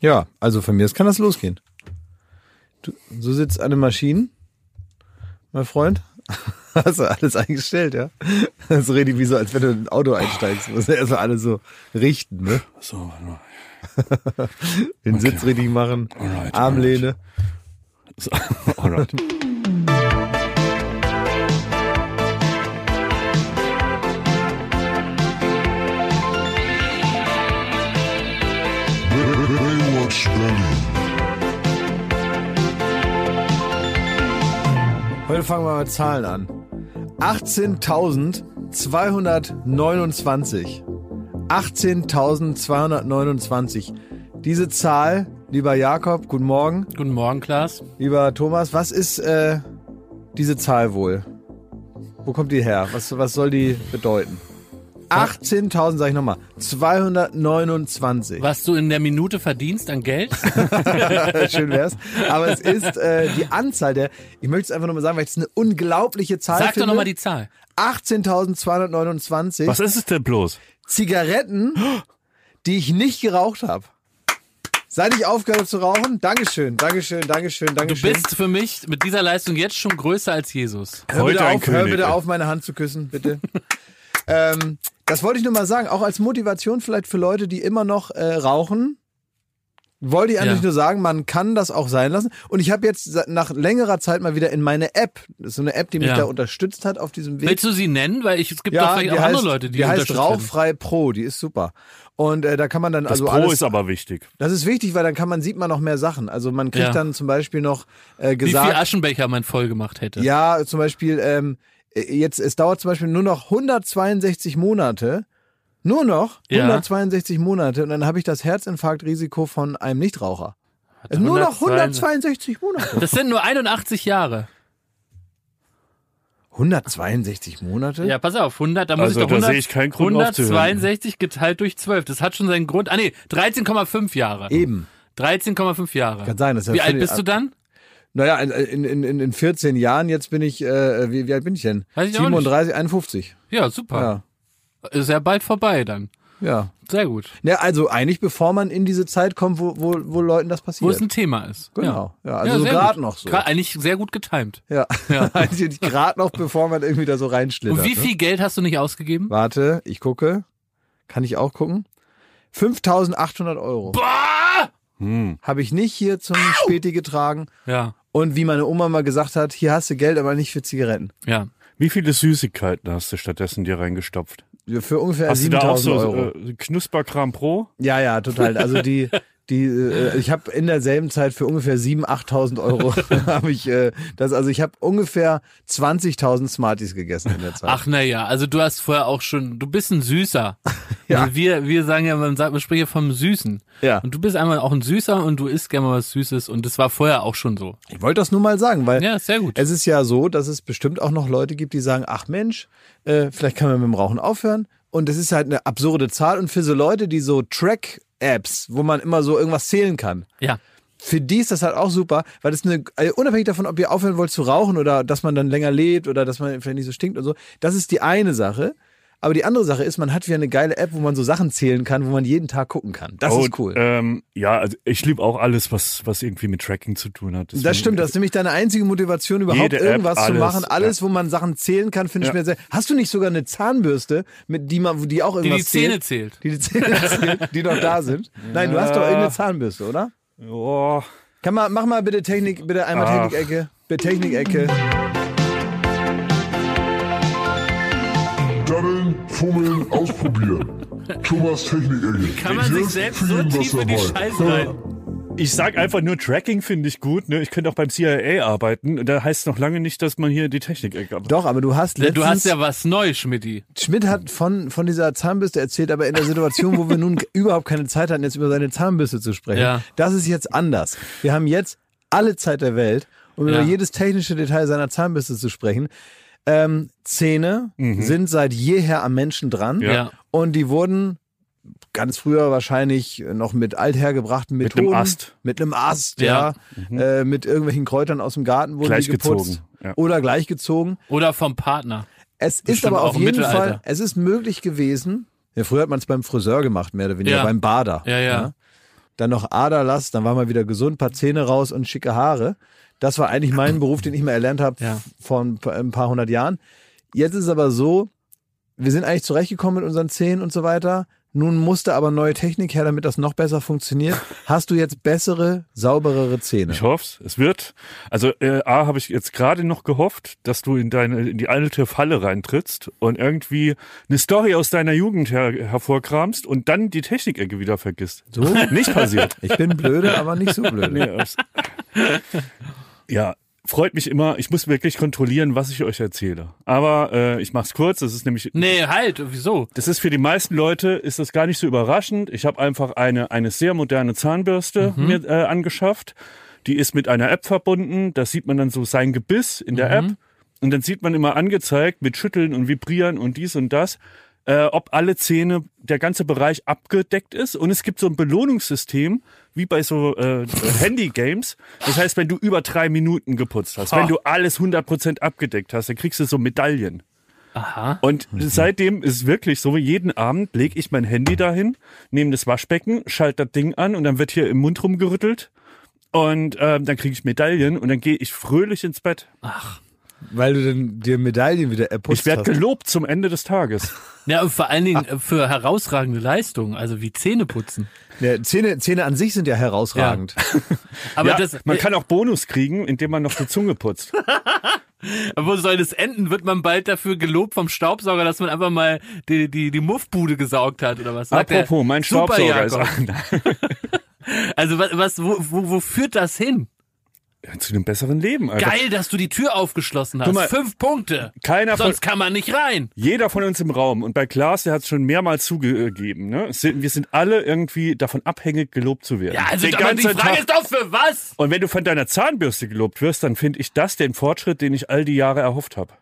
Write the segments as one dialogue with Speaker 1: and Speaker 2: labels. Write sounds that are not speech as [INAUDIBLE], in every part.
Speaker 1: Ja, also von mir aus kann das losgehen. Du, so sitzt an den Maschinen, mein Freund. [LAUGHS] Hast du alles eingestellt, ja? Das ist richtig wie so, als wenn du in ein Auto einsteigst. Muss ja erstmal alles so richten, ne?
Speaker 2: So, warte mal. [LAUGHS]
Speaker 1: Den
Speaker 2: Okay.
Speaker 1: Sitz richtig machen,
Speaker 2: Alright,
Speaker 1: Armlehne.
Speaker 2: So, [LAUGHS] alright.
Speaker 3: Baywatch Berlin.
Speaker 1: Heute fangen wir mit Zahlen an. 18.229. 18.229. Diese Zahl, lieber Jakob, guten Morgen.
Speaker 4: Guten Morgen, Klaas.
Speaker 1: Lieber Thomas, was ist äh, diese Zahl wohl? Wo kommt die her? Was, was soll die bedeuten? 18.000, sag ich nochmal, 229.
Speaker 4: Was du in der Minute verdienst an Geld? [LAUGHS]
Speaker 1: Schön wär's. Aber es ist äh, die Anzahl der, ich möchte es einfach nochmal sagen, weil es eine unglaubliche Zahl
Speaker 4: Sag doch nochmal die Zahl.
Speaker 1: 18.229
Speaker 2: Was ist es denn bloß?
Speaker 1: Zigaretten, [GASPS] die ich nicht geraucht habe. Seit ich aufgehört habe zu rauchen, Dankeschön, Dankeschön, Dankeschön,
Speaker 4: Du
Speaker 1: Dankeschön.
Speaker 4: bist für mich mit dieser Leistung jetzt schon größer als Jesus.
Speaker 1: Hör bitte, auf, hör bitte auf, meine Hand zu küssen, bitte. [LAUGHS] ähm, das wollte ich nur mal sagen, auch als Motivation vielleicht für Leute, die immer noch äh, rauchen. Wollte ich eigentlich
Speaker 4: Ja.
Speaker 1: nur sagen, man kann das auch sein lassen. Und ich habe jetzt nach längerer Zeit mal wieder in meine App, das ist so eine App, die mich
Speaker 4: Ja.
Speaker 1: da unterstützt hat auf diesem Weg.
Speaker 4: Willst du sie nennen? Weil ich, es gibt doch vielleicht auch
Speaker 1: heißt,
Speaker 4: andere Leute, die,
Speaker 1: die heißt. Rauchfrei Pro, die ist super. Und äh, da kann man dann
Speaker 2: Das
Speaker 1: also
Speaker 2: Pro
Speaker 1: alles.
Speaker 2: ist aber wichtig.
Speaker 1: das ist wichtig, weil dann kann man sieht man noch mehr Sachen. Also man kriegt
Speaker 4: Ja.
Speaker 1: dann zum Beispiel noch äh,
Speaker 4: Wie viel
Speaker 1: gesagt,
Speaker 4: Aschenbecher man voll gemacht hätte.
Speaker 1: ja, zum Beispiel ähm, äh, jetzt es dauert zum Beispiel nur noch 162 Monate, nur noch
Speaker 4: Ja.
Speaker 1: 162 Monate und dann habe ich das Herzinfarktrisiko von einem Nichtraucher. Sind nur noch
Speaker 4: 162
Speaker 1: 162 Monate.
Speaker 4: Das sind nur 81 Jahre.
Speaker 1: 162 Monate?
Speaker 4: Ja, pass auf, 100, da muss
Speaker 2: Also,
Speaker 4: ich doch
Speaker 2: da
Speaker 4: 100,
Speaker 2: sehe ich keinen Grund aufzuhören.
Speaker 4: 162 geteilt durch 12. Das hat schon seinen Grund. Ah nee, 13,5 Jahre.
Speaker 1: Eben.
Speaker 4: 13,5 Jahre.
Speaker 1: Kann sein, das ist ja
Speaker 4: Wie alt bist du dann?
Speaker 1: Naja, in, in, in, in 14 Jahren, jetzt bin ich, äh, wie, wie alt bin ich denn?
Speaker 4: Weiß ich auch
Speaker 1: 37, 51.
Speaker 4: Ja, super.
Speaker 1: Ja,
Speaker 4: Ist ja bald vorbei dann.
Speaker 1: ja.
Speaker 4: Sehr gut.
Speaker 1: Ja, also eigentlich bevor man in diese Zeit kommt, wo, wo, wo Leuten das passiert.
Speaker 4: Wo es ein Thema ist.
Speaker 1: Genau. Ja,
Speaker 4: Ja,
Speaker 1: also so
Speaker 4: sehr
Speaker 1: gerade noch so.
Speaker 4: Gra- Eigentlich sehr gut getimt.
Speaker 1: Ja,
Speaker 4: Ja. [LAUGHS]
Speaker 1: eigentlich gerade noch, bevor man irgendwie da so reinschlittert.
Speaker 4: Und wie
Speaker 1: Ne?
Speaker 4: viel Geld hast du nicht ausgegeben?
Speaker 1: Warte, ich gucke. Kann ich auch gucken? 5.800 Euro
Speaker 2: Hm.
Speaker 1: habe ich nicht hier zum Späti getragen.
Speaker 4: Ja,
Speaker 1: Und wie meine Oma mal gesagt hat, hier hast du Geld, aber nicht für Zigaretten.
Speaker 4: ja.
Speaker 2: Wie viele Süßigkeiten hast du stattdessen dir reingestopft?
Speaker 1: Für ungefähr
Speaker 2: Hast du da auch
Speaker 1: 7.000
Speaker 2: so
Speaker 1: Euro.
Speaker 2: äh, Knusperkram Pro?
Speaker 1: Ja, ja, total. Also die, [LAUGHS] die, äh, ich habe in derselben Zeit für ungefähr 7.000, 8.000 Euro [LAUGHS] [LAUGHS] habe ich äh, das. Also ich habe ungefähr 20.000 Smarties gegessen in der Zeit.
Speaker 4: Ach naja, also du hast vorher auch schon, du bist ein Süßer. [LAUGHS]
Speaker 1: Ja.
Speaker 4: Also wir, wir sagen ja, man sagt, man spricht ja vom Süßen.
Speaker 1: Ja.
Speaker 4: Und du bist einmal auch ein Süßer und du isst gerne mal was Süßes und das war vorher auch schon so.
Speaker 1: Ich wollte das nur mal sagen, weil
Speaker 4: Ja, sehr gut.
Speaker 1: es ist ja so, dass es bestimmt auch noch Leute gibt, die sagen, ach Mensch, äh, vielleicht kann man mit dem Rauchen aufhören. Und das ist halt eine absurde Zahl. Und für so Leute, die so Track-Apps, wo man immer so irgendwas zählen kann,
Speaker 4: Ja.
Speaker 1: für die ist das halt auch super, weil das eine, also unabhängig davon, ob ihr aufhören wollt zu rauchen oder dass man dann länger lebt oder dass man vielleicht nicht so stinkt und so, das ist die eine Sache. Aber die andere Sache ist, man hat wieder eine geile App, wo man so Sachen zählen kann, wo man jeden Tag gucken kann. Das
Speaker 2: Und,
Speaker 1: ist cool.
Speaker 2: Ähm, ja, also ich liebe auch alles, was, was irgendwie mit Tracking zu tun hat.
Speaker 1: Das stimmt, das ist nämlich deine einzige Motivation, überhaupt
Speaker 2: App,
Speaker 1: irgendwas zu
Speaker 2: alles,
Speaker 1: machen. Alles,
Speaker 2: ja.
Speaker 1: wo man Sachen zählen kann, finde ich
Speaker 2: Ja.
Speaker 1: mir sehr. Hast du nicht sogar eine Zahnbürste, mit die man, die auch
Speaker 4: Die
Speaker 1: irgendwas
Speaker 4: die Zähne
Speaker 1: zählt?
Speaker 4: zählt.
Speaker 1: Die die Zähne [LAUGHS] zählt, die noch da sind. Nein, du hast doch irgendeine Zahnbürste, oder?
Speaker 2: Oh,
Speaker 1: Kann man, mach mal bitte Technik, bitte einmal
Speaker 2: Ach.
Speaker 1: Technik-Ecke. Bitte Technik-Ecke.
Speaker 3: Fummeln, ausprobieren. Thomas Technik-Ecke.
Speaker 4: Kann man sich selbst so tief in die
Speaker 3: dabei.
Speaker 4: Scheiße rein.
Speaker 2: ich sag einfach nur Tracking finde ich gut. Ne? Ich könnte auch beim CIA arbeiten. Da heißt noch lange nicht, dass man hier die Technik hat.
Speaker 1: Doch, aber du hast letztens,
Speaker 4: Du hast ja was Neues, Schmidti.
Speaker 1: Schmidt hat von, von dieser Zahnbürste erzählt, aber in der Situation, wo wir nun [LAUGHS] überhaupt keine Zeit hatten, jetzt über seine Zahnbürste zu sprechen.
Speaker 4: Ja.
Speaker 1: Das ist jetzt anders. Wir haben jetzt alle Zeit der Welt, um
Speaker 4: Ja.
Speaker 1: über jedes technische Detail seiner Zahnbürste zu sprechen. Ähm, Zähne sind seit jeher am Menschen dran.
Speaker 4: Ja.
Speaker 1: Und die wurden ganz früher wahrscheinlich noch mit althergebrachten
Speaker 2: Mit
Speaker 1: Methoden.
Speaker 2: einem Ast.
Speaker 1: Mit einem Ast, ja.
Speaker 4: Ja.
Speaker 1: Äh, mit irgendwelchen Kräutern aus dem Garten wurden die geputzt.
Speaker 2: ja.
Speaker 1: Oder gleichgezogen.
Speaker 4: Oder vom Partner.
Speaker 1: Es ist
Speaker 4: Bestimmt
Speaker 1: aber
Speaker 4: auch
Speaker 1: auf jeden. Fall, es ist möglich gewesen. Ja, früher hat man es beim Friseur gemacht, mehr oder weniger,
Speaker 4: Ja.
Speaker 1: beim Bader.
Speaker 4: Ja, ja.
Speaker 1: dann noch Aderlass, dann war mal wieder gesund, paar Zähne raus und schicke Haare. Das war eigentlich mein [CLEARS THROAT] Beruf, den ich mal erlernt habe
Speaker 4: Ja.
Speaker 1: vor ein paar, ein paar hundert Jahren. Jetzt ist es aber so, wir sind eigentlich zurechtgekommen mit unseren Zähnen und so weiter. Nun musste aber neue Technik her, damit das noch besser funktioniert. [LAUGHS] Hast du jetzt bessere, sauberere Zähne?
Speaker 2: Ich hoffe es wird. Also äh, A, habe ich jetzt gerade noch gehofft, dass du in deine in die alte Falle reintrittst und irgendwie eine Story aus deiner Jugend her, hervorkramst und dann die Technikecke wieder vergisst.
Speaker 1: So?
Speaker 2: Nicht passiert.
Speaker 1: Ich bin blöde, aber nicht so blöde.
Speaker 2: Nee, ja, freut mich immer. Ich muss wirklich kontrollieren, was ich euch erzähle. Aber äh, ich mach's kurz. Das ist nämlich
Speaker 4: Nee, halt, wieso?
Speaker 2: das ist für die meisten Leute ist das gar nicht so überraschend. Ich habe einfach eine eine sehr moderne Zahnbürste mir äh, angeschafft. Die ist mit einer App verbunden. Da sieht man dann so sein Gebiss in der App und dann sieht man immer angezeigt mit Schütteln und Vibrieren und dies und das, äh, ob alle Zähne, der ganze Bereich abgedeckt ist. Und es gibt so ein Belohnungssystem wie bei so äh, [LAUGHS] Handy-Games. Das heißt, wenn du über drei Minuten geputzt hast, wenn du alles 100% abgedeckt hast, dann kriegst du so Medaillen.
Speaker 4: Aha.
Speaker 2: Und seitdem ist es wirklich so, jeden Abend lege ich mein Handy dahin, nehme das Waschbecken, schalte das Ding an und dann wird hier im Mund rumgerüttelt. Und ähm, dann kriege ich Medaillen und dann gehe ich fröhlich ins Bett.
Speaker 1: Weil du dann dir Medaillen wieder erputzt
Speaker 2: Ich werde gelobt zum Ende des Tages. [LAUGHS]
Speaker 4: Ja, und vor allen Dingen äh, für herausragende Leistungen, also wie Zähne putzen.
Speaker 1: Ja, Zähne, Zähne an sich sind ja herausragend. [LAUGHS]
Speaker 4: Aber
Speaker 2: ja,
Speaker 4: das,
Speaker 2: man
Speaker 4: äh,
Speaker 2: kann auch Bonus kriegen, indem man noch die Zunge putzt. [LAUGHS]
Speaker 4: wo soll das enden? Wird man bald dafür gelobt vom Staubsauger, dass man einfach mal die, die, die Muffbude gesaugt hat oder was? Sagt
Speaker 2: Apropos, mein Staubsauger ist
Speaker 4: Jakob. Also was, was wo, wo, wo führt das hin?
Speaker 2: Ja, zu einem besseren Leben. Alter.
Speaker 4: Geil, dass du die Tür aufgeschlossen hast.
Speaker 2: Mal,
Speaker 4: Fünf Punkte.
Speaker 2: Keiner von,
Speaker 4: Sonst kann man nicht rein.
Speaker 2: jeder von uns im Raum und bei Klaas, der hat es schon mehrmals zugegeben. Ne? Wir sind alle irgendwie davon abhängig, gelobt zu werden.
Speaker 4: Ja, also
Speaker 2: Den
Speaker 4: aber die Frage
Speaker 2: Tag.
Speaker 4: ist doch für was?
Speaker 2: Und wenn du von deiner Zahnbürste gelobt wirst, dann finde ich das den Fortschritt, den ich all die Jahre erhofft habe.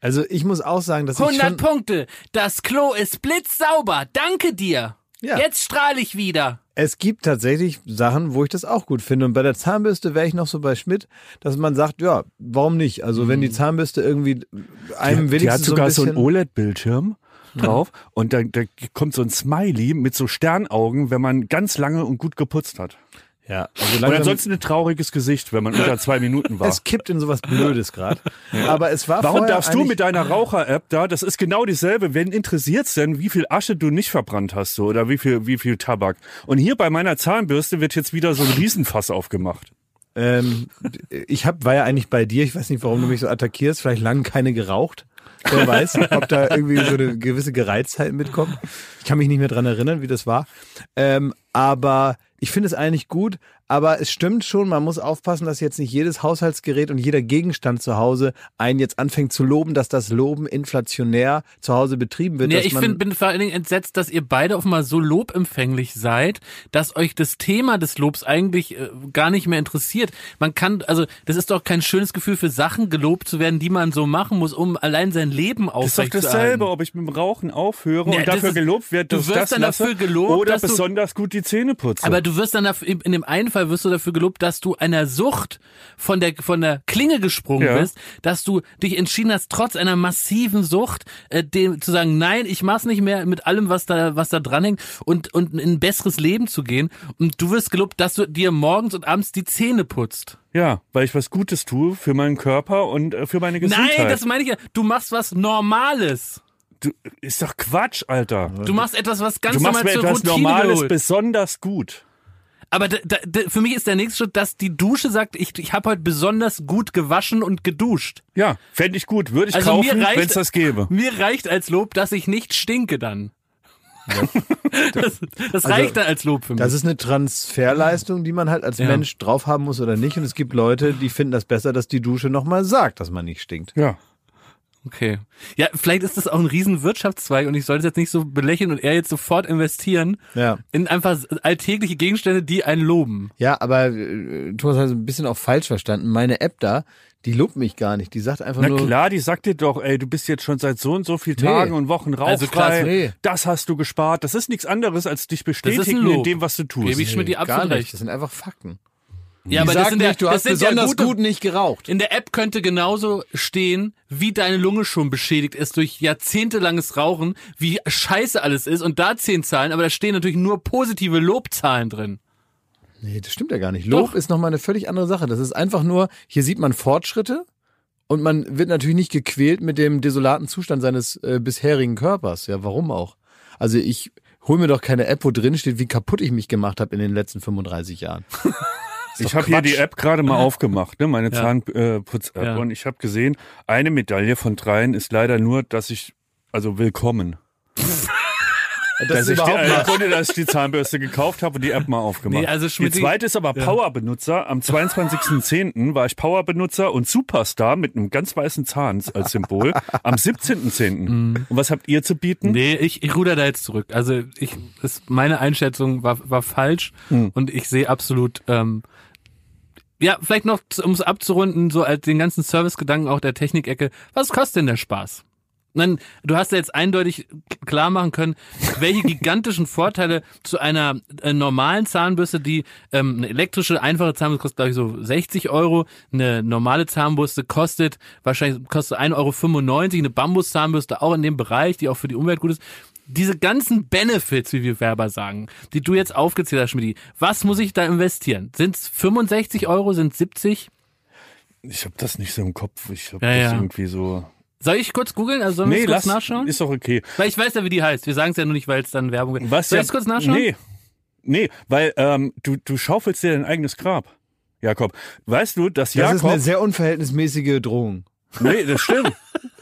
Speaker 1: Also ich muss auch sagen, dass ich
Speaker 4: 100
Speaker 1: schon,
Speaker 4: Punkte. Das Klo ist blitzsauber. Danke dir.
Speaker 1: Ja.
Speaker 4: Jetzt strahle ich wieder.
Speaker 1: Es gibt tatsächlich Sachen, wo ich das auch gut finde. Und bei der Zahnbürste wäre ich noch so bei Schmidt, dass man sagt, ja, warum nicht? Also wenn die Zahnbürste irgendwie einem
Speaker 2: die, die hat
Speaker 1: wenigstens
Speaker 2: sogar
Speaker 1: so
Speaker 2: so
Speaker 1: ein
Speaker 2: einen
Speaker 1: bisschen...
Speaker 2: OLED-Bildschirm drauf und da, da kommt so ein Smiley mit so Sternaugen, wenn man ganz lange und gut geputzt hat.
Speaker 1: Ja, also
Speaker 2: Und ansonsten ein trauriges Gesicht, wenn man unter zwei Minuten war. [LAUGHS]
Speaker 1: es kippt in sowas Blödes gerade. Aber es war
Speaker 2: Warum darfst du mit deiner Raucher-App da, das ist genau dieselbe, wen interessiert's denn, wie viel Asche du nicht verbrannt hast so, oder wie viel, wie viel Tabak. Und hier bei meiner Zahnbürste wird jetzt wieder so ein Riesenfass aufgemacht.
Speaker 1: Ähm, ich hab, war ja eigentlich bei dir, ich weiß nicht, warum du mich so attackierst, vielleicht lange keine geraucht. Wer weiß, ob da irgendwie so eine gewisse Gereiztheit mitkommt. Ich kann mich nicht mehr dran erinnern, wie das war. Ähm, aber ich finde es eigentlich gut, aber es stimmt schon, man muss aufpassen, dass jetzt nicht jedes Haushaltsgerät und jeder Gegenstand zu Hause einen jetzt anfängt zu loben, dass das Loben inflationär zu Hause betrieben wird.
Speaker 4: Ja,
Speaker 1: dass
Speaker 4: ich
Speaker 1: man,
Speaker 4: find, bin vor allen Dingen entsetzt, dass ihr beide offenbar so lobempfänglich seid, dass euch das Thema des Lobs eigentlich äh, gar nicht mehr interessiert. Man kann, also das ist doch kein schönes Gefühl für Sachen gelobt zu werden, die man so machen muss, um allein sein Leben
Speaker 2: Das ist doch
Speaker 4: aufrechtzuerhalten.
Speaker 2: dasselbe, ob ich mit dem Rauchen aufhöre
Speaker 4: Ja,
Speaker 2: und dafür
Speaker 4: ist-
Speaker 2: gelobt werde,
Speaker 4: du
Speaker 2: dass ich
Speaker 4: wirst
Speaker 2: das
Speaker 4: dann
Speaker 2: lasse,
Speaker 4: dafür gelobt,
Speaker 2: oder
Speaker 4: dass du-
Speaker 2: besonders gut die Zähne putze.
Speaker 4: Aber du wirst dann dafür, in dem einen Fall wirst du dafür gelobt, dass du einer Sucht von der von der Klinge gesprungen
Speaker 2: Ja.
Speaker 4: bist, dass du dich entschieden hast, trotz einer massiven Sucht, äh, dem zu sagen, nein, ich mach's nicht mehr mit allem, was da was da dranhängt und und in ein besseres Leben zu gehen. Und du wirst gelobt, dass du dir morgens und abends die Zähne putzt.
Speaker 2: ja, weil ich was Gutes tue für meinen Körper und äh, für meine Gesundheit.
Speaker 4: Nein, das meine ich ja. Du machst was Normales.
Speaker 2: du, ist doch Quatsch, Alter.
Speaker 4: Du machst etwas, was ganz
Speaker 2: Du machst
Speaker 4: normal
Speaker 2: mir
Speaker 4: zur
Speaker 2: etwas
Speaker 4: Routine
Speaker 2: Normales
Speaker 4: gehört.
Speaker 2: besonders gut.
Speaker 4: Aber da, da, da, für mich ist der nächste Schritt, dass die Dusche sagt, ich, ich habe heute besonders gut gewaschen und geduscht.
Speaker 2: Ja, fände ich gut. Würde ich
Speaker 4: Also
Speaker 2: kaufen,
Speaker 4: mir reicht-
Speaker 2: wenn es das gäbe.
Speaker 4: Mir reicht als Lob, dass ich nicht stinke dann. [LAUGHS] das das
Speaker 1: Also,
Speaker 4: reicht dann als Lob für mich.
Speaker 1: Das ist eine Transferleistung, die man halt als
Speaker 4: Ja.
Speaker 1: Mensch drauf haben muss oder nicht. Und es gibt Leute, die finden das besser, dass die Dusche nochmal sagt, dass man nicht stinkt.
Speaker 2: Ja.
Speaker 4: Okay. Ja, vielleicht ist das auch ein riesen Wirtschaftszweig und ich sollte es jetzt nicht so belächeln und er jetzt sofort investieren
Speaker 1: Ja.
Speaker 4: in einfach alltägliche Gegenstände, die einen loben.
Speaker 1: Ja, aber äh, Thomas hat es ein bisschen auch falsch verstanden. Meine App da, die lobt mich gar nicht. Die sagt einfach
Speaker 2: Na
Speaker 1: nur.
Speaker 2: klar, die sagt dir doch, ey, du bist jetzt schon seit so und so vielen
Speaker 1: Nee.
Speaker 2: Tagen und Wochen rauchfrei.
Speaker 4: Also krass,
Speaker 1: nee.
Speaker 2: Das hast du gespart. Das ist nichts anderes als dich bestätigen in dem, was du tust.
Speaker 4: Gebe ich Schmidt die
Speaker 1: gar
Speaker 4: absolut
Speaker 1: nicht.
Speaker 4: recht.
Speaker 1: Das sind einfach Fakten.
Speaker 4: Ja, aber das sind
Speaker 1: nicht, du
Speaker 4: das
Speaker 1: hast
Speaker 4: sind ja
Speaker 1: besonders
Speaker 4: gute,
Speaker 1: gut nicht geraucht.
Speaker 4: In der App könnte genauso stehen, wie deine Lunge schon beschädigt ist durch jahrzehntelanges Rauchen, wie scheiße alles ist und da zehn Zahlen, aber da stehen natürlich nur positive Lobzahlen drin.
Speaker 1: Nee, das stimmt ja gar nicht. Lob
Speaker 4: Doch.
Speaker 1: ist nochmal eine völlig andere Sache. Das ist einfach nur, hier sieht man Fortschritte und man wird natürlich nicht gequält mit dem desolaten Zustand seines äh, bisherigen Körpers. Ja, warum auch? Also ich hol mir doch keine App, wo drin steht, wie kaputt ich mich gemacht habe in den letzten 35 Jahren. [LAUGHS]
Speaker 2: Ich habe hier die App gerade mal [LAUGHS] aufgemacht, ne, meine
Speaker 4: Ja.
Speaker 2: Zahnputz-App.
Speaker 4: Ja.
Speaker 2: Und ich habe gesehen, eine Medaille von dreien ist leider nur, dass ich, also willkommen.
Speaker 1: Das
Speaker 2: dass
Speaker 1: ist
Speaker 2: ich die, äh,
Speaker 1: mal,
Speaker 2: Grunde, dass ich die Zahnbürste gekauft habe und die App mal aufgemacht.
Speaker 4: Nee, also
Speaker 2: die zweite ist aber Power-Benutzer. Am 22.10. war ich Power-Benutzer und Superstar mit einem ganz weißen Zahn als Symbol. Am 17.10. Und was habt ihr zu bieten?
Speaker 4: Nee, ich, ich ruder da jetzt zurück. Also ich, ist, meine Einschätzung war, war falsch
Speaker 2: Hm.
Speaker 4: und ich sehe absolut, ähm, ja, vielleicht noch, um es abzurunden, so als den ganzen Servicegedanken auch der Technikecke, was kostet denn der Spaß? Nein, du hast ja jetzt eindeutig klar machen können, welche [LAUGHS] gigantischen Vorteile zu einer äh, normalen Zahnbürste, die ähm, eine elektrische, einfache Zahnbürste kostet, glaube ich, so 60 Euro, eine normale Zahnbürste kostet wahrscheinlich kostet 1,95 Euro, eine Bambuszahnbürste auch in dem Bereich, die auch für die Umwelt gut ist. Diese ganzen Benefits, wie wir Werber sagen, die du jetzt aufgezählt hast, Schmidt, was muss ich da investieren? Sind es 65 Euro, sind es 70?
Speaker 2: Ich habe das nicht so im Kopf. Ich habe
Speaker 4: Ja,
Speaker 2: das
Speaker 4: ja.
Speaker 2: irgendwie so.
Speaker 4: Soll ich kurz googeln? Also sollen wir
Speaker 2: Nee,
Speaker 4: es kurz
Speaker 2: lass.
Speaker 4: nachschauen?
Speaker 2: Ist doch okay.
Speaker 4: Weil ich weiß ja, wie die heißt. Wir sagen es ja nur nicht, weil es dann Werbung gibt.
Speaker 2: Was
Speaker 4: Soll
Speaker 2: ja,
Speaker 4: ich es kurz nachschauen?
Speaker 2: Nee. Nee, weil ähm, du, du schaufelst dir dein eigenes Grab. Jakob, weißt du, dass
Speaker 1: das
Speaker 2: Jakob.
Speaker 1: ist eine sehr unverhältnismäßige Drohung.
Speaker 2: Nee, das stimmt. [LAUGHS]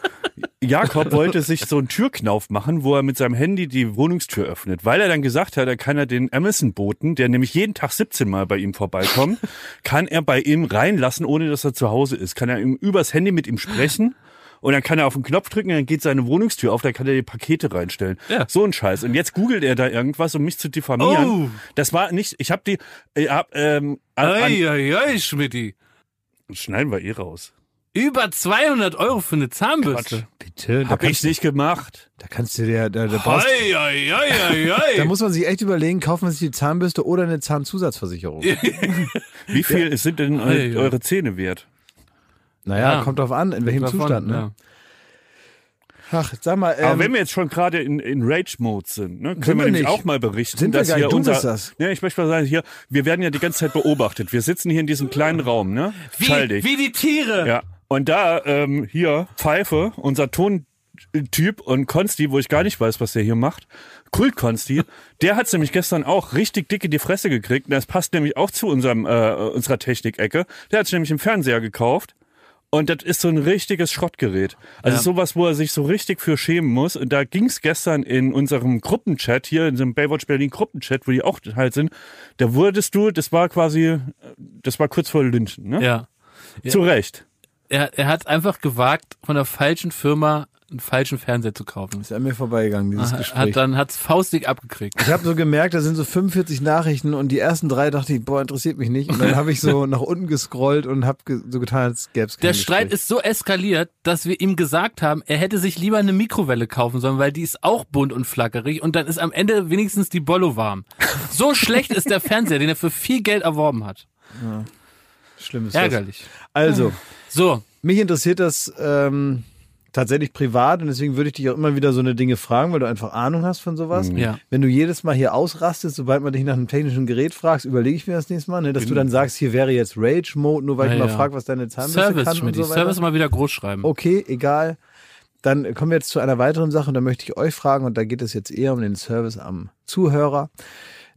Speaker 2: Jakob wollte sich so einen Türknauf machen, wo er mit seinem Handy die Wohnungstür öffnet, weil er dann gesagt hat, er kann er den Amazon-Boten, der nämlich jeden Tag 17 Mal bei ihm vorbeikommt, kann er bei ihm reinlassen, ohne dass er zu Hause ist. Kann er ihm übers Handy mit ihm sprechen und dann kann er auf den Knopf drücken, dann geht seine Wohnungstür auf, dann kann er die Pakete reinstellen.
Speaker 4: Ja.
Speaker 2: So ein Scheiß. Und jetzt googelt er da irgendwas, um mich zu diffamieren.
Speaker 4: Oh.
Speaker 2: Das war nicht, ich habe die, ich hab, ähm, an, an,
Speaker 4: Ei, ei, ei, Schmidti.
Speaker 2: schneiden wir eh raus.
Speaker 4: Über 200 Euro für eine Zahnbürste.
Speaker 1: Bitte, da
Speaker 2: Hab ich nicht gemacht.
Speaker 1: da kannst du dir, da, da, brauchst,
Speaker 4: Ei, ei, ei, ei,
Speaker 1: da muss man sich echt überlegen, kauft man sich die Zahnbürste oder eine Zahnzusatzversicherung.
Speaker 2: Wie viel sind denn eu
Speaker 4: Ei, ei.
Speaker 2: eure Zähne wert?
Speaker 1: Naja,
Speaker 4: Ja.
Speaker 1: kommt drauf an, in welchem
Speaker 4: Davon,
Speaker 1: Zustand. Ne?
Speaker 4: ja.
Speaker 1: Ach, sag mal,
Speaker 2: Aber
Speaker 1: ähm,
Speaker 2: wenn wir jetzt schon gerade in, in Rage-Mode sind, ne,
Speaker 1: Sind
Speaker 2: können wir,
Speaker 1: wir
Speaker 2: nämlich
Speaker 1: nicht.
Speaker 2: auch mal berichten,
Speaker 1: Sind wir
Speaker 2: dass
Speaker 1: gar
Speaker 2: hier unser,
Speaker 1: bist das.
Speaker 2: Ja, ich möchte mal sagen, hier, wir werden ja die ganze Zeit beobachtet. Wir sitzen hier in diesem kleinen Raum, ne?
Speaker 4: Wie, wie die Tiere.
Speaker 2: Ja. Und da, ähm, hier, Pfeife, unser Tontyp und Konsti, wo ich gar nicht weiß, was der hier macht, Kult Konsti, der hat's nämlich gestern auch richtig dick in die Fresse gekriegt. Und das passt nämlich auch zu unserem, äh, unserer Technikecke. Der hat's nämlich im Fernseher gekauft. Und das ist so ein richtiges Schrottgerät. Also
Speaker 4: Ja.
Speaker 2: sowas, wo er sich so richtig für schämen muss. Und da ging's gestern in unserem Gruppenchat hier, in diesem Baywatch Berlin Gruppenchat, wo die auch halt sind, da wurdest du, das war quasi, äh, das war kurz vor Lynchen, ne?
Speaker 4: Ja.
Speaker 2: Zu Recht.
Speaker 4: Er, er hat einfach gewagt, von der falschen Firma einen falschen Fernseher zu kaufen.
Speaker 1: ist an mir vorbeigegangen, dieses Gespräch.
Speaker 4: Hat dann hat's faustig abgekriegt.
Speaker 1: Ich habe so gemerkt, da sind so 45 Nachrichten und die ersten drei dachte ich, boah, interessiert mich nicht. Und dann habe ich so [LAUGHS] nach unten gescrollt und habe ge so getan, als gäbe es
Speaker 4: Der
Speaker 1: Gespräch.
Speaker 4: Streit ist so eskaliert, dass wir ihm gesagt haben, er hätte sich lieber eine Mikrowelle kaufen sollen, weil die ist auch bunt und flackerig und dann ist am Ende wenigstens die Bollo warm. So [LAUGHS] schlecht ist der Fernseher, den er für viel Geld erworben hat.
Speaker 1: Schlimm ist das.
Speaker 4: Ärgerlich.
Speaker 1: Also,
Speaker 4: So,
Speaker 1: mich interessiert das ähm, tatsächlich privat und deswegen würde ich dich auch immer wieder so eine Dinge fragen, weil du einfach Ahnung hast von sowas.
Speaker 4: Ja.
Speaker 1: Wenn du jedes Mal hier ausrastest, sobald man dich nach einem technischen Gerät fragst, überlege ich mir das nächste Mal, ne, dass du dann sagst, hier wäre jetzt Rage-Mode, nur weil
Speaker 4: Ja,
Speaker 1: ich mal
Speaker 4: ja.
Speaker 1: frage, was deine Zahnbürste
Speaker 4: Service,
Speaker 1: kann und
Speaker 4: Schmidt.
Speaker 1: so weiter.
Speaker 4: Service mal wieder groß schreiben.
Speaker 1: Okay, egal. Dann kommen wir jetzt zu einer weiteren Sache und da möchte ich euch fragen und da geht es jetzt eher um den Service am Zuhörer.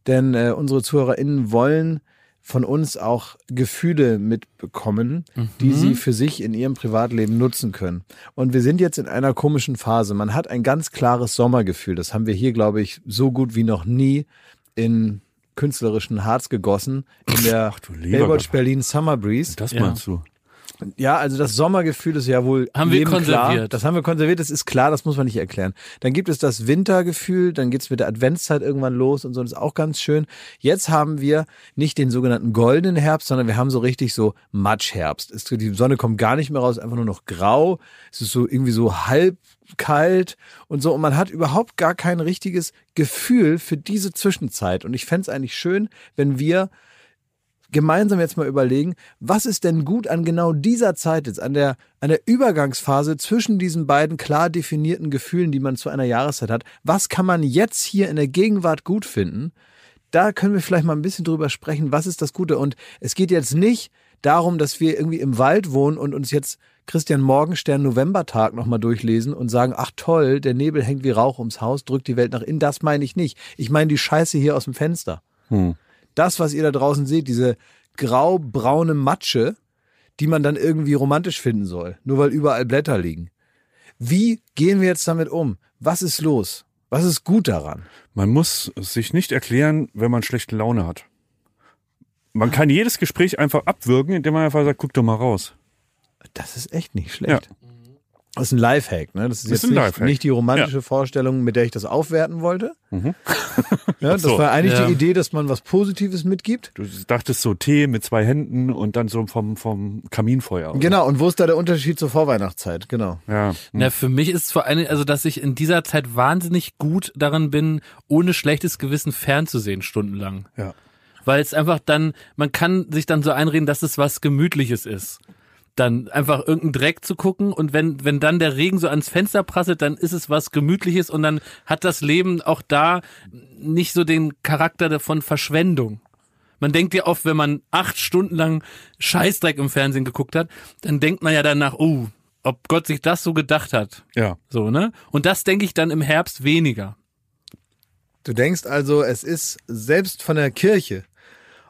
Speaker 1: Denn äh, unsere ZuhörerInnen wollen von uns auch Gefühle mitbekommen, die sie für sich in ihrem Privatleben nutzen können. Und wir sind jetzt in einer komischen Phase. Man hat ein ganz klares Sommergefühl. Das haben wir hier, glaube ich, so gut wie noch nie in künstlerischen Harz gegossen in der
Speaker 2: du lieber
Speaker 1: Baywatch. Berlin Summer Breeze.
Speaker 2: Das
Speaker 4: Ja.
Speaker 2: meinst du?
Speaker 1: Ja, also das Sommergefühl ist ja wohl
Speaker 4: Haben wir
Speaker 1: jedem klar.
Speaker 4: konserviert.
Speaker 1: Das haben wir konserviert, das ist klar, das muss man nicht erklären. Dann gibt es das Wintergefühl, dann geht's mit der Adventszeit irgendwann los und so, das ist auch ganz schön. Jetzt haben wir nicht den sogenannten goldenen Herbst, sondern wir haben so richtig so Matschherbst. Es, die Sonne kommt gar nicht mehr raus, einfach nur noch grau. Es ist so irgendwie so halb kalt und so und man hat überhaupt gar kein richtiges Gefühl für diese Zwischenzeit und ich fänd's es eigentlich schön, wenn wir gemeinsam jetzt mal überlegen, was ist denn gut an genau dieser Zeit jetzt, an der, an der Übergangsphase zwischen diesen beiden klar definierten Gefühlen, die man zu einer Jahreszeit hat. Was kann man jetzt hier in der Gegenwart gut finden, da können wir vielleicht mal ein bisschen drüber sprechen, was ist das Gute. Und es geht jetzt nicht darum, dass wir irgendwie im Wald wohnen und uns jetzt Christian Morgenstern Novembertag nochmal durchlesen und sagen, ach toll, der Nebel hängt wie Rauch ums Haus, drückt die Welt nach innen. Das meine ich nicht. Ich meine die Scheiße hier aus dem Fenster.
Speaker 2: Hm.
Speaker 1: Das, was ihr da draußen seht, diese grau-braune Matsche, die man dann irgendwie romantisch finden soll, nur weil überall Blätter liegen. Wie gehen wir jetzt damit um? Was ist los? Was ist gut daran?
Speaker 2: Man muss sich nicht erklären, wenn man schlechte Laune hat. Man kann jedes Gespräch einfach abwürgen, indem man einfach sagt, guck doch mal raus.
Speaker 1: Das ist echt nicht schlecht. Das ist ein Lifehack, ne? Das ist
Speaker 2: Das
Speaker 1: jetzt
Speaker 2: ist ein
Speaker 1: nicht, nicht die romantische Vorstellung, mit der ich das aufwerten wollte. [LAUGHS] Ja, das
Speaker 2: so.
Speaker 1: war eigentlich
Speaker 4: Ja.
Speaker 1: die Idee, dass man was Positives mitgibt.
Speaker 2: Du dachtest so Tee mit zwei Händen und dann so vom, vom Kaminfeuer. oder?
Speaker 1: Genau, und wo ist da der Unterschied zur Vorweihnachtszeit? Genau.
Speaker 2: Ja.
Speaker 4: Na, für mich ist es vor allem, also dass ich in dieser Zeit wahnsinnig gut daran bin, ohne schlechtes Gewissen fernzusehen, stundenlang.
Speaker 2: Ja.
Speaker 4: Weil es einfach dann, man kann sich dann so einreden, dass es was Gemütliches ist. Dann einfach irgendeinen Dreck zu gucken und wenn, wenn dann der Regen so ans Fenster prasselt, dann ist es was Gemütliches und dann hat das Leben auch da nicht so den Charakter von Verschwendung. Man denkt ja oft, wenn man acht Stunden lang Scheißdreck im Fernsehen geguckt hat, dann denkt man ja danach, oh, ob Gott sich das so gedacht hat.
Speaker 2: Ja.
Speaker 4: So, ne? Und das denke ich dann im Herbst weniger.
Speaker 1: Du denkst also, es ist selbst von der Kirche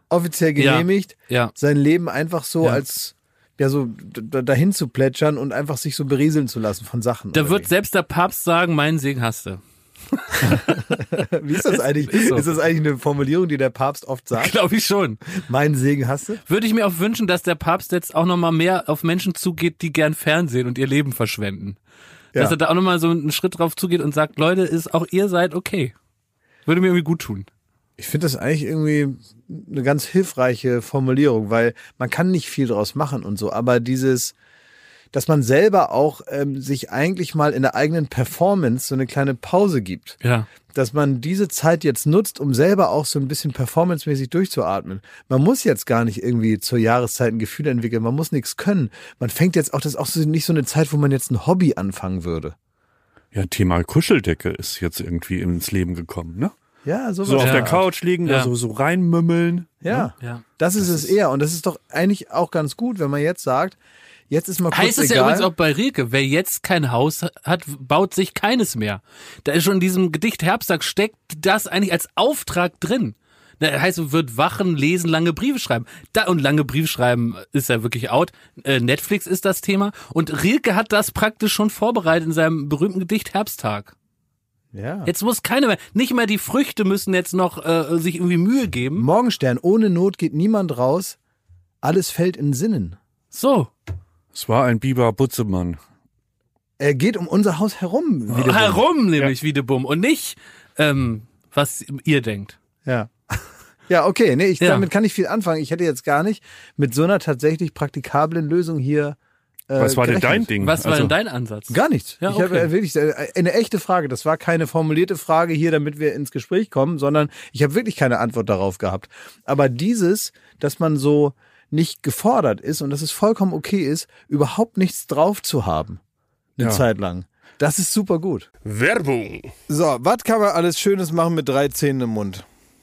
Speaker 1: offiziell
Speaker 4: Ja.
Speaker 1: genehmigt,
Speaker 4: Ja.
Speaker 1: sein Leben einfach so
Speaker 4: Ja.
Speaker 1: als ja so dahin zu plätschern und einfach sich so berieseln zu lassen von Sachen.
Speaker 4: Da wird selbst der Papst sagen, meinen Segen hast du.
Speaker 1: wie? [LAUGHS] wie ist das [LAUGHS] eigentlich?
Speaker 4: Ist
Speaker 1: Ist,
Speaker 4: so.
Speaker 1: das eigentlich eine Formulierung, die der Papst oft sagt?
Speaker 4: Glaube ich schon.
Speaker 1: Meinen Segen hast du?
Speaker 4: Würde ich mir auch wünschen, dass der Papst jetzt auch nochmal mehr auf Menschen zugeht, die gern Fernsehen und ihr Leben verschwenden.
Speaker 1: Ja.
Speaker 4: Dass er da auch nochmal so einen Schritt drauf zugeht und sagt, Leute, ist auch ihr seid okay. Würde mir irgendwie gut tun.
Speaker 1: Ich finde das eigentlich irgendwie eine ganz hilfreiche Formulierung, weil man kann nicht viel draus machen und so, aber dieses, dass man selber auch ähm, sich eigentlich mal in der eigenen Performance so eine kleine Pause gibt.
Speaker 4: Ja.
Speaker 1: dass man diese Zeit jetzt nutzt, um selber auch so ein bisschen performancemäßig durchzuatmen. Man muss jetzt gar nicht irgendwie zur Jahreszeit ein Gefühl entwickeln, man muss nichts können. Man fängt jetzt auch, das ist auch so, nicht so eine Zeit, wo man jetzt ein Hobby anfangen würde.
Speaker 2: Ja, Thema Kuscheldecke ist jetzt irgendwie ins Leben gekommen, ne?
Speaker 1: Ja, sowas.
Speaker 2: So auf
Speaker 4: Ja.
Speaker 2: der Couch liegen,
Speaker 4: Ja.
Speaker 2: da so, so reinmümmeln.
Speaker 1: ja.
Speaker 4: Ja.
Speaker 1: Das ist es eher. Und das ist doch eigentlich auch ganz gut, wenn man jetzt sagt, jetzt ist mal kurz
Speaker 4: Heißt es ja übrigens auch bei Rilke, wer jetzt kein Haus hat, baut sich keines mehr. Da ist schon in diesem Gedicht Herbsttag steckt das eigentlich als Auftrag drin. Da heißt, wird wachen, lesen, lange Briefe schreiben. Da, und lange Briefe schreiben ist ja wirklich out. Äh, Netflix ist das Thema. Und Rilke hat das praktisch schon vorbereitet in seinem berühmten Gedicht Herbsttag.
Speaker 1: Ja.
Speaker 4: Jetzt muss keine mehr, nicht mehr die Früchte müssen jetzt noch äh, sich irgendwie Mühe geben.
Speaker 1: Morgenstern, ohne Not geht niemand raus. Alles fällt in Sinnen.
Speaker 4: So,
Speaker 2: Es war ein Biber Butzemann.
Speaker 1: Er geht um unser Haus herum. Wieder
Speaker 4: herum nämlich wie de Bumm und nicht, ähm, was ihr denkt.
Speaker 1: Ja. [LAUGHS] Ja, okay, nee, ich,
Speaker 4: Ja.
Speaker 1: damit kann ich viel anfangen. Ich hätte jetzt gar nicht mit so einer tatsächlich praktikablen Lösung hier. Äh,
Speaker 2: Was war denn
Speaker 1: gerechnet.
Speaker 2: dein Ding?
Speaker 4: Was war
Speaker 2: Also,
Speaker 4: denn dein Ansatz?
Speaker 1: Gar nichts.
Speaker 4: Ja,
Speaker 1: Ich habe
Speaker 4: okay.
Speaker 1: äh, wirklich äh, eine echte Frage. Das war keine formulierte Frage hier, damit wir ins Gespräch kommen, sondern ich habe wirklich keine Antwort darauf gehabt. Aber dieses, dass man so nicht gefordert ist und dass es vollkommen okay ist, überhaupt nichts drauf zu haben, eine
Speaker 2: Ja.
Speaker 1: Zeit lang. Das ist super gut.
Speaker 5: Werbung.
Speaker 1: So, was kann man alles Schönes machen mit drei Zähnen im Mund?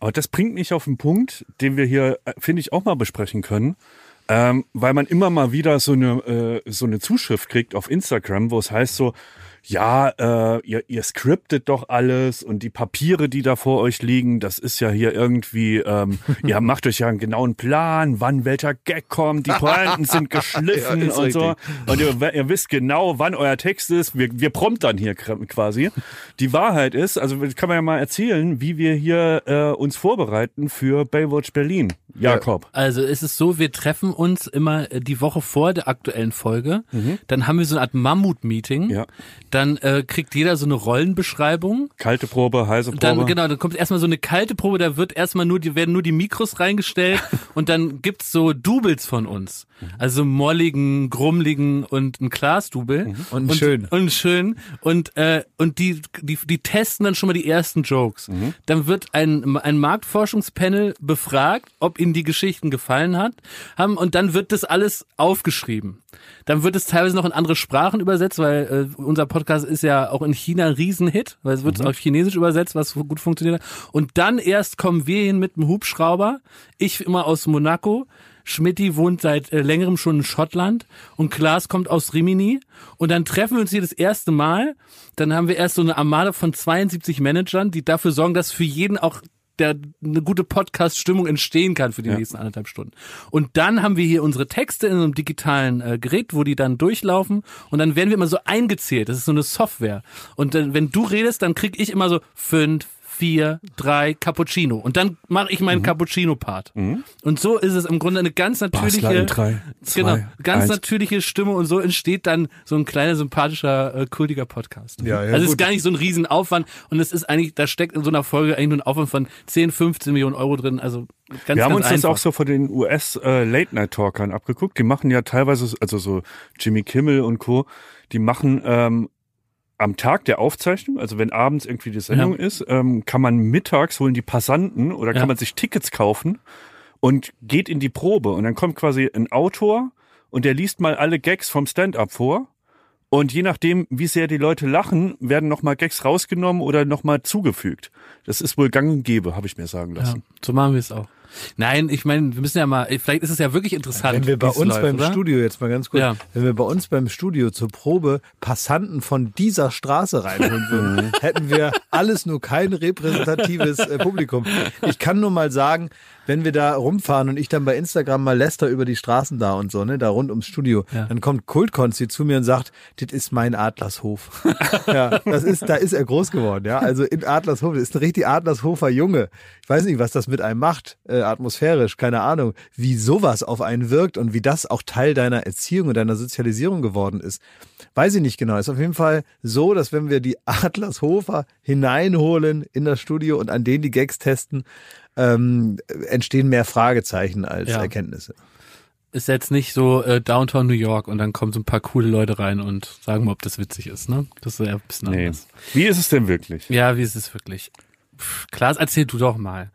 Speaker 2: Aber das bringt mich auf einen Punkt, den wir hier, äh, finde ich, auch mal besprechen können. Ähm, weil man immer mal wieder so eine, äh, so eine Zuschrift kriegt auf Instagram, wo es heißt so, ja, äh, ihr, ihr scriptet doch alles und die Papiere, die da vor euch liegen, das ist ja hier irgendwie, ähm, [LAUGHS] ihr macht euch ja einen genauen Plan, wann welcher Gag kommt, die Pointen sind [LAUGHS] geschliffen
Speaker 1: Ja,
Speaker 2: und so. Und ihr, ihr wisst genau, wann euer Text ist. Wir, wir promptern hier quasi. Die Wahrheit ist, also kann man ja mal erzählen, wie wir hier äh, uns vorbereiten für Baywatch Berlin. Jakob.
Speaker 4: Also es ist so, wir treffen uns immer äh, die Woche vor der aktuellen Folge. Dann haben wir so eine Art Mammut-Meeting.
Speaker 2: Mhm. Ja.
Speaker 4: Dann äh, kriegt jeder so eine Rollenbeschreibung.
Speaker 2: Kalte Probe, heiße Probe.
Speaker 4: Dann, genau, dann kommt erstmal so eine kalte Probe, da wird erstmal nur, die werden nur die Mikros reingestellt [LAUGHS] und dann gibt's so Doubles von uns. Also molligen, grummligen und ein Klaas-Double.
Speaker 1: Und einen schönen.
Speaker 4: Und schönen. Und, äh, und die, die, die testen dann schon mal die ersten Jokes. Dann wird ein, ein Marktforschungspanel befragt, ob ihnen die Geschichten gefallen hat, haben, und dann wird das alles aufgeschrieben. Dann wird es teilweise noch in andere Sprachen übersetzt, weil äh, unser Podcast ist ja auch in China ein Riesenhit, weil es wird auf Chinesisch übersetzt, was gut funktioniert. hat. Und dann erst kommen wir hin mit einem Hubschrauber. Ich immer aus Monaco. Schmidti wohnt seit äh, längerem schon in Schottland und Klaas kommt aus Rimini und dann treffen wir uns hier das erste Mal. Dann haben wir erst so eine Armade von 72 Managern, die dafür sorgen, dass für jeden auch der eine gute Podcast-Stimmung entstehen kann für die nächsten anderthalb Stunden. Und dann haben wir hier unsere Texte in einem digitalen äh, Gerät, wo die dann durchlaufen und dann werden wir immer so eingezählt. Das ist so eine Software. Und dann, wenn du redest, dann krieg ich immer so fünf, vier, drei Cappuccino. Und dann mache ich meinen Cappuccino-Part. Und so ist es im Grunde eine ganz natürliche,
Speaker 2: drei, zwei,
Speaker 4: genau, ganz
Speaker 2: eins.
Speaker 4: natürliche Stimme und so entsteht dann so ein kleiner, sympathischer, äh, kultiger Podcast.
Speaker 1: Ja, ja,
Speaker 4: also es ist
Speaker 1: gut.
Speaker 4: gar nicht so ein Riesenaufwand und es ist eigentlich, da steckt in so einer Folge eigentlich nur ein Aufwand von 10, 15 Millionen Euro drin. Also ganz,
Speaker 2: wir haben
Speaker 4: ganz
Speaker 2: uns das
Speaker 4: einfach.
Speaker 2: auch so von den US äh, Late Night Talkern abgeguckt. Die machen ja teilweise, also so Jimmy Kimmel und Co. Die machen ähm, am Tag der Aufzeichnung, also wenn abends irgendwie die Sendung ist, ähm, kann man mittags holen die Passanten oder kann
Speaker 4: Ja.
Speaker 2: man sich Tickets kaufen und geht in die Probe und dann kommt quasi ein Autor und der liest mal alle Gags vom Stand-up vor. Und je nachdem, wie sehr die Leute lachen, werden nochmal Gags rausgenommen oder nochmal zugefügt. Das ist wohl gang und gäbe, habe ich mir sagen
Speaker 4: Ja,
Speaker 2: lassen.
Speaker 4: so machen wir es auch. Nein, ich meine, wir müssen ja mal, vielleicht ist es ja wirklich interessant.
Speaker 1: Wenn wir bei uns
Speaker 4: läuft,
Speaker 1: beim
Speaker 4: oder?
Speaker 1: Studio, jetzt mal ganz kurz,
Speaker 4: Ja.
Speaker 1: wenn wir bei uns beim Studio zur Probe Passanten von dieser Straße reinholen würden, [LAUGHS] hätten wir alles nur kein repräsentatives äh, Publikum. Ich kann nur mal sagen, wenn wir da rumfahren und ich dann bei Instagram mal läster über die Straßen da und so, ne, da rund ums Studio,
Speaker 4: Ja.
Speaker 1: dann kommt Kultkonzi zu mir und sagt, das ist mein Adlershof. [LAUGHS] ja, das ist, da ist er groß geworden, ja. Also in Adlershof, das ist ein richtig Adlershofer Junge. Ich weiß nicht, was das mit einem macht. Äh, atmosphärisch, keine Ahnung, wie sowas auf einen wirkt und wie das auch Teil deiner Erziehung und deiner Sozialisierung geworden ist. Weiß ich nicht genau. Ist auf jeden Fall so, dass wenn wir die Adlershofer hineinholen in das Studio und an denen die Gags testen, ähm, entstehen mehr Fragezeichen als
Speaker 4: Ja.
Speaker 1: Erkenntnisse.
Speaker 4: Ist jetzt nicht so äh, Downtown New York und dann kommen so ein paar coole Leute rein und sagen mal, ob das witzig ist, ne? Das ist ja ein bisschen
Speaker 2: Nee.
Speaker 4: anders.
Speaker 2: Wie ist es denn wirklich?
Speaker 4: Ja, wie ist es wirklich? Pff, Klaas, erzähl du doch mal.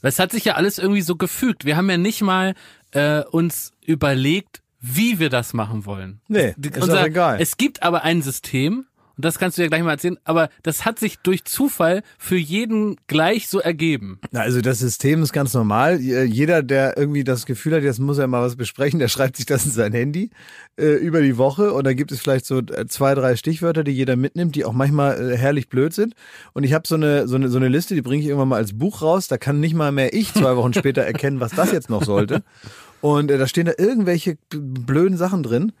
Speaker 4: Weil Es hat sich ja alles irgendwie so gefügt. Wir haben ja nicht mal äh, uns überlegt, wie wir das machen wollen.
Speaker 1: Nee, ist auch egal.
Speaker 4: Es gibt aber ein System, und das kannst du ja gleich mal erzählen, aber das hat sich durch Zufall für jeden gleich so ergeben.
Speaker 1: Na, also das System ist ganz normal. J- Jeder, der irgendwie das Gefühl hat, jetzt muss er mal was besprechen, [LAUGHS] der schreibt sich das in sein Handy äh, über die Woche und da gibt es vielleicht so äh, zwei, drei Stichwörter, die jeder mitnimmt, die auch manchmal äh, herrlich blöd sind. Und ich habe so eine, so, eine, so eine Liste, die bringe ich irgendwann mal als Buch raus. Da kann nicht mal mehr ich zwei Wochen später erkennen, was das jetzt noch sollte. Und äh, da stehen da irgendwelche blöden Sachen drin.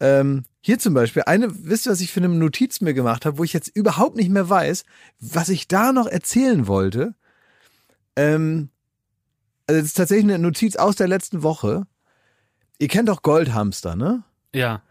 Speaker 1: Ähm, hier zum Beispiel, eine, wisst ihr, was ich für eine Notiz mir gemacht habe, wo ich jetzt überhaupt nicht mehr weiß, was ich da noch erzählen wollte. Ähm, also das ist tatsächlich eine Notiz aus der letzten Woche. Ihr kennt doch Goldhamster, ne?
Speaker 4: Ja.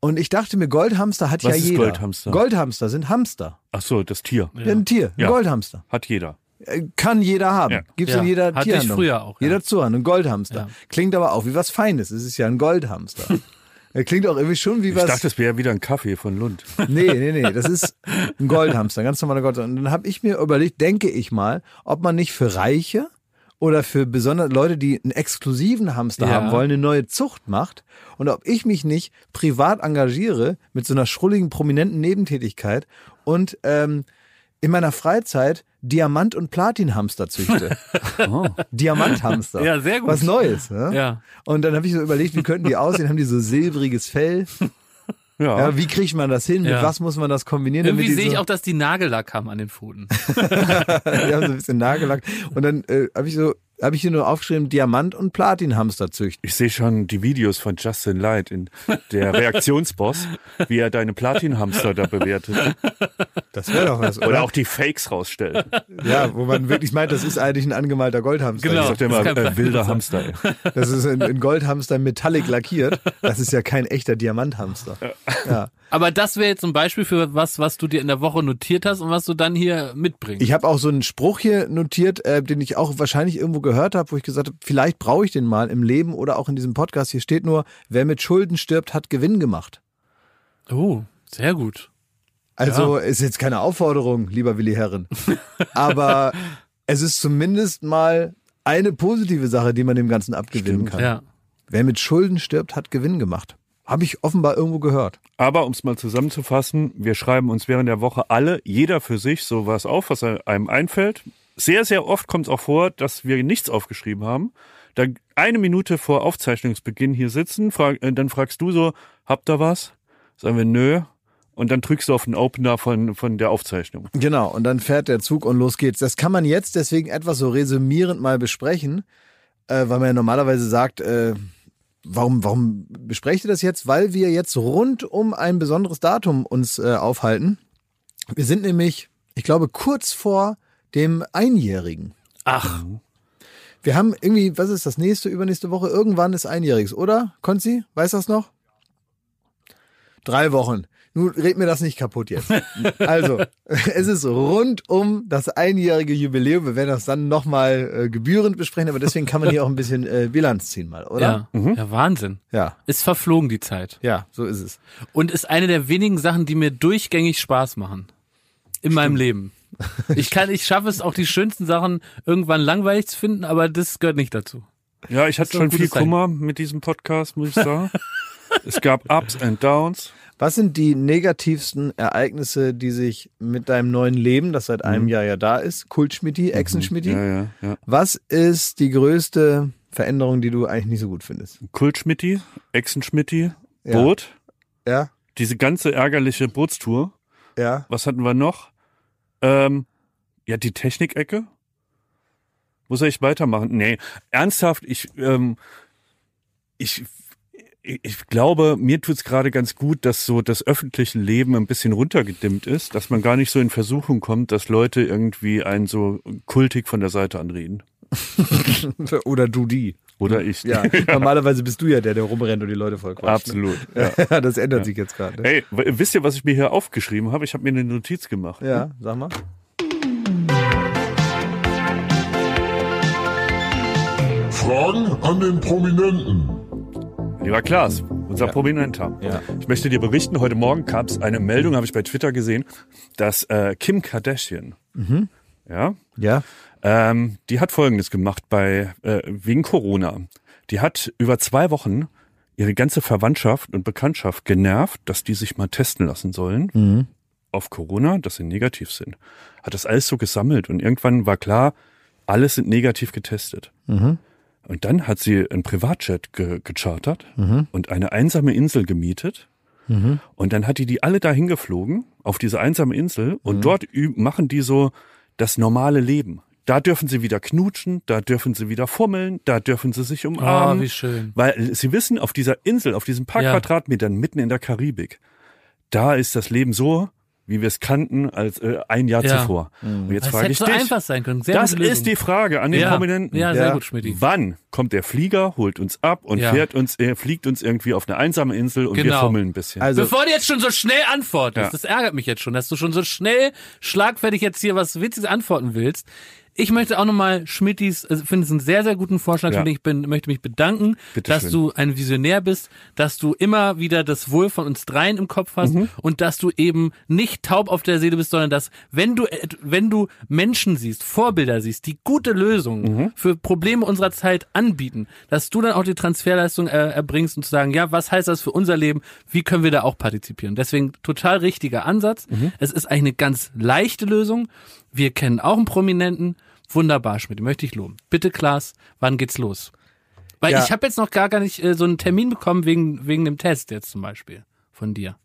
Speaker 1: Und ich dachte mir, Goldhamster hat
Speaker 2: Was
Speaker 1: ja
Speaker 2: ist
Speaker 1: jeder.
Speaker 2: Goldhamster?
Speaker 1: Goldhamster sind Hamster.
Speaker 2: Ach so, das Tier.
Speaker 1: Ja. Ein Tier, ein
Speaker 2: Ja.
Speaker 1: Goldhamster.
Speaker 2: Hat jeder.
Speaker 1: Äh, Kann jeder haben.
Speaker 2: Ja.
Speaker 1: Gibt's
Speaker 4: Ja.
Speaker 1: in jeder
Speaker 4: Hatte ich
Speaker 1: Tierhandlung.
Speaker 4: früher auch, ja.
Speaker 1: Jeder Zuhand, ein Goldhamster.
Speaker 4: Ja.
Speaker 1: Klingt aber auch wie was Feines. Es ist ja ein Goldhamster. [LAUGHS] Er klingt auch irgendwie schon wie
Speaker 2: Ich
Speaker 1: was.
Speaker 2: dachte, es wäre wieder ein Kaffee von Lund. [LAUGHS]
Speaker 1: Nee, nee, nee, das ist ein Goldhamster, ganz normaler Goldhamster. Und dann habe ich mir überlegt, denke ich mal, ob man nicht für Reiche oder für besondere Leute, die einen exklusiven Hamster
Speaker 4: Ja.
Speaker 1: haben wollen, eine neue Zucht macht und ob ich mich nicht privat engagiere mit so einer schrulligen, prominenten Nebentätigkeit und ähm, in meiner Freizeit Diamant- und Platinhamster züchte. [LAUGHS] Diamanthamster.
Speaker 4: Ja, sehr gut.
Speaker 1: Was Neues. Ja?
Speaker 4: Ja.
Speaker 1: Und dann habe ich so überlegt, wie könnten die aussehen? Haben die so silbriges Fell?
Speaker 2: Ja.
Speaker 1: Ja, wie kriegt man das hin? Mit
Speaker 4: Ja.
Speaker 1: was muss man das kombinieren?
Speaker 4: Irgendwie sehe ich
Speaker 1: so,
Speaker 4: auch, dass die Nagellack haben an den Pfoten. [LAUGHS]
Speaker 1: die haben so ein bisschen Nagellack. Und dann äh, habe ich so, habe ich hier nur aufgeschrieben, Diamant- und Platinhamster züchten.
Speaker 2: Ich sehe schon die Videos von Justin Light in der Reaktionsboss, wie er deine Platinhamster da bewertet.
Speaker 1: Das wäre doch was, oder?
Speaker 2: Oder auch die Fakes rausstellt.
Speaker 1: ja, wo man wirklich meint, das ist eigentlich ein angemalter Goldhamster.
Speaker 4: Genau.
Speaker 2: Ich sag dir
Speaker 4: das
Speaker 2: mal, äh, wilder Hamster. Ey.
Speaker 1: Das ist ein, ein Goldhamster metallic lackiert. Das ist ja kein echter Diamanthamster. Ja.
Speaker 4: Aber das wäre jetzt zum Beispiel für was, was du dir in der Woche notiert hast und was du dann hier mitbringst.
Speaker 1: Ich habe auch so einen Spruch hier notiert, äh, den ich auch wahrscheinlich irgendwo gehört habe, wo ich gesagt habe, vielleicht brauche ich den mal im Leben oder auch in diesem Podcast. Hier steht nur, wer mit Schulden stirbt, hat Gewinn gemacht.
Speaker 4: oh, sehr gut.
Speaker 1: Also ist jetzt keine Aufforderung, lieber Willi Herren. [LAUGHS] Aber es ist zumindest mal eine positive Sache, die man dem Ganzen abgewinnen kann.
Speaker 4: Ja.
Speaker 1: Wer mit Schulden stirbt, hat Gewinn gemacht. Habe ich offenbar irgendwo gehört.
Speaker 2: Aber um es mal zusammenzufassen, wir schreiben uns während der Woche alle, jeder für sich, sowas auf, was einem einfällt. Sehr, sehr oft kommt es auch vor, dass wir nichts aufgeschrieben haben. Da eine Minute vor Aufzeichnungsbeginn hier sitzen, frag, äh, dann fragst du so, habt ihr was? Sagen wir nö. Und dann drückst du auf den Opener von, von der Aufzeichnung.
Speaker 1: Genau, und dann fährt der Zug und los geht's. Das kann man jetzt deswegen etwas so resümierend mal besprechen, äh, weil man ja normalerweise sagt, äh, warum, warum besprecht ihr das jetzt? Weil wir jetzt rund um ein besonderes Datum uns äh, aufhalten. Wir sind nämlich, ich glaube, kurz vor dem Einjährigen.
Speaker 4: Ach,
Speaker 1: Wir haben irgendwie, was ist das nächste, übernächste Woche? Irgendwann ist Einjähriges, oder? Konzi, weißt du das noch? Drei Wochen. Nun red mir das nicht kaputt jetzt. Also, [LAUGHS] es ist rund um das einjährige Jubiläum. Wir werden das dann nochmal äh, gebührend besprechen, aber deswegen kann man hier auch ein bisschen äh, Bilanz ziehen mal, oder?
Speaker 4: ja. ja, Wahnsinn.
Speaker 1: Ja,
Speaker 4: Ist verflogen die Zeit.
Speaker 1: ja, so ist es.
Speaker 4: Und ist eine der wenigen Sachen, die mir durchgängig Spaß machen. In meinem Leben. [LAUGHS] Ich kann, ich schaffe es auch die schönsten Sachen irgendwann langweilig zu finden, aber das gehört nicht dazu.
Speaker 2: Ja, ich hatte schon viel. Kummer mit diesem Podcast, muss ich sagen. es gab Ups and Downs.
Speaker 1: Was sind die negativsten Ereignisse, die sich mit deinem neuen Leben, das seit einem Jahr ja da ist, Kultschmitti, Echsenschmitti,
Speaker 2: Ja, ja, ja.
Speaker 1: was ist die größte Veränderung, die du eigentlich nicht so gut findest?
Speaker 2: Kultschmitti, Echsenschmitti,
Speaker 1: Ja.
Speaker 2: Boot,
Speaker 1: Ja,
Speaker 2: diese ganze ärgerliche Bootstour.
Speaker 1: ja.
Speaker 2: Was hatten wir noch? Ähm, ja, die Technikecke. Soll ich weitermachen? Nee, ernsthaft, ich, ähm, ich, ich glaube, mir tut's gerade ganz gut, dass so das öffentliche Leben ein bisschen runtergedimmt ist, dass man gar nicht so in Versuchung kommt, dass Leute irgendwie einen so kultig von der Seite anreden. [LAUGHS]
Speaker 1: Oder du die.
Speaker 2: Oder ich. [LAUGHS]
Speaker 1: Ja, normalerweise bist du ja der, der rumrennt und die Leute voll quatscht. ne?
Speaker 2: Absolut. Ja. [LAUGHS]
Speaker 1: Ja, das ändert sich jetzt gerade. Ne?
Speaker 2: Hey, wisst ihr, was ich mir hier aufgeschrieben habe? Ich habe mir eine Notiz gemacht.
Speaker 1: Ja, sag mal.
Speaker 3: Fragen an den Prominenten.
Speaker 2: Lieber Klaas, unser Prominenter.
Speaker 1: Ja.
Speaker 2: Ich möchte dir berichten, heute Morgen gab es eine Meldung, habe ich bei Twitter gesehen, dass äh, Kim Kardashian, ja,
Speaker 1: Ja.
Speaker 2: ähm, die hat Folgendes gemacht bei äh, wegen Corona. Die hat über zwei Wochen ihre ganze Verwandtschaft und Bekanntschaft genervt, dass die sich mal testen lassen sollen auf Corona, dass sie negativ sind. Hat das alles so gesammelt und irgendwann war klar, alles sind negativ getestet. Und dann hat sie ein Privatjet ge gechartert und eine einsame Insel gemietet. Und dann hat die die alle dahin geflogen, auf diese einsame Insel. Und dort üb- machen die so das normale Leben. Da dürfen sie wieder knutschen, da dürfen sie wieder fummeln, da dürfen sie sich umarmen.
Speaker 4: Oh, wie schön.
Speaker 2: Weil sie wissen, auf dieser Insel, auf diesen paar
Speaker 4: Ja.
Speaker 2: Quadratmetern mitten in der Karibik, da ist das Leben so, wie wir es kannten, als äh, ein Jahr
Speaker 4: Ja.
Speaker 2: zuvor. Und jetzt
Speaker 4: Das
Speaker 2: frage
Speaker 4: hätte
Speaker 2: ich
Speaker 4: so
Speaker 2: dich,
Speaker 4: einfach sein können. Sehr
Speaker 2: das ist die Frage an den
Speaker 4: ja.
Speaker 2: Prominenten.
Speaker 4: Ja, sehr gut, Schmidt.
Speaker 2: Wann kommt der Flieger, holt uns ab und
Speaker 4: Ja.
Speaker 2: fährt uns, äh, fliegt uns irgendwie auf eine einsame Insel und wir
Speaker 4: Genau.
Speaker 2: fummeln ein bisschen.
Speaker 1: Also,
Speaker 4: Bevor du jetzt schon so schnell antwortest,
Speaker 2: Ja.
Speaker 4: das ärgert mich jetzt schon, dass du schon so schnell schlagfertig jetzt hier was Witziges antworten willst. Ich möchte auch nochmal Schmittis, also finde es einen sehr, sehr guten Vorschlag,
Speaker 2: Ja.
Speaker 4: ich bin, möchte mich bedanken,
Speaker 2: Bitte
Speaker 4: dass
Speaker 2: schön.
Speaker 4: du ein Visionär bist, dass du immer wieder das Wohl von uns dreien im Kopf hast
Speaker 2: Mhm.
Speaker 4: und dass du eben nicht taub auf der Seele bist, sondern dass, wenn du, et- wenn du Menschen siehst, Vorbilder siehst, die gute Lösungen
Speaker 2: Mhm.
Speaker 4: für Probleme unserer Zeit anbieten, dass du dann auch die Transferleistung äh, erbringst und zu sagen, ja, was heißt das für unser Leben? Wie können wir da auch partizipieren? Deswegen total richtiger Ansatz.
Speaker 2: Mhm.
Speaker 4: Es ist eigentlich eine ganz leichte Lösung. Wir kennen auch einen Prominenten. Wunderbar, Schmidt, möchte ich loben. Bitte, Klaas, wann geht's los? Weil
Speaker 1: Ja.
Speaker 4: ich habe jetzt noch gar, gar nicht äh, so einen Termin bekommen wegen, wegen dem Test jetzt zum Beispiel von dir.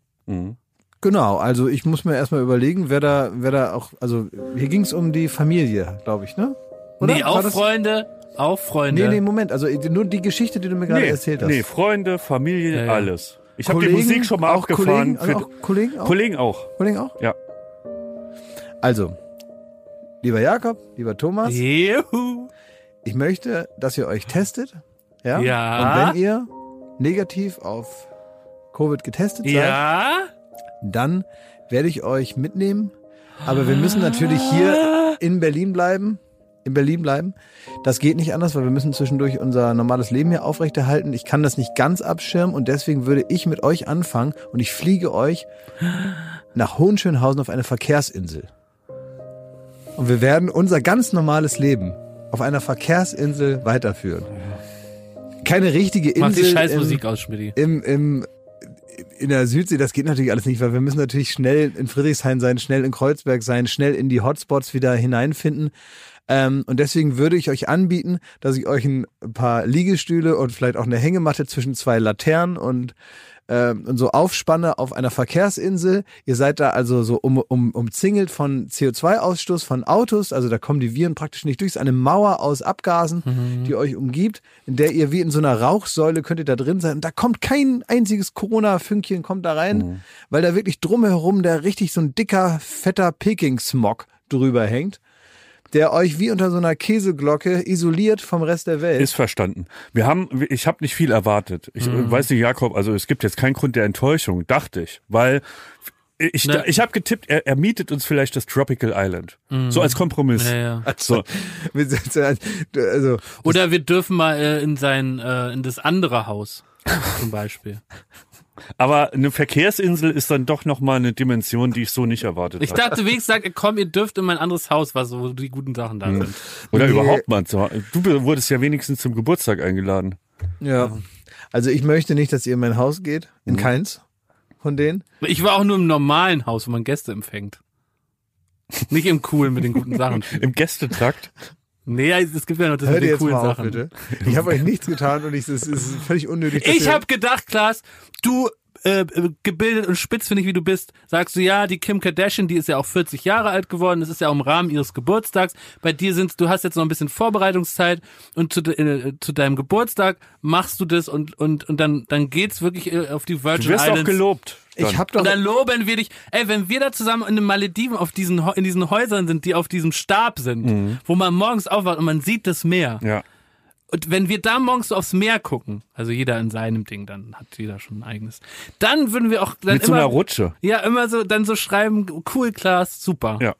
Speaker 1: genau, also ich muss mir erstmal überlegen, wer da, wer da auch, also hier ging es um die Familie, glaube ich, ne? Oder?
Speaker 4: Nee, auch Freunde, auch Freunde.
Speaker 1: Nee, nee, Moment, also nur die Geschichte, die du mir gerade
Speaker 2: nee,
Speaker 1: erzählt hast.
Speaker 2: nee, Freunde, Familie,
Speaker 4: Ja, ja.
Speaker 2: alles. Ich habe die
Speaker 1: Kollegen,
Speaker 2: Musik schon mal
Speaker 1: auch
Speaker 2: abgefahren.
Speaker 1: Kollegen, also
Speaker 2: für-
Speaker 1: auch Kollegen auch?
Speaker 2: Kollegen auch.
Speaker 1: Kollegen auch?
Speaker 2: Ja.
Speaker 1: Also, lieber Jakob, lieber Thomas,
Speaker 4: Juhu.
Speaker 1: ich möchte, dass ihr euch testet. Ja.
Speaker 4: Ja.
Speaker 1: Und wenn ihr negativ auf Covid getestet seid,
Speaker 4: Ja.
Speaker 1: dann werde ich euch mitnehmen. Aber wir müssen natürlich hier in Berlin bleiben. In Berlin bleiben. Das geht nicht anders, weil wir müssen zwischendurch unser normales Leben hier aufrechterhalten. Ich kann das nicht ganz abschirmen und deswegen würde ich mit euch anfangen und ich fliege euch nach Hohenschönhausen auf eine Verkehrsinsel. Und wir werden unser ganz normales Leben auf einer Verkehrsinsel weiterführen. Keine richtige
Speaker 4: Mach die
Speaker 1: Insel.
Speaker 4: scheiß
Speaker 1: im-
Speaker 4: Musik aus, Schmidt.
Speaker 1: im, im, in der Südsee, das geht natürlich alles nicht, weil wir müssen natürlich schnell in Friedrichshain sein, schnell in Kreuzberg sein, schnell in die Hotspots wieder hineinfinden. Ähm, und deswegen würde ich euch anbieten, dass ich euch ein paar Liegestühle und vielleicht auch eine Hängematte zwischen zwei Laternen und, ähm, und so aufspanne auf einer Verkehrsinsel. Ihr seid da also so um, um, umzingelt von CO2-Ausstoß von Autos, also da kommen die Viren praktisch nicht durch. Es ist eine Mauer aus Abgasen, die euch umgibt, in der ihr wie in so einer Rauchsäule könnt ihr da drin sein. Und da kommt kein einziges Corona-Fünkchen kommt da rein, weil da wirklich drumherum der richtig so ein dicker, fetter Peking-Smog drüber hängt, der euch wie unter so einer Käseglocke isoliert vom Rest der Welt.
Speaker 2: Ist verstanden. Wir haben, ich habe nicht viel erwartet. Ich
Speaker 4: Mhm.
Speaker 2: weiß nicht, Jakob, also es gibt jetzt keinen Grund der Enttäuschung, dachte ich, weil ich,
Speaker 4: Ne.
Speaker 2: ich habe getippt, er, er mietet uns vielleicht das Tropical Island. So als Kompromiss.
Speaker 4: Ja, ja.
Speaker 2: So,
Speaker 1: Wir sind so- also,
Speaker 4: Oder wir dürfen mal äh, in sein, äh, in das andere Haus zum Beispiel.
Speaker 2: Aber eine Verkehrsinsel ist dann doch noch mal eine Dimension, die ich so nicht erwartet
Speaker 4: Ich
Speaker 2: habe.
Speaker 4: dachte, wenigstens sagt, komm, ihr dürft in mein anderes Haus, was wo die guten Sachen da sind.
Speaker 2: Oder
Speaker 1: Nee.
Speaker 2: überhaupt mal. So. Du wurdest ja wenigstens zum Geburtstag eingeladen.
Speaker 1: ja. Also ich möchte nicht, dass ihr in mein Haus geht, in keins von denen.
Speaker 4: Ich war auch nur im normalen Haus, wo man Gäste empfängt. Nicht im coolen mit den guten Sachen. [LAUGHS]
Speaker 2: Im Gästetrakt.
Speaker 4: Nee, es gibt ja noch das
Speaker 1: Hört
Speaker 4: mit den coolen
Speaker 1: auf,
Speaker 4: Sachen.
Speaker 1: bitte. Ich habe euch nichts getan und ich, es ist völlig unnötig.
Speaker 4: Ich habe gedacht, Klaas, du äh, äh, gebildet und spitzfindig wie du bist, sagst du, ja, die Kim Kardashian, die ist ja auch 40 Jahre alt geworden, das ist ja auch im Rahmen ihres Geburtstags. Bei dir sind, du hast jetzt noch ein bisschen Vorbereitungszeit und zu, äh, zu deinem Geburtstag machst du das und, und, und dann, dann geht's wirklich äh, auf die
Speaker 2: Du
Speaker 4: Virgin
Speaker 2: wirst auch
Speaker 4: Islands.
Speaker 2: gelobt.
Speaker 1: Ich
Speaker 2: dann.
Speaker 1: habe doch
Speaker 4: Und dann loben wir dich. Ey, wenn wir da zusammen in den Malediven auf diesen, in diesen Häusern sind, die auf diesem Stab sind, wo man morgens aufwacht und man sieht das Meer.
Speaker 2: Ja.
Speaker 4: Und wenn wir da morgens so aufs Meer gucken, also jeder in seinem Ding, dann hat jeder schon ein eigenes. Dann würden wir auch dann
Speaker 2: Mit so
Speaker 4: immer,
Speaker 2: einer Rutsche.
Speaker 4: ja, immer so, dann so schreiben, cool, Klaas, super.
Speaker 2: Ja.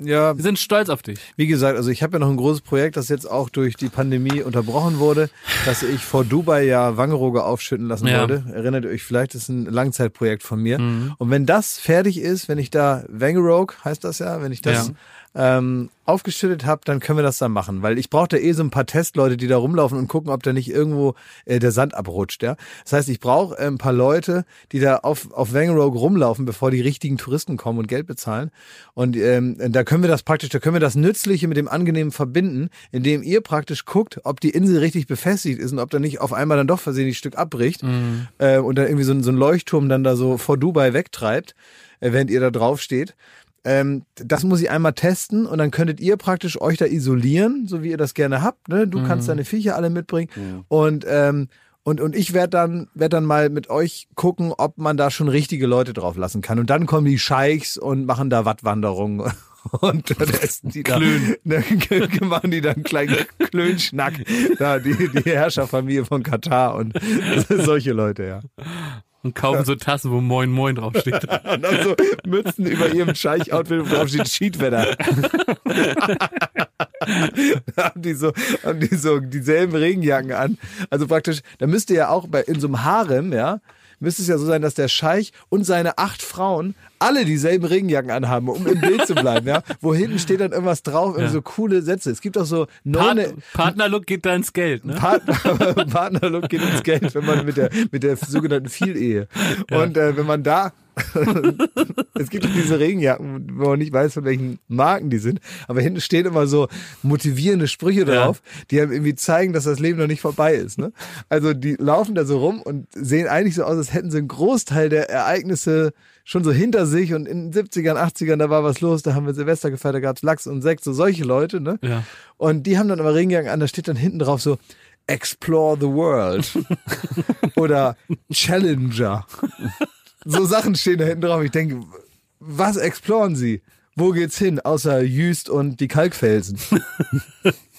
Speaker 1: ja,
Speaker 4: Wir sind stolz auf dich.
Speaker 1: Wie gesagt, also ich habe ja noch ein großes Projekt, das jetzt auch durch die Pandemie unterbrochen wurde, dass ich vor Dubai ja Wangerooge aufschütten lassen
Speaker 4: Ja.
Speaker 1: wollte. Erinnert ihr euch vielleicht, das ist ein Langzeitprojekt von mir. Und wenn das fertig ist, wenn ich da Wangerooge heißt das ja, wenn ich das ähm, aufgeschüttet habe, dann können wir das dann machen, weil ich brauche da eh so ein paar Testleute, die da rumlaufen und gucken, ob da nicht irgendwo äh, der Sand abrutscht, ja. Das heißt, ich brauche äh, ein paar Leute, die da auf auf Wangerooge rumlaufen, bevor die richtigen Touristen kommen und Geld bezahlen. Und ähm, da können wir das praktisch, da können wir das Nützliche mit dem Angenehmen verbinden, indem ihr praktisch guckt, ob die Insel richtig befestigt ist und ob da nicht auf einmal dann doch versehentlich ein Stück abbricht äh, und dann irgendwie so, ein- so ein Leuchtturm dann da so vor Dubai wegtreibt, äh, während ihr da drauf steht. Ähm, das muss ich einmal testen und dann könntet ihr praktisch euch da isolieren, so wie ihr das gerne habt. Ne? Du kannst deine Viecher alle mitbringen und ähm, und, und ich werde dann, werd dann mal mit euch gucken, ob man da schon richtige Leute drauf lassen kann. Und dann kommen die Scheichs und machen da Wattwanderungen. [LAUGHS] Und dann essen die da, ne, [LAUGHS] machen die dann einen kleinen Klönschnack. [LAUGHS] Da, die, die Herrscherfamilie von Katar und solche Leute, ja.
Speaker 4: Und kaufen so Tassen, wo Moin Moin draufsteht. [LAUGHS]
Speaker 1: Und dann so Mützen über ihrem Scheich-Outfit, wo drauf steht Schiedwetter. [LAUGHS] da haben die so, haben die so dieselben Regenjacken an. Also praktisch, da müsste ja auch bei, in so einem Harem, ja, müsste es ja so sein, dass der Scheich und seine acht Frauen alle dieselben Regenjacken anhaben, um im Bild zu bleiben, ja. [LAUGHS] Wo hinten steht dann irgendwas drauf, irgendwie so coole Sätze. Es gibt auch so
Speaker 4: Part
Speaker 1: neune,
Speaker 4: Partnerlook geht da ins Geld, ne?
Speaker 1: Partner, [LAUGHS] [LAUGHS] Partnerlook geht ins Geld, wenn man mit der, mit der sogenannten Vielehe. Und äh, wenn man da, [LAUGHS] es gibt diese Regenjacken, wo man nicht weiß, von welchen Marken die sind, aber hinten stehen immer so motivierende Sprüche drauf, die einem irgendwie zeigen, dass das Leben noch nicht vorbei ist. Ne? Also die laufen da so rum und sehen eigentlich so aus, als hätten sie einen Großteil der Ereignisse schon so hinter sich und in den 70ern, 80ern, da war was los, da haben wir Silvester gefeiert, da gab's Lachs und Sekt, so solche Leute, ne?
Speaker 4: Ja.
Speaker 1: Und die haben dann aber Regenjacken an, da steht dann hinten drauf so Explore the World [LAUGHS] oder Challenger. So Sachen stehen da hinten drauf. Ich denke, was exploren sie? Wo geht's hin? Außer Jüst und die Kalkfelsen. [LAUGHS]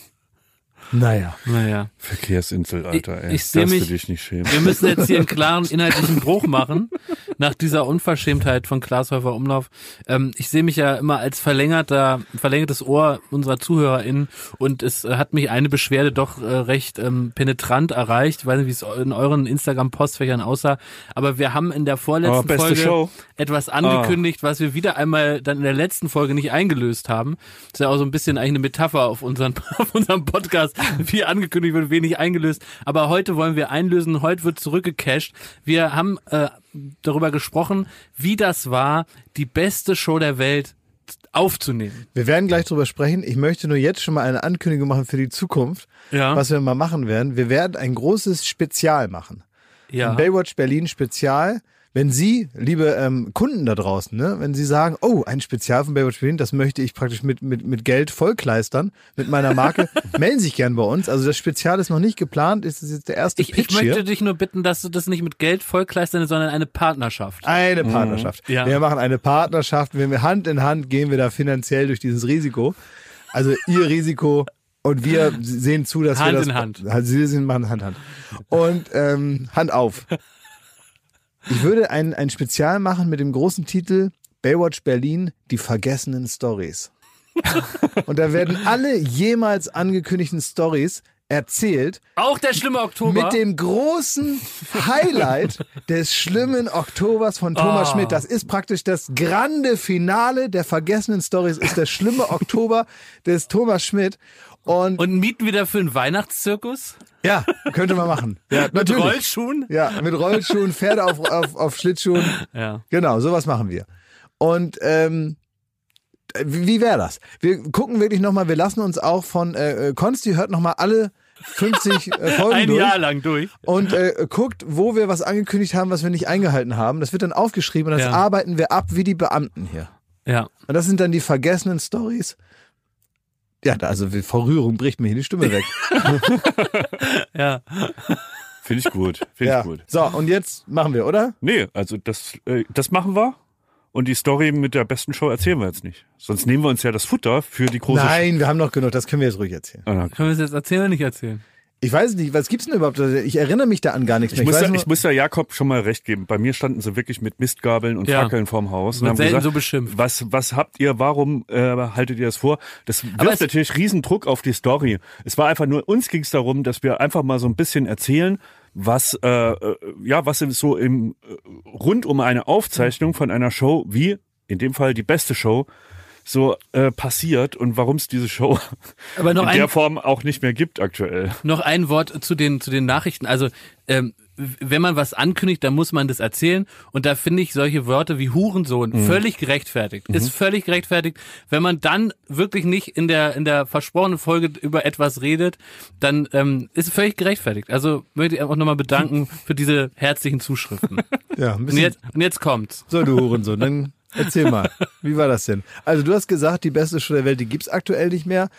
Speaker 1: naja.
Speaker 4: Naja.
Speaker 2: Verkehrsinsel, Alter, ey.
Speaker 4: Ich- ich seh
Speaker 2: Darfst
Speaker 4: mich-
Speaker 2: dich nicht schämen.
Speaker 4: Wir müssen jetzt hier einen [LAUGHS] klaren inhaltlichen Bruch machen nach dieser Unverschämtheit von Glashäufer Umlauf. Ähm, ich sehe mich ja immer als verlängerter, verlängertes Ohr unserer ZuhörerInnen und es äh, hat mich eine Beschwerde doch äh, recht ähm, penetrant erreicht. Ich weiß nicht, wie es in euren Instagram-Postfächern aussah, aber wir haben in der vorletzten
Speaker 2: beste
Speaker 4: Folge
Speaker 2: Show.
Speaker 4: etwas angekündigt, was wir wieder einmal dann in der letzten Folge nicht eingelöst haben. Das ist ja auch so ein bisschen eigentlich eine Metapher auf unseren, [LAUGHS] auf unserem Podcast. [LAUGHS] Wie angekündigt wird, wenig eingelöst. Aber heute wollen wir einlösen. Heute wird zurückgecasht. Wir haben äh, darüber gesprochen, wie das war, die beste Show der Welt aufzunehmen.
Speaker 1: Wir werden gleich drüber sprechen. Ich möchte nur jetzt schon mal eine Ankündigung machen für die Zukunft,
Speaker 4: Ja.
Speaker 1: was wir mal machen werden. Wir werden ein großes Spezial machen.
Speaker 4: Ja.
Speaker 1: Ein Baywatch Berlin Spezial. Wenn Sie, liebe ähm, Kunden da draußen, ne, wenn Sie sagen, oh, ein Spezial von Baywatch Berlin, das möchte ich praktisch mit, mit, mit Geld vollkleistern, mit meiner Marke, [LAUGHS] melden Sie sich gern bei uns. Also das Spezial ist noch nicht geplant, ist jetzt der erste
Speaker 4: Ich, ich
Speaker 1: Pitch
Speaker 4: möchte
Speaker 1: hier.
Speaker 4: dich nur bitten, dass du das nicht mit Geld vollkleistern, sondern eine Partnerschaft.
Speaker 1: Eine Partnerschaft.
Speaker 4: Ja.
Speaker 1: Wir machen eine Partnerschaft. Wenn wir Hand in Hand gehen wir da finanziell durch dieses Risiko. Also Ihr Risiko und wir sehen zu, dass
Speaker 4: Hand
Speaker 1: wir das
Speaker 4: in Hand.
Speaker 1: Sie sind machen Hand in Hand und ähm, Hand auf. Ich würde ein ein Spezial machen mit dem großen Titel Baywatch Berlin: Die vergessenen Stories. [LAUGHS] und da werden alle jemals angekündigten Stories erzählt
Speaker 4: Auch der schlimme Oktober.
Speaker 1: mit dem großen Highlight des schlimmen Oktobers von Thomas
Speaker 4: Ah.
Speaker 1: Schmidt. Das ist praktisch das grande Finale der vergessenen Stories, ist der schlimme Oktober des Thomas Schmidt. Und,
Speaker 4: Und mieten wir dafür einen Weihnachtszirkus?
Speaker 1: ja, könnte man machen. Ja,
Speaker 4: Mit
Speaker 1: natürlich.
Speaker 4: Rollschuhen?
Speaker 1: Ja, mit Rollschuhen, Pferde auf, auf, auf Schlittschuhen.
Speaker 4: Ja.
Speaker 1: Genau, sowas machen wir. Und ähm, wie, wie wäre das? Wir gucken wirklich nochmal, wir lassen uns auch von äh, äh, Konsti hört nochmal alle 50 äh, [LAUGHS] Folgen
Speaker 4: Ein
Speaker 1: durch
Speaker 4: Jahr lang durch.
Speaker 1: und äh, guckt, wo wir was angekündigt haben, was wir nicht eingehalten haben. Das wird dann aufgeschrieben und das
Speaker 4: Ja.
Speaker 1: arbeiten wir ab wie die Beamten hier.
Speaker 4: Ja.
Speaker 1: Und das sind dann die vergessenen Stories. Ja, da- also vor Rührung bricht mir hier die Stimme weg. [LAUGHS]
Speaker 4: Ja.
Speaker 2: Finde ich gut. Finde
Speaker 1: ja.
Speaker 2: ich gut.
Speaker 1: So, und jetzt machen wir, oder?
Speaker 2: Nee, also das, äh, das machen wir. Und die Story mit der besten Show erzählen wir jetzt nicht. Sonst nehmen wir uns ja das Futter für die große
Speaker 1: Nein, wir haben noch genug, das können wir jetzt ruhig erzählen.
Speaker 2: Show. Ah,
Speaker 4: Können wir das jetzt erzählen oder nicht erzählen?
Speaker 1: Ich weiß nicht, was gibt's denn überhaupt? Ich erinnere mich da an gar nichts
Speaker 2: Ich
Speaker 1: mehr.
Speaker 2: muss,
Speaker 1: weiß
Speaker 2: ja, ich muss ja Jakob schon mal recht geben. Bei mir standen sie wirklich mit Mistgabeln und
Speaker 4: Ja.
Speaker 2: Fackeln vorm Haus und
Speaker 4: Wird
Speaker 2: haben gesagt,
Speaker 4: so beschimpft.
Speaker 2: was, was habt ihr, warum äh, haltet ihr das vor? Das wirft natürlich riesen Druck auf die Story. Es war einfach nur, uns ging es darum, dass wir einfach mal so ein bisschen erzählen, was, äh, äh, ja, was so im, äh, rund um eine Aufzeichnung von einer Show, wie in dem Fall die beste Show, so äh, passiert und warum es diese Show [LAUGHS]
Speaker 4: Aber noch
Speaker 2: in
Speaker 4: ein,
Speaker 2: der Form auch nicht mehr gibt aktuell.
Speaker 4: noch ein Wort zu den, zu den Nachrichten. Also, ähm, wenn man was ankündigt, dann muss man das erzählen. Und da finde ich solche Wörter wie Hurensohn
Speaker 2: Mhm.
Speaker 4: völlig gerechtfertigt. Ist völlig gerechtfertigt. Wenn man dann wirklich nicht in der, in der versprochenen Folge über etwas redet, dann ähm, ist es völlig gerechtfertigt. Also möchte ich auch nochmal bedanken für diese herzlichen Zuschriften. [LAUGHS]
Speaker 1: ja, ein
Speaker 4: Und
Speaker 1: bisschen.
Speaker 4: jetzt, und jetzt kommt's.
Speaker 1: So, du Hurensohn, dann erzähl mal. Wie war das denn? Also, du hast gesagt, die beste Show der Welt, die gibt's aktuell nicht mehr.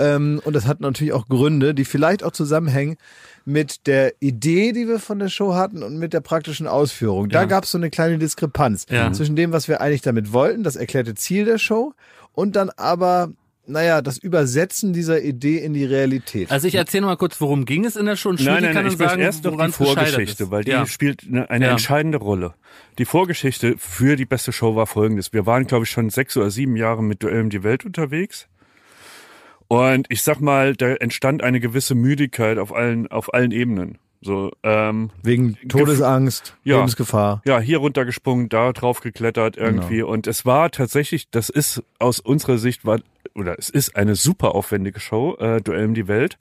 Speaker 1: Ähm, und das hat natürlich auch Gründe, die vielleicht auch zusammenhängen mit der Idee, die wir von der Show hatten und mit der praktischen Ausführung. Da
Speaker 4: Ja.
Speaker 1: gab's so eine kleine Diskrepanz
Speaker 4: Ja.
Speaker 1: zwischen dem, was wir eigentlich damit wollten, das erklärte Ziel der Show, und dann aber, naja, das Übersetzen dieser Idee in die Realität.
Speaker 4: Also ich erzähle noch mal kurz, worum ging es in der Show. Und
Speaker 2: Nein, nein,
Speaker 4: kann
Speaker 2: nein,
Speaker 4: uns
Speaker 2: ich
Speaker 4: sagen,
Speaker 2: erst noch die Vorgeschichte, weil die
Speaker 4: ja.
Speaker 2: spielt eine, eine
Speaker 4: Ja.
Speaker 2: entscheidende Rolle. Die Vorgeschichte für die beste Show war folgendes. Wir waren, glaube ich, schon sechs oder sieben Jahre mit Duell um die Welt unterwegs. Und ich sag mal, da entstand eine gewisse Müdigkeit auf allen, auf allen Ebenen. So, ähm,
Speaker 1: Wegen Todesangst,
Speaker 2: Ja.
Speaker 1: Lebensgefahr.
Speaker 2: ja, hier runtergesprungen, da drauf geklettert irgendwie. Und es war tatsächlich, das ist aus unserer Sicht war, oder es ist eine super aufwendige Show, äh, Duell um die Welt,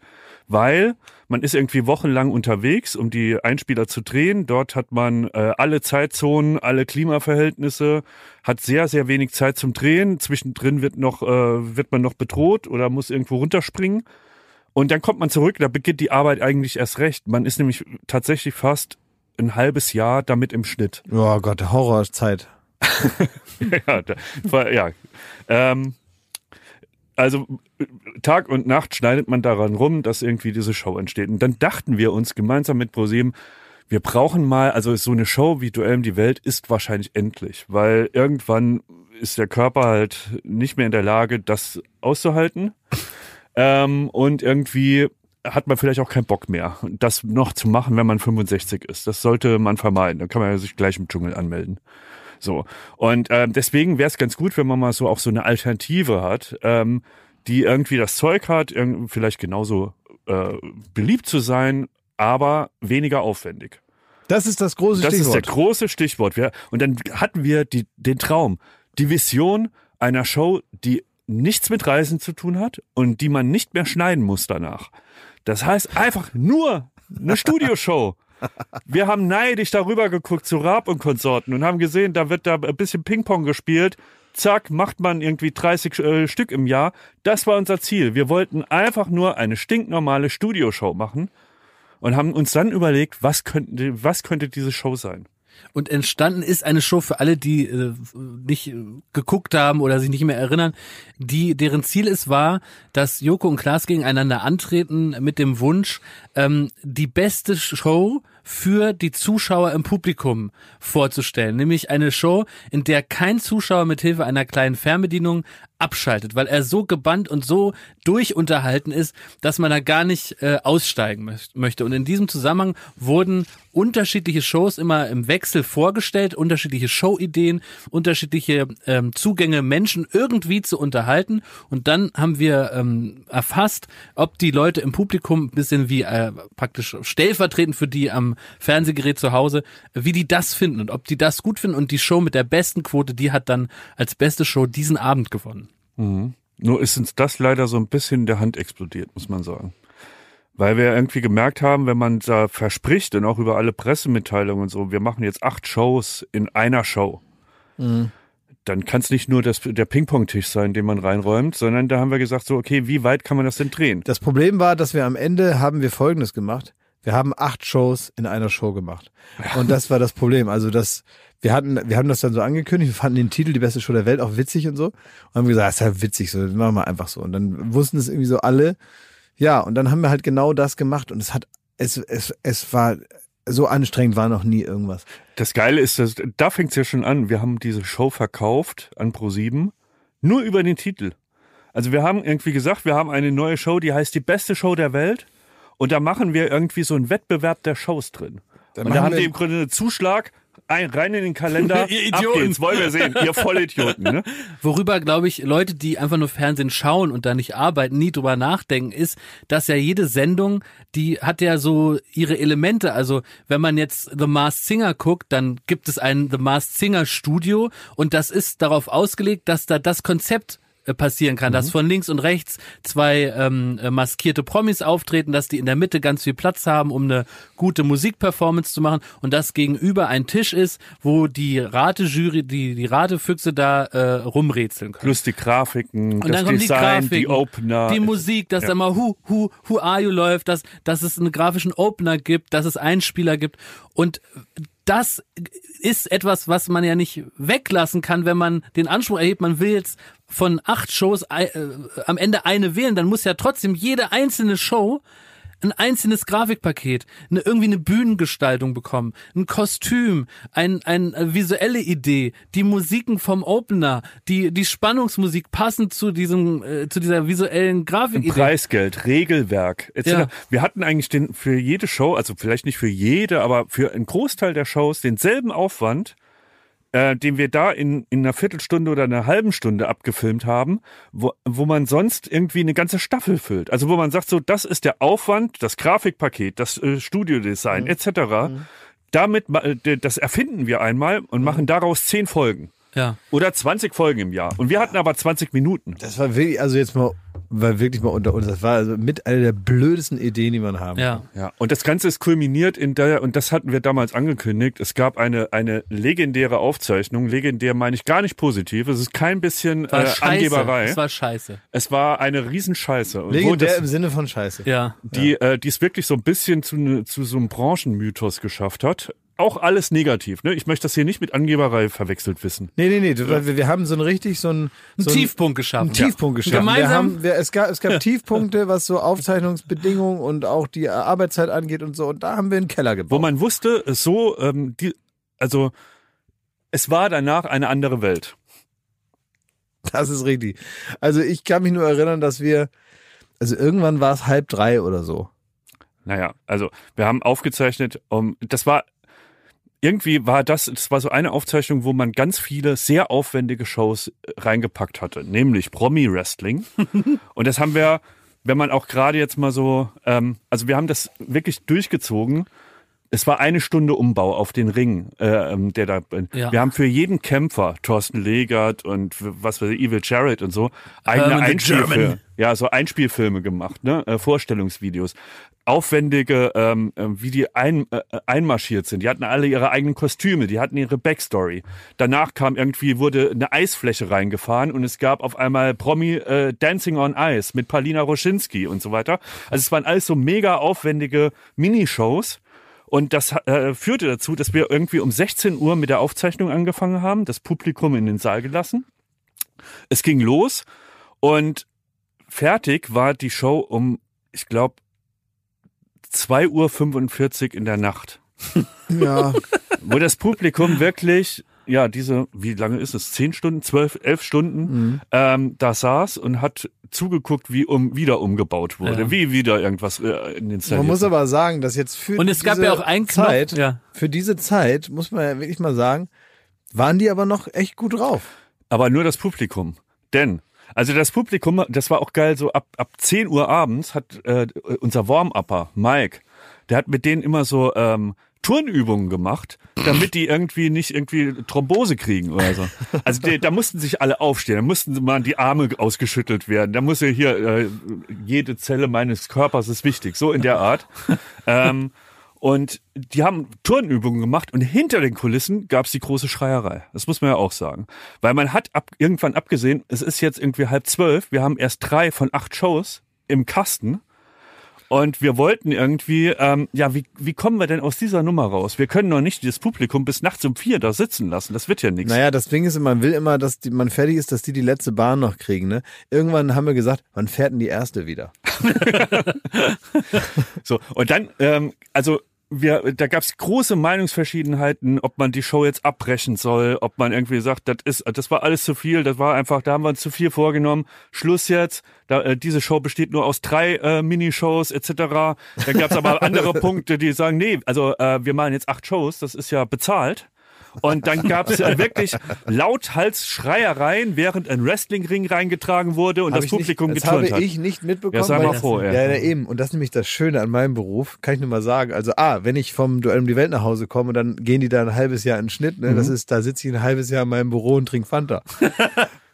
Speaker 2: weil man ist irgendwie wochenlang unterwegs, um die Einspieler zu drehen. Dort hat man äh, alle Zeitzonen, alle Klimaverhältnisse, hat sehr, sehr wenig Zeit zum Drehen. Zwischendrin wird noch, äh, wird man noch bedroht oder muss irgendwo runterspringen. Und dann kommt man zurück, da beginnt die Arbeit eigentlich erst recht. Man ist nämlich tatsächlich fast ein halbes Jahr damit im Schnitt.
Speaker 1: Oh Gott, Horrorzeit. [LAUGHS]
Speaker 2: ja, da, ja. Ähm, also Tag und Nacht schneidet man daran rum, dass irgendwie diese Show entsteht. Und dann dachten wir uns gemeinsam mit ProSieben, wir brauchen mal, also so eine Show wie Duell um die Welt ist wahrscheinlich endlich, weil irgendwann ist der Körper halt nicht mehr in der Lage, das auszuhalten. Ähm, und irgendwie hat man vielleicht auch keinen Bock mehr, das noch zu machen, wenn man 65 ist. Das sollte man vermeiden. Dann kann man ja sich gleich im Dschungel anmelden. So. Und ähm, deswegen wäre es ganz gut, wenn man mal so auch so eine Alternative hat, ähm, die irgendwie das Zeug hat, vielleicht genauso äh, beliebt zu sein, aber weniger aufwendig.
Speaker 1: Das ist das große
Speaker 2: Das ist der
Speaker 1: Stichwort.
Speaker 2: große Stichwort. Und dann hatten wir die, den Traum, die Vision einer Show, die nichts mit Reisen zu tun hat und die man nicht mehr schneiden muss danach. Das heißt einfach nur eine Studioshow. Wir haben neidisch darüber geguckt zu Raab und Konsorten und haben gesehen, da wird da ein bisschen Ping-Pong gespielt. Zack, macht man irgendwie 30 äh, Stück im Jahr. Das war unser Ziel. Wir wollten einfach nur eine stinknormale Studioshow machen und haben uns dann überlegt, was könnte, was könnte diese Show sein?
Speaker 4: Und entstanden ist eine Show für alle, die äh, nicht geguckt haben oder sich nicht mehr erinnern, die deren Ziel es war, dass Joko und Klaas gegeneinander antreten mit dem Wunsch, ähm, die beste Show für die Zuschauer im Publikum vorzustellen. Nämlich eine Show, in der kein Zuschauer mit Hilfe einer kleinen Fernbedienung abschaltet, weil er so gebannt und so durchunterhalten ist, dass man da gar nicht äh, aussteigen möcht- möchte. Und in diesem Zusammenhang wurden unterschiedliche Shows immer im Wechsel vorgestellt, unterschiedliche Showideen, unterschiedliche ähm, Zugänge, Menschen irgendwie zu unterhalten. Und dann haben wir ähm, erfasst, ob die Leute im Publikum ein bisschen wie äh, praktisch stellvertretend für die am Fernsehgerät zu Hause, wie die das finden und ob die das gut finden. Und die Show mit der besten Quote, die hat dann als beste Show diesen Abend gewonnen.
Speaker 2: Nur ist uns das leider so ein bisschen in der Hand explodiert, muss man sagen. Weil wir irgendwie gemerkt haben, wenn man da verspricht und auch über alle Pressemitteilungen und so, wir machen jetzt acht Shows in einer Show, dann kann es nicht nur das, der Ping-Pong-Tisch sein, den man reinräumt, sondern da haben wir gesagt, so, okay, wie weit kann man das denn drehen?
Speaker 1: Das Problem war, dass wir am Ende haben wir Folgendes gemacht. Wir haben acht Shows in einer Show gemacht. Und das war das Problem. Also das, wir hatten, wir haben das dann so angekündigt, wir fanden den Titel die beste Show der Welt auch witzig und so. Und haben gesagt, das ist ja witzig, so, das machen wir einfach so. Und dann wussten es irgendwie so alle. Ja, und dann haben wir halt genau das gemacht und es hat, es, es, es war, so anstrengend war noch nie irgendwas.
Speaker 2: Das Geile ist, dass, da fängt's ja schon an. Wir haben diese Show verkauft an Pro7 nur über den Titel. Also wir haben irgendwie gesagt, wir haben eine neue Show, die heißt die beste Show der Welt. Und da machen wir irgendwie so einen Wettbewerb der Shows drin.
Speaker 1: Dann
Speaker 2: und da haben
Speaker 1: wir-
Speaker 2: die im Grunde einen Zuschlag, ein, rein in den Kalender. [LAUGHS]
Speaker 4: Ihr
Speaker 2: ab
Speaker 4: Idioten.
Speaker 2: geht's, wollen wir sehen. Ihr Vollidioten. Ne? [LAUGHS]
Speaker 4: Worüber, glaube ich, Leute, die einfach nur Fernsehen schauen und da nicht arbeiten, nie drüber nachdenken, ist, dass ja jede Sendung, die hat ja so ihre Elemente. Also wenn man jetzt The Masked Singer guckt, dann gibt es ein The Masked Singer Studio und das ist darauf ausgelegt, dass da das Konzept passieren kann, dass von links und rechts zwei ähm, äh, maskierte Promis auftreten, dass die in der Mitte ganz viel Platz haben, um eine gute Musikperformance zu machen und dass gegenüber ein Tisch ist, wo die Ratejury, die die Ratefüchse da äh, rumrätseln können.
Speaker 2: Plus die Grafiken,
Speaker 4: Und
Speaker 2: das
Speaker 4: dann kommen
Speaker 2: Design,
Speaker 4: die
Speaker 2: die,
Speaker 4: Grafiken,
Speaker 2: Opener.
Speaker 4: die Musik, dass
Speaker 2: Ja.
Speaker 4: da mal Who, Who, Who Are You läuft, dass, dass es einen grafischen Opener gibt, dass es Einspieler gibt. Und das ist etwas, was man ja nicht weglassen kann, wenn man den Anspruch erhebt, man will jetzt von acht Shows äh, am Ende eine wählen, dann muss ja trotzdem jede einzelne Show ein einzelnes Grafikpaket, eine, irgendwie eine Bühnengestaltung bekommen, ein Kostüm, ein, ein äh, visuelle Idee, die Musiken vom Opener, die, die Spannungsmusik passend zu diesem, äh, zu dieser visuellen Grafikidee.
Speaker 2: Preisgeld, Regelwerk etc.
Speaker 4: Ja.
Speaker 2: Wir hatten eigentlich den für jede Show, also vielleicht nicht für jede, aber für einen Großteil der Shows denselben Aufwand, äh, den wir da in, in einer Viertelstunde oder einer halben Stunde abgefilmt haben, wo, wo man sonst irgendwie eine ganze Staffel füllt. Also wo man sagt, so das ist der Aufwand, das Grafikpaket, das äh, Studiodesign
Speaker 4: Mhm.
Speaker 2: etc. Damit ma- äh, das erfinden wir einmal und machen daraus zehn Folgen.
Speaker 4: Ja.
Speaker 2: Oder 20 Folgen im Jahr. Und wir hatten aber 20 Minuten.
Speaker 1: Das war wirklich, also jetzt mal, war wirklich mal unter uns. Das war also mit einer der blödesten Ideen, die man haben.
Speaker 4: Ja.
Speaker 2: Ja, und das Ganze ist kulminiert in der, und das hatten wir damals angekündigt, es gab eine, eine legendäre Aufzeichnung, legendär meine ich gar nicht positiv, es ist kein bisschen
Speaker 4: War
Speaker 2: äh,
Speaker 4: scheiße.
Speaker 2: Angeberei.
Speaker 4: Es war scheiße.
Speaker 2: es war eine Riesenscheiße. Und wo
Speaker 1: Legendär
Speaker 2: das,
Speaker 1: im Sinne von Scheiße.
Speaker 4: Ja.
Speaker 2: die, äh, die es wirklich so ein bisschen zu, zu so einem Branchenmythos geschafft hat. Auch alles negativ, ne? Ich möchte das hier nicht mit Angeberei verwechselt wissen.
Speaker 1: Nee, nee, nee. war- Wir, wir haben so ein richtig so ein,
Speaker 4: Ein
Speaker 1: so ein
Speaker 4: Tiefpunkt geschaffen.
Speaker 1: einen Tiefpunkt geschaffen. Wir
Speaker 4: Gemeinsam-
Speaker 1: haben, wir, es, gab, es gab Tiefpunkte, was so Aufzeichnungsbedingungen und auch die Arbeitszeit angeht und so. Und da haben wir einen Keller gebaut.
Speaker 2: Wo man wusste, es so, ähm, die, also es war danach eine andere Welt.
Speaker 1: Das ist richtig. Also ich kann mich nur erinnern, dass wir, also irgendwann war es halb drei oder so.
Speaker 2: Naja, also wir haben aufgezeichnet, um, das war irgendwie war das, das war so eine Aufzeichnung, wo man ganz viele sehr aufwendige Shows äh, reingepackt hatte, nämlich Promi-Wrestling. [LAUGHS] Und das haben wir, wenn man auch gerade jetzt mal so, ähm, also wir haben das wirklich durchgezogen. Es war eine Stunde Umbau auf den Ring, äh, ähm, der da.
Speaker 4: Ja.
Speaker 2: Wir haben für jeden Kämpfer, Thorsten Legert und was weiß ich, Evil Jared und so, eigene
Speaker 4: the
Speaker 2: Einspielfilme. Ja, so Einspielfilme gemacht, ne? Äh, Vorstellungsvideos. Aufwendige, ähm, äh, wie die ein, äh, einmarschiert sind. Die hatten alle ihre eigenen Kostüme, die hatten ihre Backstory. Danach kam irgendwie, wurde eine Eisfläche reingefahren und es gab auf einmal Promi äh, Dancing on Ice mit Palina Roschinski und so weiter. Also es waren alles so mega aufwendige Minishows. Und das äh, führte dazu, dass wir irgendwie um 16 Uhr mit der Aufzeichnung angefangen haben, das Publikum in den Saal gelassen. Es ging los und fertig war die Show um, ich glaube, 2.45 Uhr in der Nacht.
Speaker 1: Ja.
Speaker 2: Wo das Publikum wirklich, ja, diese, wie lange ist es? Zehn Stunden, zwölf, elf Stunden,
Speaker 4: Mhm.
Speaker 2: ähm, da saß und hat zugeguckt, wie um wieder umgebaut wurde,
Speaker 4: Ja.
Speaker 2: wie wieder irgendwas äh, in den
Speaker 1: Man muss aber sagen, dass jetzt für
Speaker 4: Und es gab
Speaker 1: diese
Speaker 4: ja auch einen Knopf,
Speaker 1: Zeit,
Speaker 4: ja.
Speaker 1: für diese Zeit, muss man ja wirklich mal sagen, waren die aber noch echt gut drauf.
Speaker 2: Aber nur das Publikum. Denn, also das Publikum, das war auch geil, so ab, ab 10 Uhr abends hat äh, unser Warm-Upper, Mike, der hat mit denen immer so ähm, Turnübungen gemacht, damit die irgendwie nicht irgendwie Thrombose kriegen oder so. Also die, da mussten sich alle aufstehen, da mussten mal die Arme ausgeschüttelt werden, da muss ja hier, äh, jede Zelle meines Körpers ist wichtig, so in der Art. ähm, Und die haben Turnübungen gemacht und hinter den Kulissen gab's die große Schreierei. Das muss man ja auch sagen. Weil man hat ab, irgendwann abgesehen, es ist jetzt irgendwie halb zwölf, wir haben erst drei von acht Shows im Kasten. Und wir wollten irgendwie, ähm, ja, wie, wie kommen wir denn aus dieser Nummer raus? Wir können doch nicht dieses Publikum bis nachts um vier da sitzen lassen. Das wird ja nichts.
Speaker 1: Naja, das Ding ist, man will immer, dass die, man fertig ist, dass die die letzte Bahn noch kriegen. Ne? Irgendwann haben wir gesagt, wann fährt denn die erste wieder? [LAUGHS] [LAUGHS]
Speaker 2: So, und dann, ähm, also wir, da gab's große Meinungsverschiedenheiten, ob man die Show jetzt abbrechen soll, ob man irgendwie sagt, das ist, das war alles zu viel, das war einfach, da haben wir uns zu viel vorgenommen. Schluss jetzt. Da, äh, diese Show besteht nur aus drei äh, Minishows etc. Dann gab's aber andere [LAUGHS] Punkte, die sagen, nee, also äh, wir machen jetzt acht Shows, das ist ja bezahlt. Und dann gab es wirklich lauthals Schreiereien, während ein Wrestlingring reingetragen wurde und
Speaker 1: Hab
Speaker 2: das
Speaker 1: ich nicht-
Speaker 2: Publikum
Speaker 1: das
Speaker 2: geturnt
Speaker 1: habe
Speaker 2: hat.
Speaker 1: ich nicht mitbekommen.
Speaker 2: Ja, sei mal
Speaker 1: das-
Speaker 2: froh.
Speaker 1: Ja, ja, eben. Und das ist nämlich das Schöne an meinem Beruf, kann ich nur mal sagen. Also, ah, wenn ich vom Duell um die Welt nach Hause komme, dann gehen die da ein halbes Jahr in Schnitt. Ne?
Speaker 2: Mhm.
Speaker 1: Das ist, da sitze ich ein halbes Jahr in meinem Büro und trinke Fanta. [LAUGHS]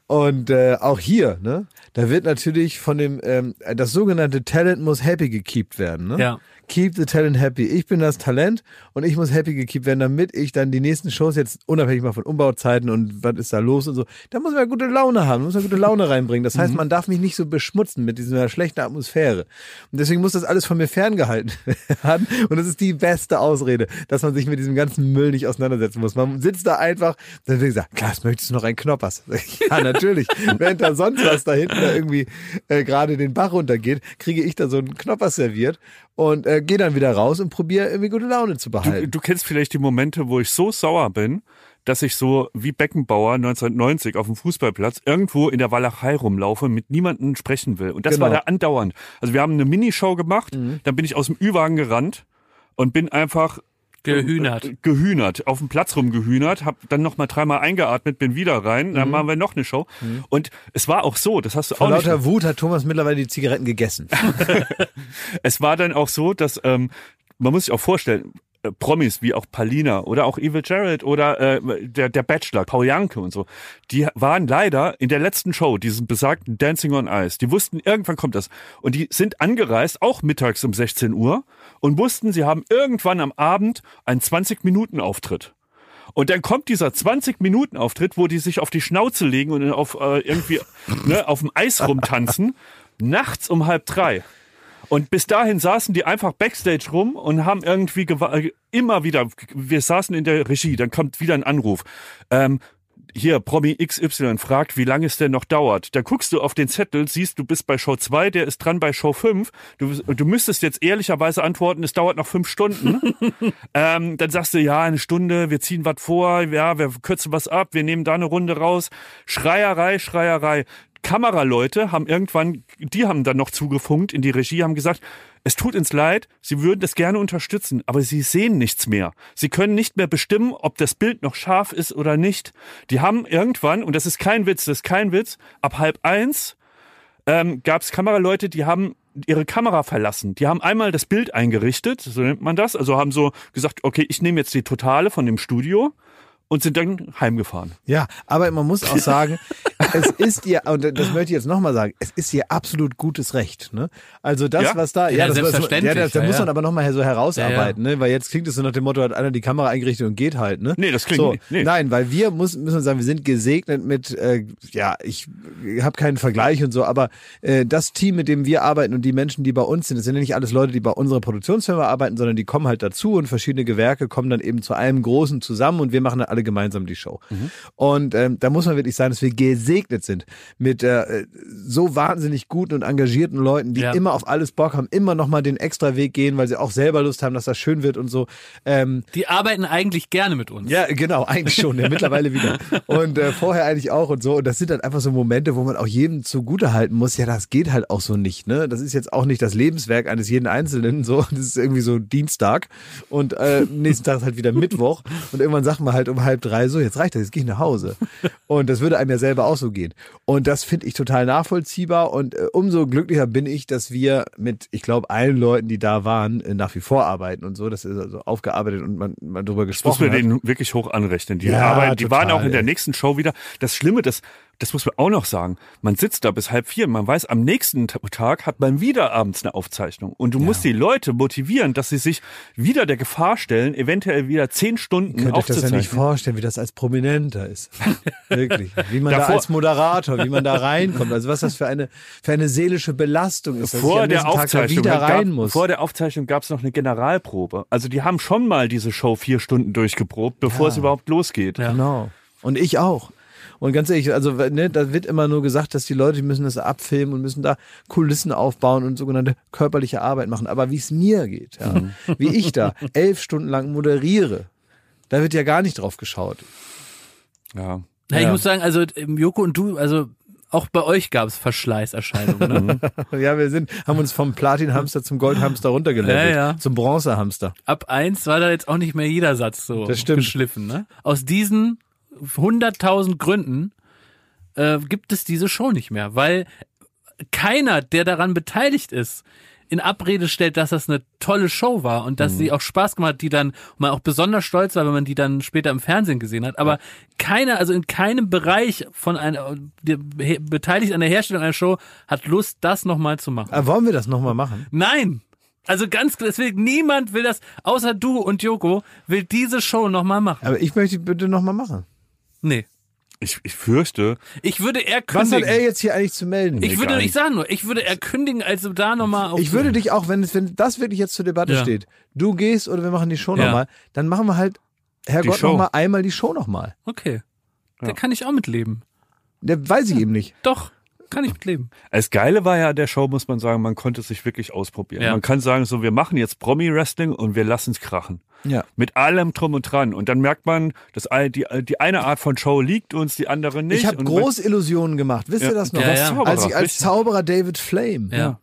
Speaker 1: Und äh, auch hier, ne, da wird natürlich von dem, ähm, das sogenannte Talent muss happy gekeept werden. Ne?
Speaker 4: Ja.
Speaker 1: Keep the talent happy. Ich bin das Talent und ich muss happy gekeept werden, damit ich dann die nächsten Shows jetzt unabhängig mal von Umbauzeiten und was ist da los und so, da muss man gute Laune haben, muss man gute Laune reinbringen. Das heißt, man darf mich nicht so beschmutzen mit dieser schlechten Atmosphäre. Und deswegen muss das alles von mir ferngehalten [LAUGHS] werden. Und das ist die beste Ausrede, dass man sich mit diesem ganzen Müll nicht auseinandersetzen muss. Man sitzt da einfach, dann wird gesagt, Klaas, möchtest du noch einen Knoppers? [LAUGHS] Ja, natürlich. Während da sonst was da hinten da irgendwie äh, gerade den Bach runtergeht, kriege ich da so einen Knoppers serviert und äh, gehe dann wieder raus und probiere irgendwie gute Laune zu
Speaker 2: Du,
Speaker 1: behalten.
Speaker 2: du kennst vielleicht die Momente, wo ich so sauer bin, dass ich so wie Beckenbauer 1990 auf dem Fußballplatz irgendwo in der Walachei rumlaufe, mit niemandem sprechen will. Und das
Speaker 1: Genau.
Speaker 2: war da andauernd. Also wir haben eine Minishow gemacht,
Speaker 1: Mhm.
Speaker 2: dann bin ich aus dem Ü-Wagen gerannt und bin einfach
Speaker 4: Gehühnert.
Speaker 2: äh, gehühnert, auf dem Platz rumgehühnert, hab dann noch mal dreimal eingeatmet, bin wieder rein, dann machen wir noch eine Show. Und es war auch so, das hast du
Speaker 1: Mhm. Vor
Speaker 2: auch nicht
Speaker 1: lauter Wut hat Thomas mittlerweile die Zigaretten gegessen. [LAUGHS] [LAUGHS]
Speaker 2: es war dann auch so, dass ähm, man muss sich auch vorstellen, äh, Promis wie auch Palina oder auch Evil Jared oder äh, der, der Bachelor, Paul Janke und so, die waren leider in der letzten Show, diesen besagten Dancing on Ice, die wussten, irgendwann kommt das. Und die sind angereist, auch mittags um 16 Uhr und wussten, sie haben irgendwann am Abend einen 20-Minuten-Auftritt. Und dann kommt dieser 20-Minuten-Auftritt, wo die sich auf die Schnauze legen und auf äh, irgendwie [LAUGHS] ne, auf dem Eis rumtanzen, nachts um halb drei. Und bis dahin saßen die einfach backstage rum und haben irgendwie äh, immer wieder, wir saßen in der Regie, dann kommt wieder ein Anruf. Ähm, hier, Promi XY fragt, wie lange es denn noch dauert. Da guckst du auf den Zettel, siehst, du bist bei Show 2, der ist dran bei Show 5. Du, du müsstest jetzt ehrlicherweise antworten, es dauert noch fünf Stunden. [LAUGHS] ähm, dann sagst du, ja, eine Stunde, wir ziehen was vor, ja, wir kürzen was ab, wir nehmen da eine Runde raus. Schreierei, Schreierei. Kameraleute haben irgendwann, die haben dann noch zugefunkt in die Regie, haben gesagt, es tut uns leid, sie würden das gerne unterstützen, aber sie sehen nichts mehr. Sie können nicht mehr bestimmen, ob das Bild noch scharf ist oder nicht. Die haben irgendwann, und das ist kein Witz, das ist kein Witz, ab halb eins ähm, gab es Kameraleute, die haben ihre Kamera verlassen. Die haben einmal das Bild eingerichtet, so nennt man das, also haben so gesagt, okay, ich nehme jetzt die Totale von dem Studio und sind dann heimgefahren.
Speaker 1: Ja, aber man muss auch [LAUGHS] sagen, es ist ihr, und das möchte ich jetzt nochmal sagen, es ist ihr absolut gutes Recht. Ne? Also das,
Speaker 2: Ja?
Speaker 1: was da,
Speaker 4: Ja,
Speaker 1: das, was-
Speaker 4: selbstverständlich,
Speaker 1: ja, das, da
Speaker 4: ja,
Speaker 1: muss
Speaker 4: ja.
Speaker 1: man aber nochmal so herausarbeiten, Ne? weil jetzt klingt es so nach dem Motto, hat einer die Kamera eingerichtet und geht halt. Ne?
Speaker 2: Nee, das klingt
Speaker 1: so,
Speaker 2: nicht- nee.
Speaker 1: Nein, weil wir muss, müssen sagen, wir sind gesegnet mit, äh, ja, ich habe keinen Vergleich und so, aber äh, das Team, mit dem wir arbeiten und die Menschen, die bei uns sind, das sind ja nicht alles Leute, die bei unserer Produktionsfirma arbeiten, sondern die kommen halt dazu und verschiedene Gewerke kommen dann eben zu einem Großen zusammen und wir machen dann alle gemeinsam die Show. Und ähm, da muss man wirklich sagen, dass wir gesegnet sind mit äh, so wahnsinnig guten und engagierten Leuten, die
Speaker 4: Ja.
Speaker 1: immer auf alles Bock haben, immer nochmal den extra Weg gehen, weil sie auch selber Lust haben, dass das schön wird und so. Ähm,
Speaker 4: Die arbeiten eigentlich gerne mit uns.
Speaker 1: ja, genau, eigentlich schon, ja, mittlerweile wieder. Und äh, vorher eigentlich auch und so. Und das sind dann einfach so Momente, wo man auch jedem zugute halten muss, ja, das geht halt auch so nicht. Ne? Das ist jetzt auch nicht das Lebenswerk eines jeden Einzelnen. So, das ist irgendwie so Dienstag und äh, nächsten Tag ist halt wieder Mittwoch. Und irgendwann sagt man halt um halb drei, so, jetzt reicht das, jetzt gehe ich nach Hause. Und das würde einem ja selber auch so gehen. Und das finde ich total nachvollziehbar. Und äh, umso glücklicher bin ich, dass wir mit, ich glaube, allen Leuten, die da waren, äh, nach wie vor arbeiten und so. Das ist also aufgearbeitet und man, man darüber
Speaker 2: Das muss
Speaker 1: gesprochen
Speaker 2: man
Speaker 1: hat.
Speaker 2: denen wirklich hoch anrechnen. Die
Speaker 1: Ja,
Speaker 2: Arbeit, die waren
Speaker 1: total,
Speaker 2: auch in der nächsten Show wieder. Das Schlimme, das das muss man auch noch sagen, man sitzt da bis halb vier, man weiß, am nächsten Ta- Tag hat man wieder abends eine Aufzeichnung. Und du musst die Leute motivieren, dass sie sich wieder der Gefahr stellen, eventuell wieder zehn Stunden
Speaker 1: Könnt euch das ja nicht
Speaker 2: aufzuzeichnen.
Speaker 1: vorstellen, wie das als Prominenter ist. [LAUGHS] Wirklich. Wie man da
Speaker 2: Davor-
Speaker 1: als Moderator, wie man da reinkommt. Also was das für eine, für eine seelische Belastung ist, dass ich
Speaker 2: vor der
Speaker 1: da
Speaker 2: Aufzeichnung gab,
Speaker 1: rein muss.
Speaker 2: vor der Aufzeichnung gab es noch eine Generalprobe. Also die haben schon mal diese Show vier Stunden durchgeprobt, bevor
Speaker 1: Ja.
Speaker 2: es überhaupt losgeht.
Speaker 4: Ja.
Speaker 1: Genau. Und ich auch. Und ganz ehrlich, also ne, da wird immer nur gesagt, dass die Leute, die müssen das abfilmen und müssen da Kulissen aufbauen und sogenannte körperliche Arbeit machen. Aber wie es mir geht, ja,
Speaker 2: Mhm. [LAUGHS]
Speaker 1: wie ich da elf Stunden lang moderiere, da wird ja gar nicht drauf geschaut.
Speaker 2: Ja.
Speaker 4: Na, ich
Speaker 1: Ja.
Speaker 4: muss sagen, also ähm, Joko und du, also auch bei euch gab es Verschleißerscheinungen. Ne? [LAUGHS]
Speaker 1: Ja, wir sind, haben uns vom Platinhamster zum Goldhamster runtergelevelt,
Speaker 4: Ja, ja.
Speaker 1: zum Bronzehamster.
Speaker 4: Ab eins war da jetzt auch nicht mehr jeder Satz so
Speaker 1: Das stimmt.
Speaker 4: geschliffen. Ne? Aus diesen 100.000 Gründen äh, gibt es diese Show nicht mehr, weil keiner, der daran beteiligt ist, in Abrede stellt, dass das eine tolle Show war und dass sie auch Spaß gemacht hat, die dann, man auch besonders stolz war, wenn man die dann später im Fernsehen gesehen hat. Aber keiner, also in keinem Bereich von einer, beteiligt an der Herstellung einer Show, hat Lust, das nochmal zu machen.
Speaker 1: Aber wollen wir das nochmal machen?
Speaker 4: Nein! Also ganz klar, deswegen niemand will das, außer du und Joko, will diese Show nochmal machen.
Speaker 1: Aber ich möchte die bitte nochmal machen.
Speaker 4: Nee.
Speaker 2: Ich, ich fürchte,
Speaker 4: Ich würde eher
Speaker 1: Was
Speaker 4: kündigen.
Speaker 1: hat er jetzt hier eigentlich zu melden?
Speaker 4: ich würde, ich
Speaker 2: nicht.
Speaker 4: sage nur, ich würde eher kündigen, als da nochmal auf.
Speaker 1: Ich würde dich auch, wenn, es- wenn das wirklich jetzt zur Debatte
Speaker 4: Ja.
Speaker 1: steht, du gehst oder wir machen die Show
Speaker 4: Ja.
Speaker 1: nochmal, dann machen wir halt, Herrgott, nochmal einmal die Show nochmal.
Speaker 4: Okay. Da kann ich auch mitleben.
Speaker 1: Der weiß ich eben nicht.
Speaker 4: Doch, kann ich mitleben.
Speaker 2: Das Geile war ja der Show, muss man sagen, man konnte sich wirklich ausprobieren.
Speaker 4: Ja.
Speaker 2: Man kann sagen, so, wir machen jetzt Promi-Wrestling und wir lassen es krachen.
Speaker 1: Ja.
Speaker 2: Mit allem drum und dran. Und dann merkt man, dass die, die eine Art von Show liegt uns, die andere nicht.
Speaker 1: Ich habe Großillusionen gemacht. Wisst
Speaker 2: Ja,
Speaker 1: ihr das noch?
Speaker 4: ja, ja.
Speaker 2: Zauberer,
Speaker 1: Als ich als. Zauberer David Flame,
Speaker 4: Ja.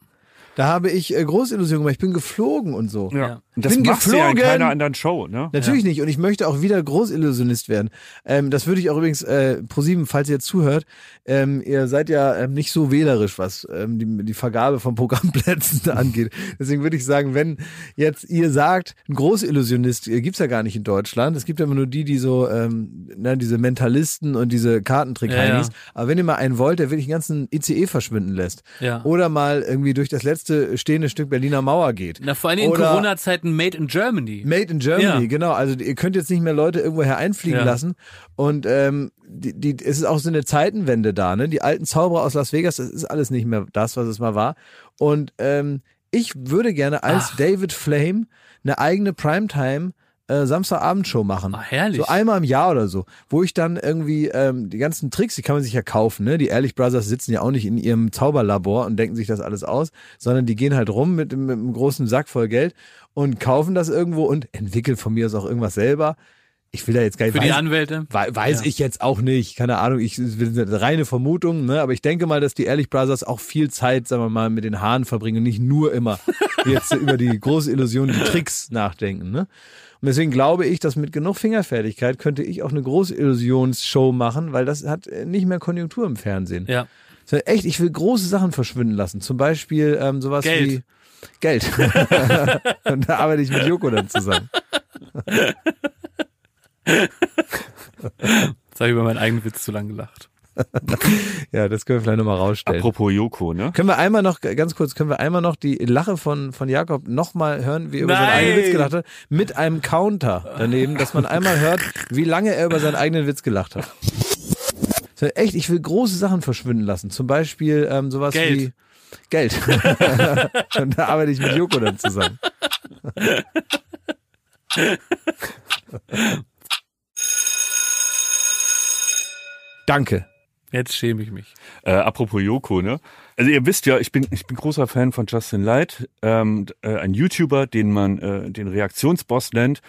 Speaker 1: da habe ich äh, Großillusionen gemacht. Ich bin geflogen und so.
Speaker 2: Ja.
Speaker 4: Ja.
Speaker 2: Und das
Speaker 1: Bin
Speaker 2: du ja in
Speaker 1: geflogen.
Speaker 2: keiner anderen Show, ne?
Speaker 1: Natürlich nicht. Und ich möchte auch wieder Großillusionist werden. Ähm, das würde ich auch übrigens, äh, ProSieben, falls ihr jetzt zuhört, ähm, ihr seid ja ähm, nicht so wählerisch, was ähm, die, die Vergabe von Programmplätzen [LAUGHS] angeht. Deswegen würde ich sagen, wenn jetzt ihr sagt, ein Großillusionist äh, gibt's ja gar nicht in Deutschland. Es gibt ja immer nur die, die so, ähm, ne, diese Mentalisten und diese kartentrick
Speaker 4: Ja, ja.
Speaker 1: Aber wenn ihr mal einen wollt, der wirklich den ganzen ICE verschwinden lässt.
Speaker 4: Ja.
Speaker 1: Oder mal irgendwie durch das letzte stehende Stück Berliner Mauer geht.
Speaker 4: Na, vor allem in
Speaker 1: Oder-
Speaker 4: Corona-Zeiten Made in Germany.
Speaker 1: Made in Germany,
Speaker 4: Ja.
Speaker 1: genau. Also ihr könnt jetzt nicht mehr Leute irgendwoher einfliegen
Speaker 4: Ja.
Speaker 1: lassen. Und ähm, die, die, es ist auch so eine Zeitenwende da, ne? Die alten Zauberer aus Las Vegas, das ist alles nicht mehr das, was es mal war. Und ähm, ich würde gerne als David Flame eine eigene Primetime äh, Samstagabendshow machen.
Speaker 4: Ah, herrlich.
Speaker 1: So einmal im Jahr oder so, wo ich dann irgendwie ähm, die ganzen Tricks, die kann man sich ja kaufen, ne? Die Ehrlich Brothers sitzen ja auch nicht in ihrem Zauberlabor und denken sich das alles aus, sondern die gehen halt rum mit, mit einem großen Sack voll Geld und kaufen das irgendwo und entwickeln von mir aus auch irgendwas selber. Ich will da jetzt gar nicht
Speaker 4: Für die
Speaker 1: weiß-
Speaker 4: Anwälte.
Speaker 1: Wei- Weiß
Speaker 4: Ja.
Speaker 1: ich jetzt auch nicht, keine Ahnung, ich eine reine Vermutung, ne? aber ich denke mal, dass die Ehrlich Brothers auch viel Zeit, sagen wir mal, mit den Haaren verbringen und nicht nur immer [LAUGHS] jetzt über die große Illusion, die Tricks nachdenken. Ne? Und deswegen glaube ich, dass mit genug Fingerfertigkeit könnte ich auch eine große Illusionsshow machen, weil das hat äh, nicht mehr Konjunktur im Fernsehen.
Speaker 4: Ja.
Speaker 1: Echt, ich will große Sachen verschwinden lassen. Zum Beispiel ähm, sowas
Speaker 4: Geld.
Speaker 1: wie Geld. [LAUGHS] und da arbeite ich mit Joko dann zusammen.
Speaker 4: Jetzt habe ich über meinen eigenen Witz zu lang gelacht. [LAUGHS]
Speaker 1: Ja, das können wir vielleicht nochmal rausstellen.
Speaker 2: Apropos Joko, ne?
Speaker 1: Können wir einmal noch, ganz kurz, können wir einmal noch die Lache von, von Jakob nochmal hören, wie er über seinen
Speaker 4: Nein!
Speaker 1: eigenen Witz gelacht hat, mit einem Counter daneben, dass man einmal hört, wie lange er über seinen eigenen Witz gelacht hat. So, echt, ich will große Sachen verschwinden lassen. Zum Beispiel ähm, sowas
Speaker 4: Geld.
Speaker 1: wie Geld. [LAUGHS] Und da arbeite ich mit Joko dann zusammen. [LAUGHS] Danke.
Speaker 4: Jetzt schäme ich mich.
Speaker 2: Äh, apropos Joko, ne? Also ihr wisst ja, ich bin ich bin großer Fan von Justin Light, ähm, äh, ein YouTuber, den man äh, den Reaktionsboss nennt,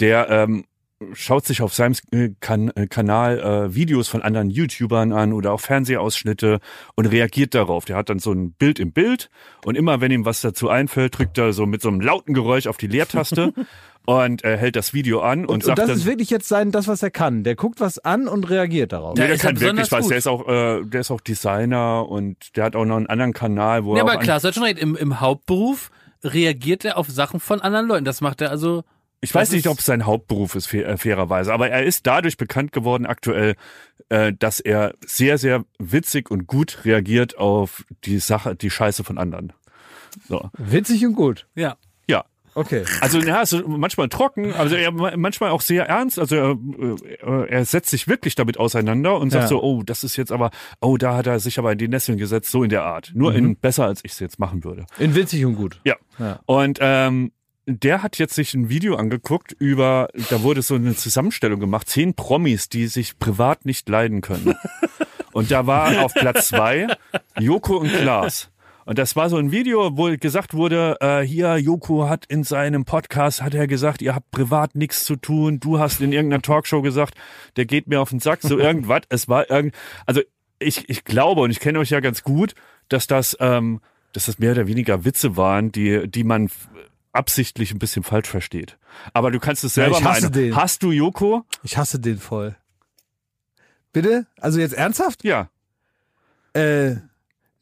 Speaker 2: der ähm, schaut sich auf seinem äh, kan äh, Kanal äh, Videos von anderen YouTubern an oder auch Fernsehausschnitte und reagiert darauf. Der hat dann so ein Bild im Bild und immer wenn ihm was dazu einfällt, drückt er so mit so einem lauten Geräusch auf die Leertaste [LAUGHS] und äh, hält das Video an und,
Speaker 1: Und, und
Speaker 2: sagt
Speaker 1: das
Speaker 2: dann,
Speaker 1: ist wirklich jetzt sein, das, was er kann. Der guckt was an und reagiert darauf.
Speaker 2: Nee,
Speaker 4: Ja,
Speaker 2: der
Speaker 4: ist er
Speaker 2: kann wirklich was.
Speaker 4: gut.
Speaker 2: Der ist auch, äh, der ist auch Designer und der hat auch noch einen anderen Kanal, wo
Speaker 4: Ja,
Speaker 2: er
Speaker 4: aber
Speaker 2: auch
Speaker 4: klar, schon recht. Im, Im Hauptberuf reagiert er auf Sachen von anderen Leuten. Das macht er also
Speaker 2: Ich weiß
Speaker 4: Das
Speaker 2: nicht, ob es sein Hauptberuf ist, fair, äh, fairerweise, aber er ist dadurch bekannt geworden aktuell, äh, dass er sehr, sehr witzig und gut reagiert auf die Sache, die Scheiße von anderen. So.
Speaker 1: Witzig und gut.
Speaker 4: Ja.
Speaker 2: Ja.
Speaker 1: Okay.
Speaker 2: Also ja, so manchmal trocken, also er manchmal auch sehr ernst. Also er, äh, er setzt sich wirklich damit auseinander und sagt
Speaker 1: Ja.
Speaker 2: so, oh, das ist jetzt aber, oh, da hat er sich aber in die Nesseln gesetzt, so in der Art. Nur in besser, als ich es jetzt machen würde.
Speaker 1: In witzig und gut.
Speaker 2: Ja.
Speaker 1: Ja.
Speaker 2: Und ähm, der hat jetzt sich ein Video angeguckt über, da wurde so eine Zusammenstellung gemacht, zehn Promis, die sich privat nicht leiden können. [LAUGHS] Und da war auf Platz zwei Joko und Klaas. Und das war so ein Video, wo gesagt wurde, äh, hier, Joko hat in seinem Podcast, hat er gesagt, ihr habt privat nichts zu tun, du hast in irgendeiner Talkshow gesagt, der geht mir auf den Sack, so irgendwas. Es war irgend, also ich, ich glaube, und ich kenne euch ja ganz gut, dass das, ähm, dass das mehr oder weniger Witze waren, die, die man absichtlich ein bisschen falsch versteht. Aber du kannst es
Speaker 1: Ja,
Speaker 2: selber
Speaker 1: ich hasse
Speaker 2: meinen.
Speaker 1: den.
Speaker 2: Hast du Joko?
Speaker 1: Ich hasse den voll. Bitte? Also jetzt ernsthaft?
Speaker 2: Ja.
Speaker 1: Äh,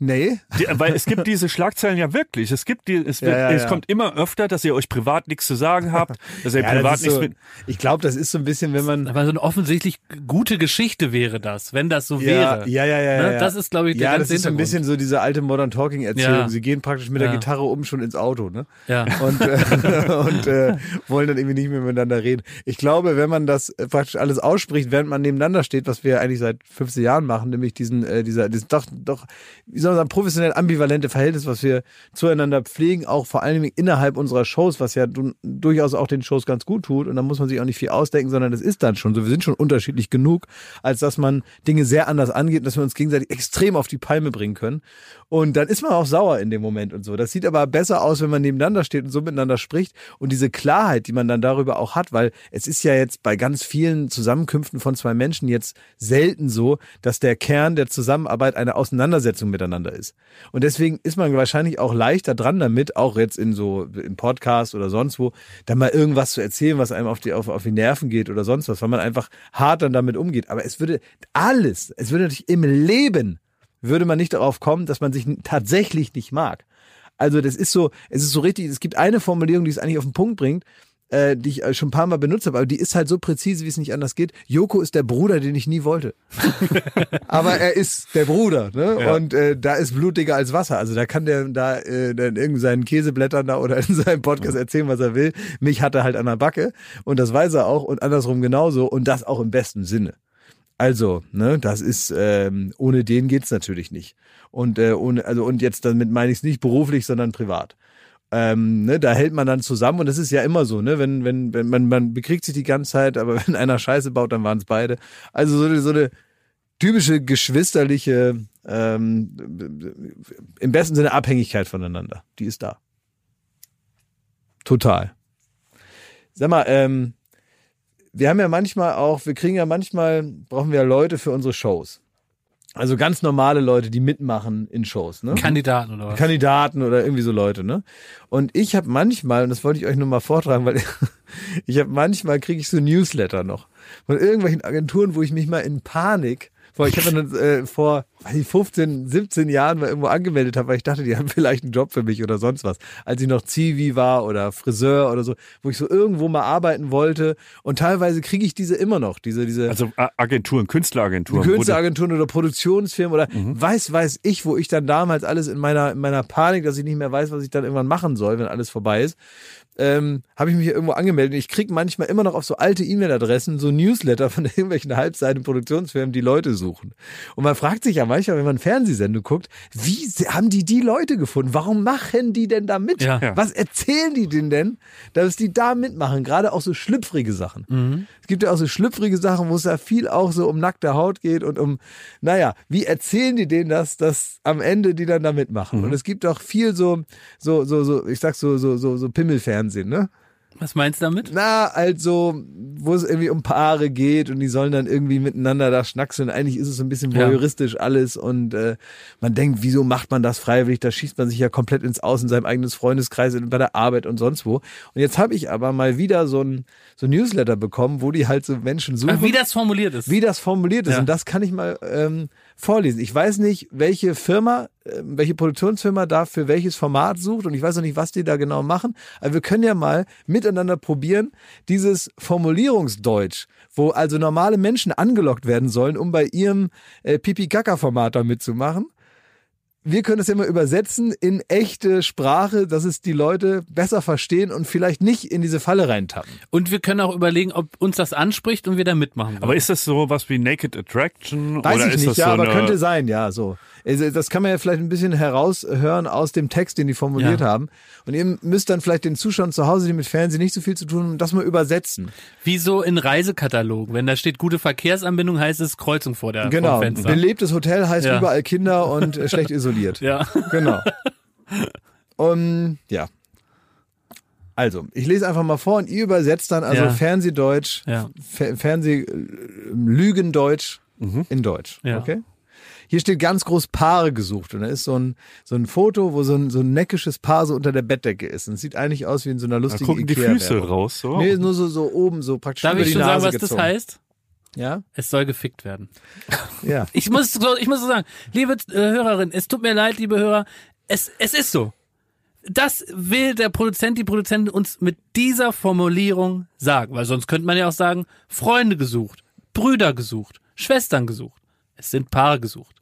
Speaker 1: nee.
Speaker 2: Die, weil es gibt diese Schlagzeilen ja wirklich. Es gibt die, es, wird,
Speaker 1: Ja, ja,
Speaker 2: es
Speaker 1: ja.
Speaker 2: kommt immer öfter, dass ihr euch privat nichts zu sagen habt, dass ihr
Speaker 1: Ja,
Speaker 2: privat nichts
Speaker 1: so,
Speaker 2: mit.
Speaker 1: ich glaube, das ist so ein bisschen, wenn man.
Speaker 4: Aber so eine offensichtlich gute Geschichte wäre das, wenn das so
Speaker 1: Ja,
Speaker 4: wäre.
Speaker 1: ja, ja, ja,
Speaker 4: Ne?
Speaker 1: ja.
Speaker 4: Das ist, glaube ich, der
Speaker 1: Ja,
Speaker 4: ganze
Speaker 1: das ist so ein bisschen so diese alte Modern Talking Erzählung.
Speaker 4: Ja.
Speaker 1: Sie gehen praktisch mit der. Gitarre um schon ins Auto, ne?
Speaker 4: Ja.
Speaker 1: Und, äh, [LAUGHS] und äh, wollen dann irgendwie nicht mehr miteinander reden. Ich glaube, wenn man das äh, praktisch alles ausspricht, während man nebeneinander steht, was wir eigentlich seit 15 Jahren machen, nämlich diesen, äh, dieser, dieses doch, doch, wie soll sagen, professionell ambivalente Verhältnis, was wir zueinander pflegen, auch vor Dingen innerhalb unserer Shows, was ja du, durchaus auch den Shows ganz gut tut. Und da muss man sich auch nicht viel ausdenken, sondern es ist dann schon so. Wir sind schon unterschiedlich genug, als dass man Dinge sehr anders angeht dass wir uns gegenseitig extrem auf die Palme bringen können. Und dann ist man auch sauer in dem Moment und so. Das sieht aber besser aus, wenn man nebeneinander steht und so miteinander spricht. Und diese Klarheit, die man dann darüber auch hat, weil es ist ja jetzt bei ganz vielen Zusammenkünften von zwei Menschen jetzt selten so, dass der Kern der Zusammenarbeit eine Auseinandersetzung miteinander ist. Und deswegen ist man wahrscheinlich auch leichter dran damit, auch jetzt in so im Podcast oder sonst wo, dann mal irgendwas zu erzählen, was einem auf die, auf, auf die Nerven geht oder sonst was, weil man einfach hart dann damit umgeht. Aber es würde alles, es würde natürlich im Leben würde man nicht darauf kommen, dass man sich tatsächlich nicht mag. Also das ist so, es ist so richtig, es gibt eine Formulierung, die es eigentlich auf den Punkt bringt, äh, die ich äh, schon ein paar Mal benutzt habe, aber die ist halt so präzise, wie es nicht anders geht. Joko ist der Bruder, den ich nie wollte. [LAUGHS] aber er ist der Bruder, ne?
Speaker 2: Ja.
Speaker 1: Und äh, da ist blutiger als Wasser. Also da kann der da äh, dann in seinen Käseblättern da oder in seinem Podcast erzählen, was er will. Mich hat er halt an der Backe und das weiß er auch und andersrum genauso und das auch im besten Sinne. Also, ne, das ist ähm, ohne den geht's natürlich nicht. Und äh, ohne, also und jetzt damit meine ich es nicht beruflich, sondern privat. Ähm, ne, da hält man dann zusammen und das ist ja immer so, ne, wenn wenn wenn man man bekriegt sich die ganze Zeit, aber [LAUGHS] wenn einer Scheiße baut, dann waren es beide. Also so eine, so eine typische geschwisterliche, ähm, im besten Sinne Abhängigkeit voneinander. Die ist da. Total. Sag mal, ähm, wir haben ja manchmal auch, wir kriegen ja manchmal, brauchen wir ja Leute für unsere Shows. Also ganz normale Leute, die mitmachen in Shows, ne?
Speaker 4: Kandidaten oder was?
Speaker 1: Kandidaten oder irgendwie so Leute, ne? Und ich habe manchmal, und das wollte ich euch nur mal vortragen, weil [LAUGHS] ich habe manchmal kriege ich so Newsletter noch von irgendwelchen Agenturen, wo ich mich mal in Panik vor, ich habe dann äh, vor weiß ich, 15, 17 Jahren mal irgendwo angemeldet habe, weil ich dachte, die haben [LAUGHS] vielleicht einen Job für mich oder sonst was. Als ich noch Zivi war oder Friseur oder so, wo ich so irgendwo mal arbeiten wollte. Und teilweise kriege ich diese immer noch, diese, diese
Speaker 2: Also Agenturen, Künstleragenturen.
Speaker 1: Künstleragenturen oder Produktionsfirmen oder
Speaker 2: Mhm.
Speaker 1: weiß, weiß ich, wo ich dann damals alles in meiner, in meiner Panik, dass ich nicht mehr weiß, was ich dann irgendwann machen soll, wenn alles vorbei ist, ähm, habe ich mich hier irgendwo angemeldet. Ich krieg manchmal immer noch auf so alte E-Mail-Adressen so Newsletter von [LAUGHS] irgendwelchen Halbseiten Produktionsfirmen, die Leute suchen. Und man fragt sich ja manchmal, wenn man Fernsehsendung guckt, wie haben die die Leute gefunden? Warum machen die denn da mit?
Speaker 4: Ja.
Speaker 1: Was erzählen die denn denn, dass die da mitmachen? Gerade auch so schlüpfrige Sachen. Es gibt ja auch so schlüpfrige Sachen, wo es ja viel auch so um nackte Haut geht und um, naja, wie erzählen die denen das, dass am Ende die dann da mitmachen? Und es gibt auch viel so, so, so, so, ich sag so, so, so, so Pimmelfernsehen, ne?
Speaker 4: Was meinst du damit?
Speaker 1: Na, also, wo es irgendwie um Paare geht und die sollen dann irgendwie miteinander da schnackseln. Eigentlich ist es so ein bisschen
Speaker 4: Ja.
Speaker 1: voyeuristisch alles und äh, man denkt, wieso macht man das freiwillig? Da schießt man sich ja komplett ins Aus in seinem eigenen Freundeskreis, bei der Arbeit und sonst wo. Und jetzt habe ich aber mal wieder so ein, so ein Newsletter bekommen, wo die halt so Menschen suchen
Speaker 4: Ach, wie das formuliert ist.
Speaker 1: wie das formuliert ist.
Speaker 4: Ja.
Speaker 1: Und das kann ich mal ähm, vorlesen. Ich weiß nicht, welche Firma welche Produktionsfirma da für welches Format sucht und ich weiß noch nicht, was die da genau machen. Aber wir können ja mal miteinander probieren, dieses Formulierungsdeutsch, wo also normale Menschen angelockt werden sollen, um bei ihrem äh, Pipi-Kaka-Format da mitzumachen. Wir können es ja mal übersetzen in echte Sprache, dass es die Leute besser verstehen und vielleicht nicht in diese Falle reintappen.
Speaker 4: Und wir können auch überlegen, ob uns das anspricht und wir da mitmachen wollen.
Speaker 2: Aber ist das so was wie Naked Attraction?
Speaker 1: Weiß
Speaker 2: oder
Speaker 1: ich
Speaker 2: ist
Speaker 1: nicht,
Speaker 2: das
Speaker 1: ja,
Speaker 2: so
Speaker 1: aber
Speaker 2: eine,
Speaker 1: könnte sein, ja, so. Also, das kann man ja vielleicht ein bisschen heraushören aus dem Text, den die formuliert
Speaker 4: Ja.
Speaker 1: haben. Und ihr müsst dann vielleicht den Zuschauern zu Hause, die mit Fernsehen nicht so viel zu tun haben, das mal übersetzen.
Speaker 4: Wie so in Reisekatalogen. Wenn da steht gute Verkehrsanbindung, heißt es Kreuzung vor der
Speaker 1: Genau.
Speaker 4: vor Fenster.
Speaker 1: Belebtes Hotel heißt
Speaker 4: Ja.
Speaker 1: überall Kinder und äh, schlecht isoliert.
Speaker 4: Ja.
Speaker 1: Genau. Und ja. Also, ich lese einfach mal vor und ihr übersetzt dann also
Speaker 4: Ja.
Speaker 1: Fernsehdeutsch,
Speaker 4: Ja.
Speaker 1: Fer Fernseh äh, Lügendeutsch in Deutsch.
Speaker 4: Ja.
Speaker 1: Okay? Hier steht ganz groß Paare gesucht und da ist so ein, so ein Foto, wo so ein, so ein neckisches Paar so unter der Bettdecke ist. Und es sieht eigentlich aus wie in so einer
Speaker 2: Da
Speaker 1: lustigen
Speaker 2: gucken die. Füße raus. So.
Speaker 1: Nee, nur so, so oben, so praktisch
Speaker 4: Darf
Speaker 1: über
Speaker 4: ich
Speaker 1: die
Speaker 4: schon
Speaker 1: Nase
Speaker 4: sagen, was
Speaker 1: gezogen.
Speaker 4: das heißt?
Speaker 1: Ja?
Speaker 4: Es soll gefickt werden. [LAUGHS]
Speaker 1: Ja.
Speaker 4: Ich muss so, ich muss so sagen, liebe äh, Hörerin, es tut mir leid, liebe Hörer, es, es ist so. Das will der Produzent, die Produzentin uns mit dieser Formulierung sagen, weil sonst könnte man ja auch sagen, Freunde gesucht, Brüder gesucht, Schwestern gesucht. Es sind Paare gesucht.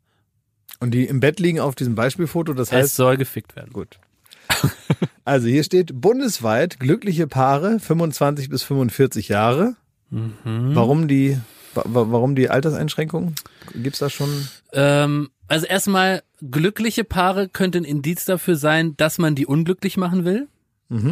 Speaker 1: Und die im Bett liegen auf diesem Beispielfoto, das
Speaker 4: Es
Speaker 1: heißt,
Speaker 4: soll gefickt werden.
Speaker 1: Gut. Also hier steht bundesweit glückliche Paare 25 bis 45 Jahre.
Speaker 4: Mhm.
Speaker 1: Warum die wa- wa- warum die Alterseinschränkung? Gibt's da schon?
Speaker 4: Ähm, also erstmal, glückliche Paare könnte ein Indiz dafür sein, dass man die unglücklich machen will.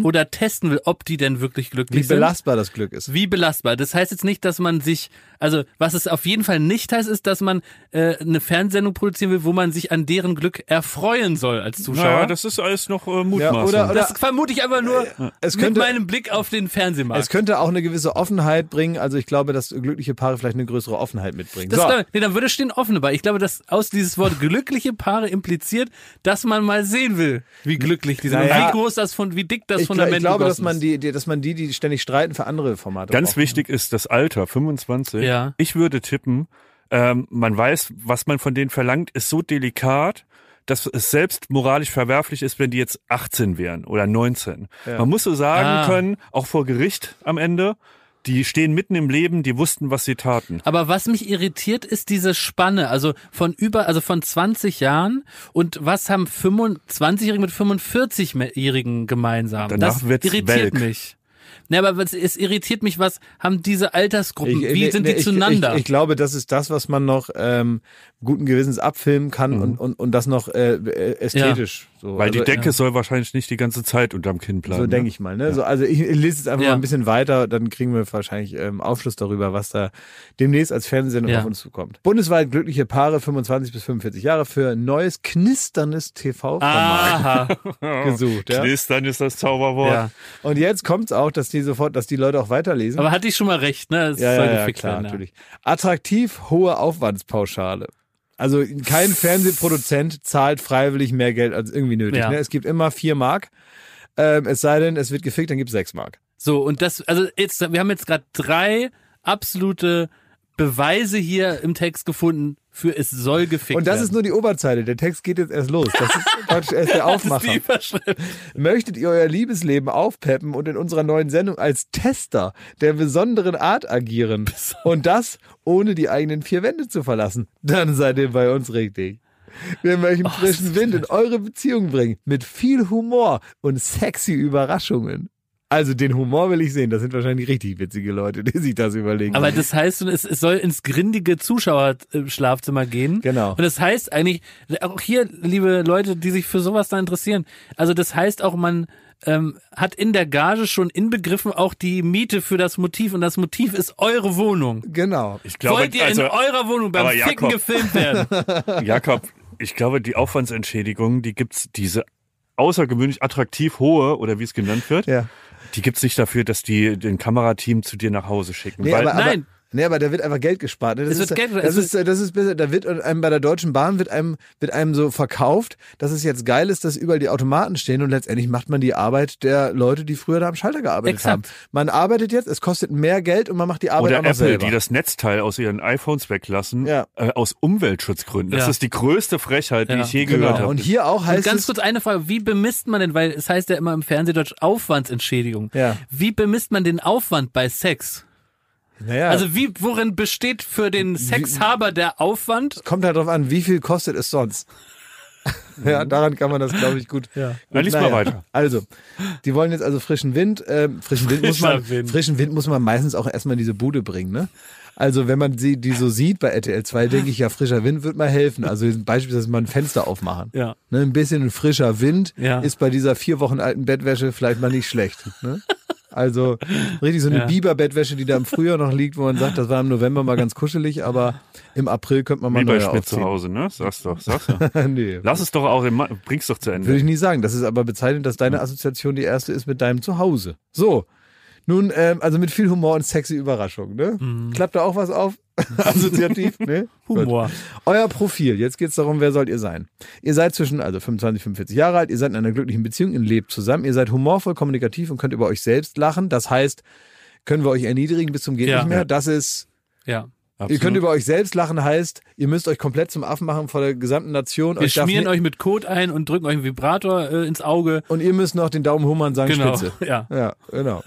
Speaker 4: Oder testen will, ob die denn wirklich
Speaker 1: Wie
Speaker 4: glücklich sind.
Speaker 1: belastbar das Glück ist.
Speaker 4: Wie belastbar. Das heißt jetzt nicht, dass man sich, also was es auf jeden Fall nicht heißt, ist, dass man äh, eine Fernsehsendung produzieren will, wo man sich an deren Glück erfreuen soll als Zuschauer.
Speaker 2: Naja, das ist alles noch äh, Mutmaßung.
Speaker 1: oder- oder-
Speaker 4: das vermute ich einfach nur
Speaker 1: Es
Speaker 4: mit
Speaker 1: könnte-
Speaker 4: meinem Blick auf den Fernsehmarkt.
Speaker 1: Es könnte auch eine gewisse Offenheit bringen. Also ich glaube, dass glückliche Paare vielleicht eine größere Offenheit mitbringen.
Speaker 4: das
Speaker 1: so.
Speaker 4: glaube nee, dann würde stehen offen dabei. Ich glaube, dass aus dieses Wort [LAUGHS] glückliche Paare impliziert, dass man mal sehen will, wie glücklich die sind und
Speaker 1: Naja.
Speaker 4: wie groß das von, wie dick das
Speaker 1: ich,
Speaker 4: Fundament
Speaker 1: ich glaube, dass man die, die, dass man die, die ständig streiten, für andere Formate
Speaker 2: Ganz
Speaker 1: braucht.
Speaker 2: wichtig ist das Alter, 25.
Speaker 4: Ja.
Speaker 2: Ich würde tippen, ähm, man weiß, was man von denen verlangt, ist so delikat, dass es selbst moralisch verwerflich ist, wenn die jetzt 18 wären oder 19. Man muss so sagen
Speaker 4: Ah.
Speaker 2: können, auch vor Gericht am Ende, die stehen mitten im Leben, die wussten, was sie taten.
Speaker 4: Aber was mich irritiert, ist diese Spanne, also von über, also von 20 Jahren und was haben 25-Jährige mit 45-Jährigen gemeinsam?
Speaker 2: Danach
Speaker 4: das irritiert
Speaker 2: welk.
Speaker 4: mich. Ne, aber es irritiert mich, was haben diese Altersgruppen,
Speaker 1: Ich-
Speaker 4: wie
Speaker 1: nee,
Speaker 4: sind die
Speaker 1: ich,
Speaker 4: zueinander?
Speaker 1: Ich, ich glaube, das ist das, was man noch ähm, guten Gewissens abfilmen kann
Speaker 2: Mhm.
Speaker 1: und, und, und das noch äh, äh, ästhetisch. So.
Speaker 2: Weil die
Speaker 1: Also,
Speaker 2: Decke soll wahrscheinlich nicht die ganze Zeit unterm Kinn bleiben.
Speaker 1: So denke
Speaker 2: ne?
Speaker 1: ich mal. Ne? So, also ich, ich lese jetzt einfach
Speaker 4: Ja.
Speaker 1: mal ein bisschen weiter, dann kriegen wir wahrscheinlich ähm, Aufschluss darüber, was da demnächst als Fernsehsendung
Speaker 4: Ja.
Speaker 1: auf uns zukommt. Bundesweit glückliche Paare 25 bis 45 Jahre für neues knisterndes TV-Format
Speaker 4: Aha. [LAUGHS]
Speaker 1: gesucht. Ja?
Speaker 2: Knistern ist das Zauberwort.
Speaker 4: ja.
Speaker 1: Und jetzt kommt's auch, dass die sofort, dass die Leute auch weiterlesen.
Speaker 4: Aber hatte ich schon mal recht, ne? Es
Speaker 1: ja, ja, ja, klar,
Speaker 4: werden. ja.
Speaker 1: natürlich. Attraktiv hohe Aufwandspauschale. Also kein Fernsehproduzent zahlt freiwillig mehr Geld als irgendwie nötig.
Speaker 4: Ja.
Speaker 1: Ne? Es gibt immer vier Mark. Ähm, es sei denn, es wird gefickt, dann gibt's sechs Mark.
Speaker 4: So, und das, also jetzt, wir haben jetzt gerade drei absolute Beweise hier im Text gefunden für es soll gefickt
Speaker 1: Und das
Speaker 4: werden.
Speaker 1: ist nur die Oberzeile. Der Text geht jetzt erst los. Das ist [LAUGHS] praktisch erst der Aufmacher. Möchtet ihr euer Liebesleben aufpeppen und in unserer neuen Sendung als Tester der besonderen Art agieren? Und das ohne die eigenen vier Wände zu verlassen? Dann seid ihr bei uns richtig. Wir möchten
Speaker 4: Oh,
Speaker 1: frischen Wind in eure Beziehung bringen. Mit viel Humor und sexy Überraschungen. Also den Humor will ich sehen. Das sind wahrscheinlich richtig witzige Leute, die sich das überlegen.
Speaker 4: Aber das heißt, es, es soll ins grindige Zuschauerschlafzimmer gehen.
Speaker 1: Genau.
Speaker 4: Und das heißt eigentlich, auch hier, liebe Leute, die sich für sowas da interessieren, also das heißt auch, man ähm, hat in der Gage schon inbegriffen auch die Miete für das Motiv und das Motiv ist eure Wohnung.
Speaker 1: genau.
Speaker 2: Ich glaube,
Speaker 4: Wollt ihr
Speaker 2: also,
Speaker 4: in eurer Wohnung beim Ficken
Speaker 2: Jakob-
Speaker 4: gefilmt werden? [LAUGHS]
Speaker 2: Jakob, ich glaube, die Aufwandsentschädigung, die gibt's diese außergewöhnlich attraktiv hohe oder wie es genannt wird,
Speaker 1: Ja.
Speaker 2: Die gibt's nicht dafür, dass die den Kamerateam zu dir nach Hause schicken.
Speaker 1: Nee,
Speaker 2: weil
Speaker 1: aber, aber,
Speaker 4: Nein.
Speaker 1: Nee, aber da wird einfach Geld gespart. Ne? Das
Speaker 4: Es
Speaker 1: ist,
Speaker 4: wird Geld-
Speaker 1: das
Speaker 4: es
Speaker 1: ist, das ist besser. Da wird einem bei der Deutschen Bahn wird einem, wird einem so verkauft, dass es jetzt geil ist, dass überall die Automaten stehen und letztendlich macht man die Arbeit der Leute, die früher da am Schalter gearbeitet
Speaker 4: Exakt.
Speaker 1: haben. Man arbeitet jetzt, es kostet mehr Geld und man macht die Arbeit
Speaker 2: Oder
Speaker 1: auch noch
Speaker 2: Apple,
Speaker 1: selber.
Speaker 2: die das Netzteil aus ihren iPhones weglassen,
Speaker 1: Ja.
Speaker 2: äh, aus Umweltschutzgründen. Das
Speaker 4: Ja.
Speaker 2: ist die größte Frechheit, die
Speaker 4: Ja.
Speaker 2: ich je gehört
Speaker 1: genau.
Speaker 2: habe.
Speaker 1: Und hier auch
Speaker 4: Und
Speaker 1: heißt
Speaker 4: ganz
Speaker 1: es,
Speaker 4: kurz eine Frage, wie bemisst man denn, weil es heißt ja immer im Fernsehdeutsch Aufwandsentschädigung.
Speaker 1: Ja.
Speaker 4: Wie bemisst man den Aufwand bei Sex?
Speaker 1: Naja,
Speaker 4: Also wie, worin besteht für den Sexhaber der Aufwand?
Speaker 1: kommt halt drauf an, wie viel kostet es sonst. [LAUGHS] ja, daran kann man das, glaube ich, gut.
Speaker 4: Ja.
Speaker 1: gut
Speaker 2: Dann lies mal weiter.
Speaker 1: Also, die wollen jetzt also frischen Wind. Ähm, frischen Wind [LAUGHS] muss man,
Speaker 4: Wind.
Speaker 1: frischen Wind muss man meistens auch erstmal in diese Bude bringen, ne? Also, wenn man sie, die so sieht bei RTL 2, denke ich ja, frischer Wind wird mal helfen. Also, beispielsweise mal ein Fenster aufmachen.
Speaker 4: Ja.
Speaker 1: Ne, ein bisschen frischer Wind
Speaker 4: Ja.
Speaker 1: ist bei dieser vier Wochen alten Bettwäsche vielleicht mal nicht schlecht. Ne? Also richtig so eine
Speaker 4: Ja.
Speaker 1: Biberbettwäsche, die da im Frühjahr noch liegt, wo man sagt, das war im November mal ganz kuschelig, aber im April könnte man mal
Speaker 2: Wie bei
Speaker 1: neue
Speaker 2: Schmidt zu
Speaker 1: aufziehen.
Speaker 2: Hause, ne? Sag's doch, sag's doch. [LAUGHS]
Speaker 1: nee.
Speaker 2: Lass es doch auch, im Ma- bring's doch zu
Speaker 1: Würde
Speaker 2: Ende.
Speaker 1: ich nie sagen. Das ist aber bezeichnend, dass deine Assoziation die erste ist mit deinem Zuhause. So. Nun, ähm, also mit viel Humor und sexy Überraschung, ne?
Speaker 4: Mhm.
Speaker 1: Klappt da auch was auf? [LAUGHS] Assoziativ, ne?
Speaker 4: Humor.
Speaker 1: Gut. Euer Profil. Jetzt geht's darum, wer sollt ihr sein? Ihr seid zwischen, also 25, 45 Jahre alt, ihr seid in einer glücklichen Beziehung, ihr lebt zusammen, ihr seid humorvoll, kommunikativ und könnt über euch selbst lachen. Das heißt, können wir euch erniedrigen bis zum geht
Speaker 4: Ja.
Speaker 1: nicht mehr. Das ist
Speaker 4: Ja.
Speaker 1: Ihr könnt über euch selbst lachen, heißt, ihr müsst euch komplett zum Affen machen vor der gesamten Nation.
Speaker 4: Wir
Speaker 1: euch
Speaker 4: schmieren euch mit Kot ein und drücken euch einen Vibrator äh, ins Auge.
Speaker 1: Und ihr müsst noch den Daumen hummern, sagen
Speaker 4: Genau.
Speaker 1: Spitze.
Speaker 4: Ja.
Speaker 1: Ja, genau.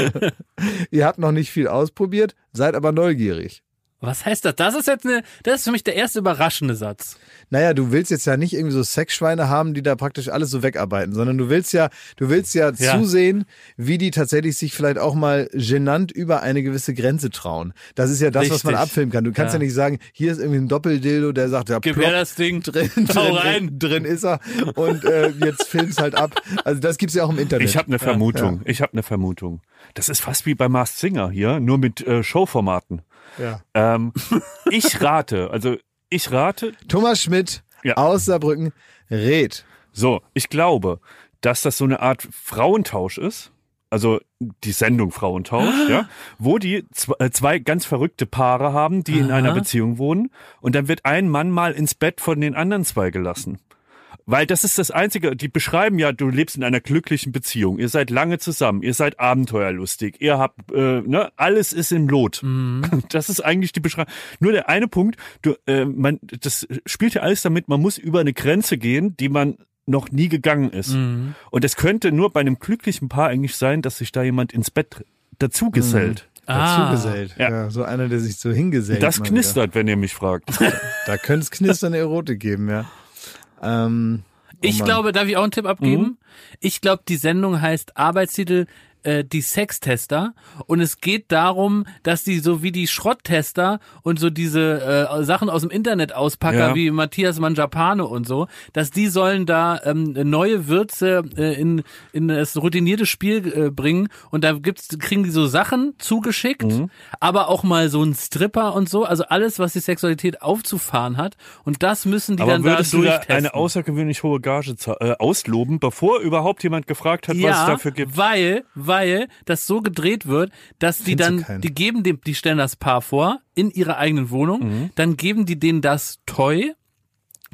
Speaker 1: [LAUGHS] ihr habt noch nicht viel ausprobiert, seid aber neugierig.
Speaker 4: Was heißt das? Das ist jetzt eine, das ist für mich der erste überraschende Satz.
Speaker 1: Naja, du willst jetzt ja nicht irgendwie so Sexschweine haben, die da praktisch alles so wegarbeiten, sondern du willst ja, du willst ja,
Speaker 4: Ja.
Speaker 1: zusehen, wie die tatsächlich sich vielleicht auch mal genannt über eine gewisse Grenze trauen. Das ist ja das, was man
Speaker 4: Richtig.
Speaker 1: abfilmen kann. Du kannst ja,
Speaker 4: Ja.
Speaker 1: nicht sagen, hier ist irgendwie ein Doppeldildo, der sagt, ja,
Speaker 4: Gib
Speaker 1: plopp,
Speaker 4: her das Ding.
Speaker 1: drin, [LAUGHS]
Speaker 4: Hau
Speaker 1: drin,
Speaker 4: rein.
Speaker 1: drin ist er und äh, jetzt film's halt ab. Also das gibt's ja auch im Internet.
Speaker 2: Ich habe eine Vermutung. Ich habe eine Vermutung. Das ist fast wie bei Masked Singer hier, nur mit äh, Showformaten.
Speaker 1: Ja.
Speaker 2: Ähm, ich rate, also ich rate,
Speaker 1: Thomas Schmidt
Speaker 2: Ja.
Speaker 1: aus Saarbrücken rät.
Speaker 2: so, ich glaube, dass das so eine Art Frauentausch ist. Also die Sendung Frauentausch, ja, wo die äh, zwei ganz verrückte Paare haben, die in
Speaker 4: Aha.
Speaker 2: einer Beziehung wohnen und dann wird ein Mann mal ins Bett von den anderen zwei gelassen. Weil das ist das Einzige, die beschreiben ja, du lebst in einer glücklichen Beziehung, ihr seid lange zusammen, ihr seid abenteuerlustig, ihr habt, äh, ne, alles ist im Lot. [LAUGHS] Das ist eigentlich die Beschreibung. Nur der eine Punkt, du, äh, man, das spielt ja alles damit, man muss über eine Grenze gehen, die man noch nie gegangen ist.
Speaker 4: Mhm.
Speaker 2: Und es könnte nur bei einem glücklichen Paar eigentlich sein, dass sich da jemand ins Bett dazu gesellt.
Speaker 4: Ah.
Speaker 1: Dazugesellt. Ja.
Speaker 2: Ja.
Speaker 1: so einer, der sich so hingesellt.
Speaker 2: Das knistert, wenn ihr mich fragt. [LAUGHS]
Speaker 1: Da könnte es knisternde Erotik geben, ja. Ähm, oh
Speaker 4: Ich
Speaker 1: Mann.
Speaker 4: glaube, darf ich auch einen Tipp abgeben?
Speaker 2: Mhm.
Speaker 4: Ich glaube, die Sendung heißt Arbeitstitel äh, die Sextester und es geht darum, dass die so wie die Schrotttester und so diese äh, Sachen aus dem Internet auspacker
Speaker 2: Ja.
Speaker 4: wie Matthias Manjapane und so, dass die sollen da ähm, neue Würze äh, in in das routinierte Spiel äh, bringen und da gibt's kriegen die so Sachen zugeschickt,
Speaker 2: Mhm.
Speaker 4: aber auch mal so ein Stripper und so, also alles was die Sexualität aufzufahren hat und das müssen die
Speaker 2: Aber
Speaker 4: dann da
Speaker 2: würdest du da
Speaker 4: durchtesten.
Speaker 2: eine außergewöhnlich hohe Gage äh, ausloben, bevor überhaupt jemand gefragt hat, was es dafür gibt?
Speaker 4: Weil, weil das so gedreht wird, dass die
Speaker 1: Findest
Speaker 4: dann,
Speaker 1: keinen?
Speaker 4: die geben dem, die stellen das Paar vor in ihrer eigenen Wohnung,
Speaker 2: Mhm.
Speaker 4: dann geben die denen das Toy,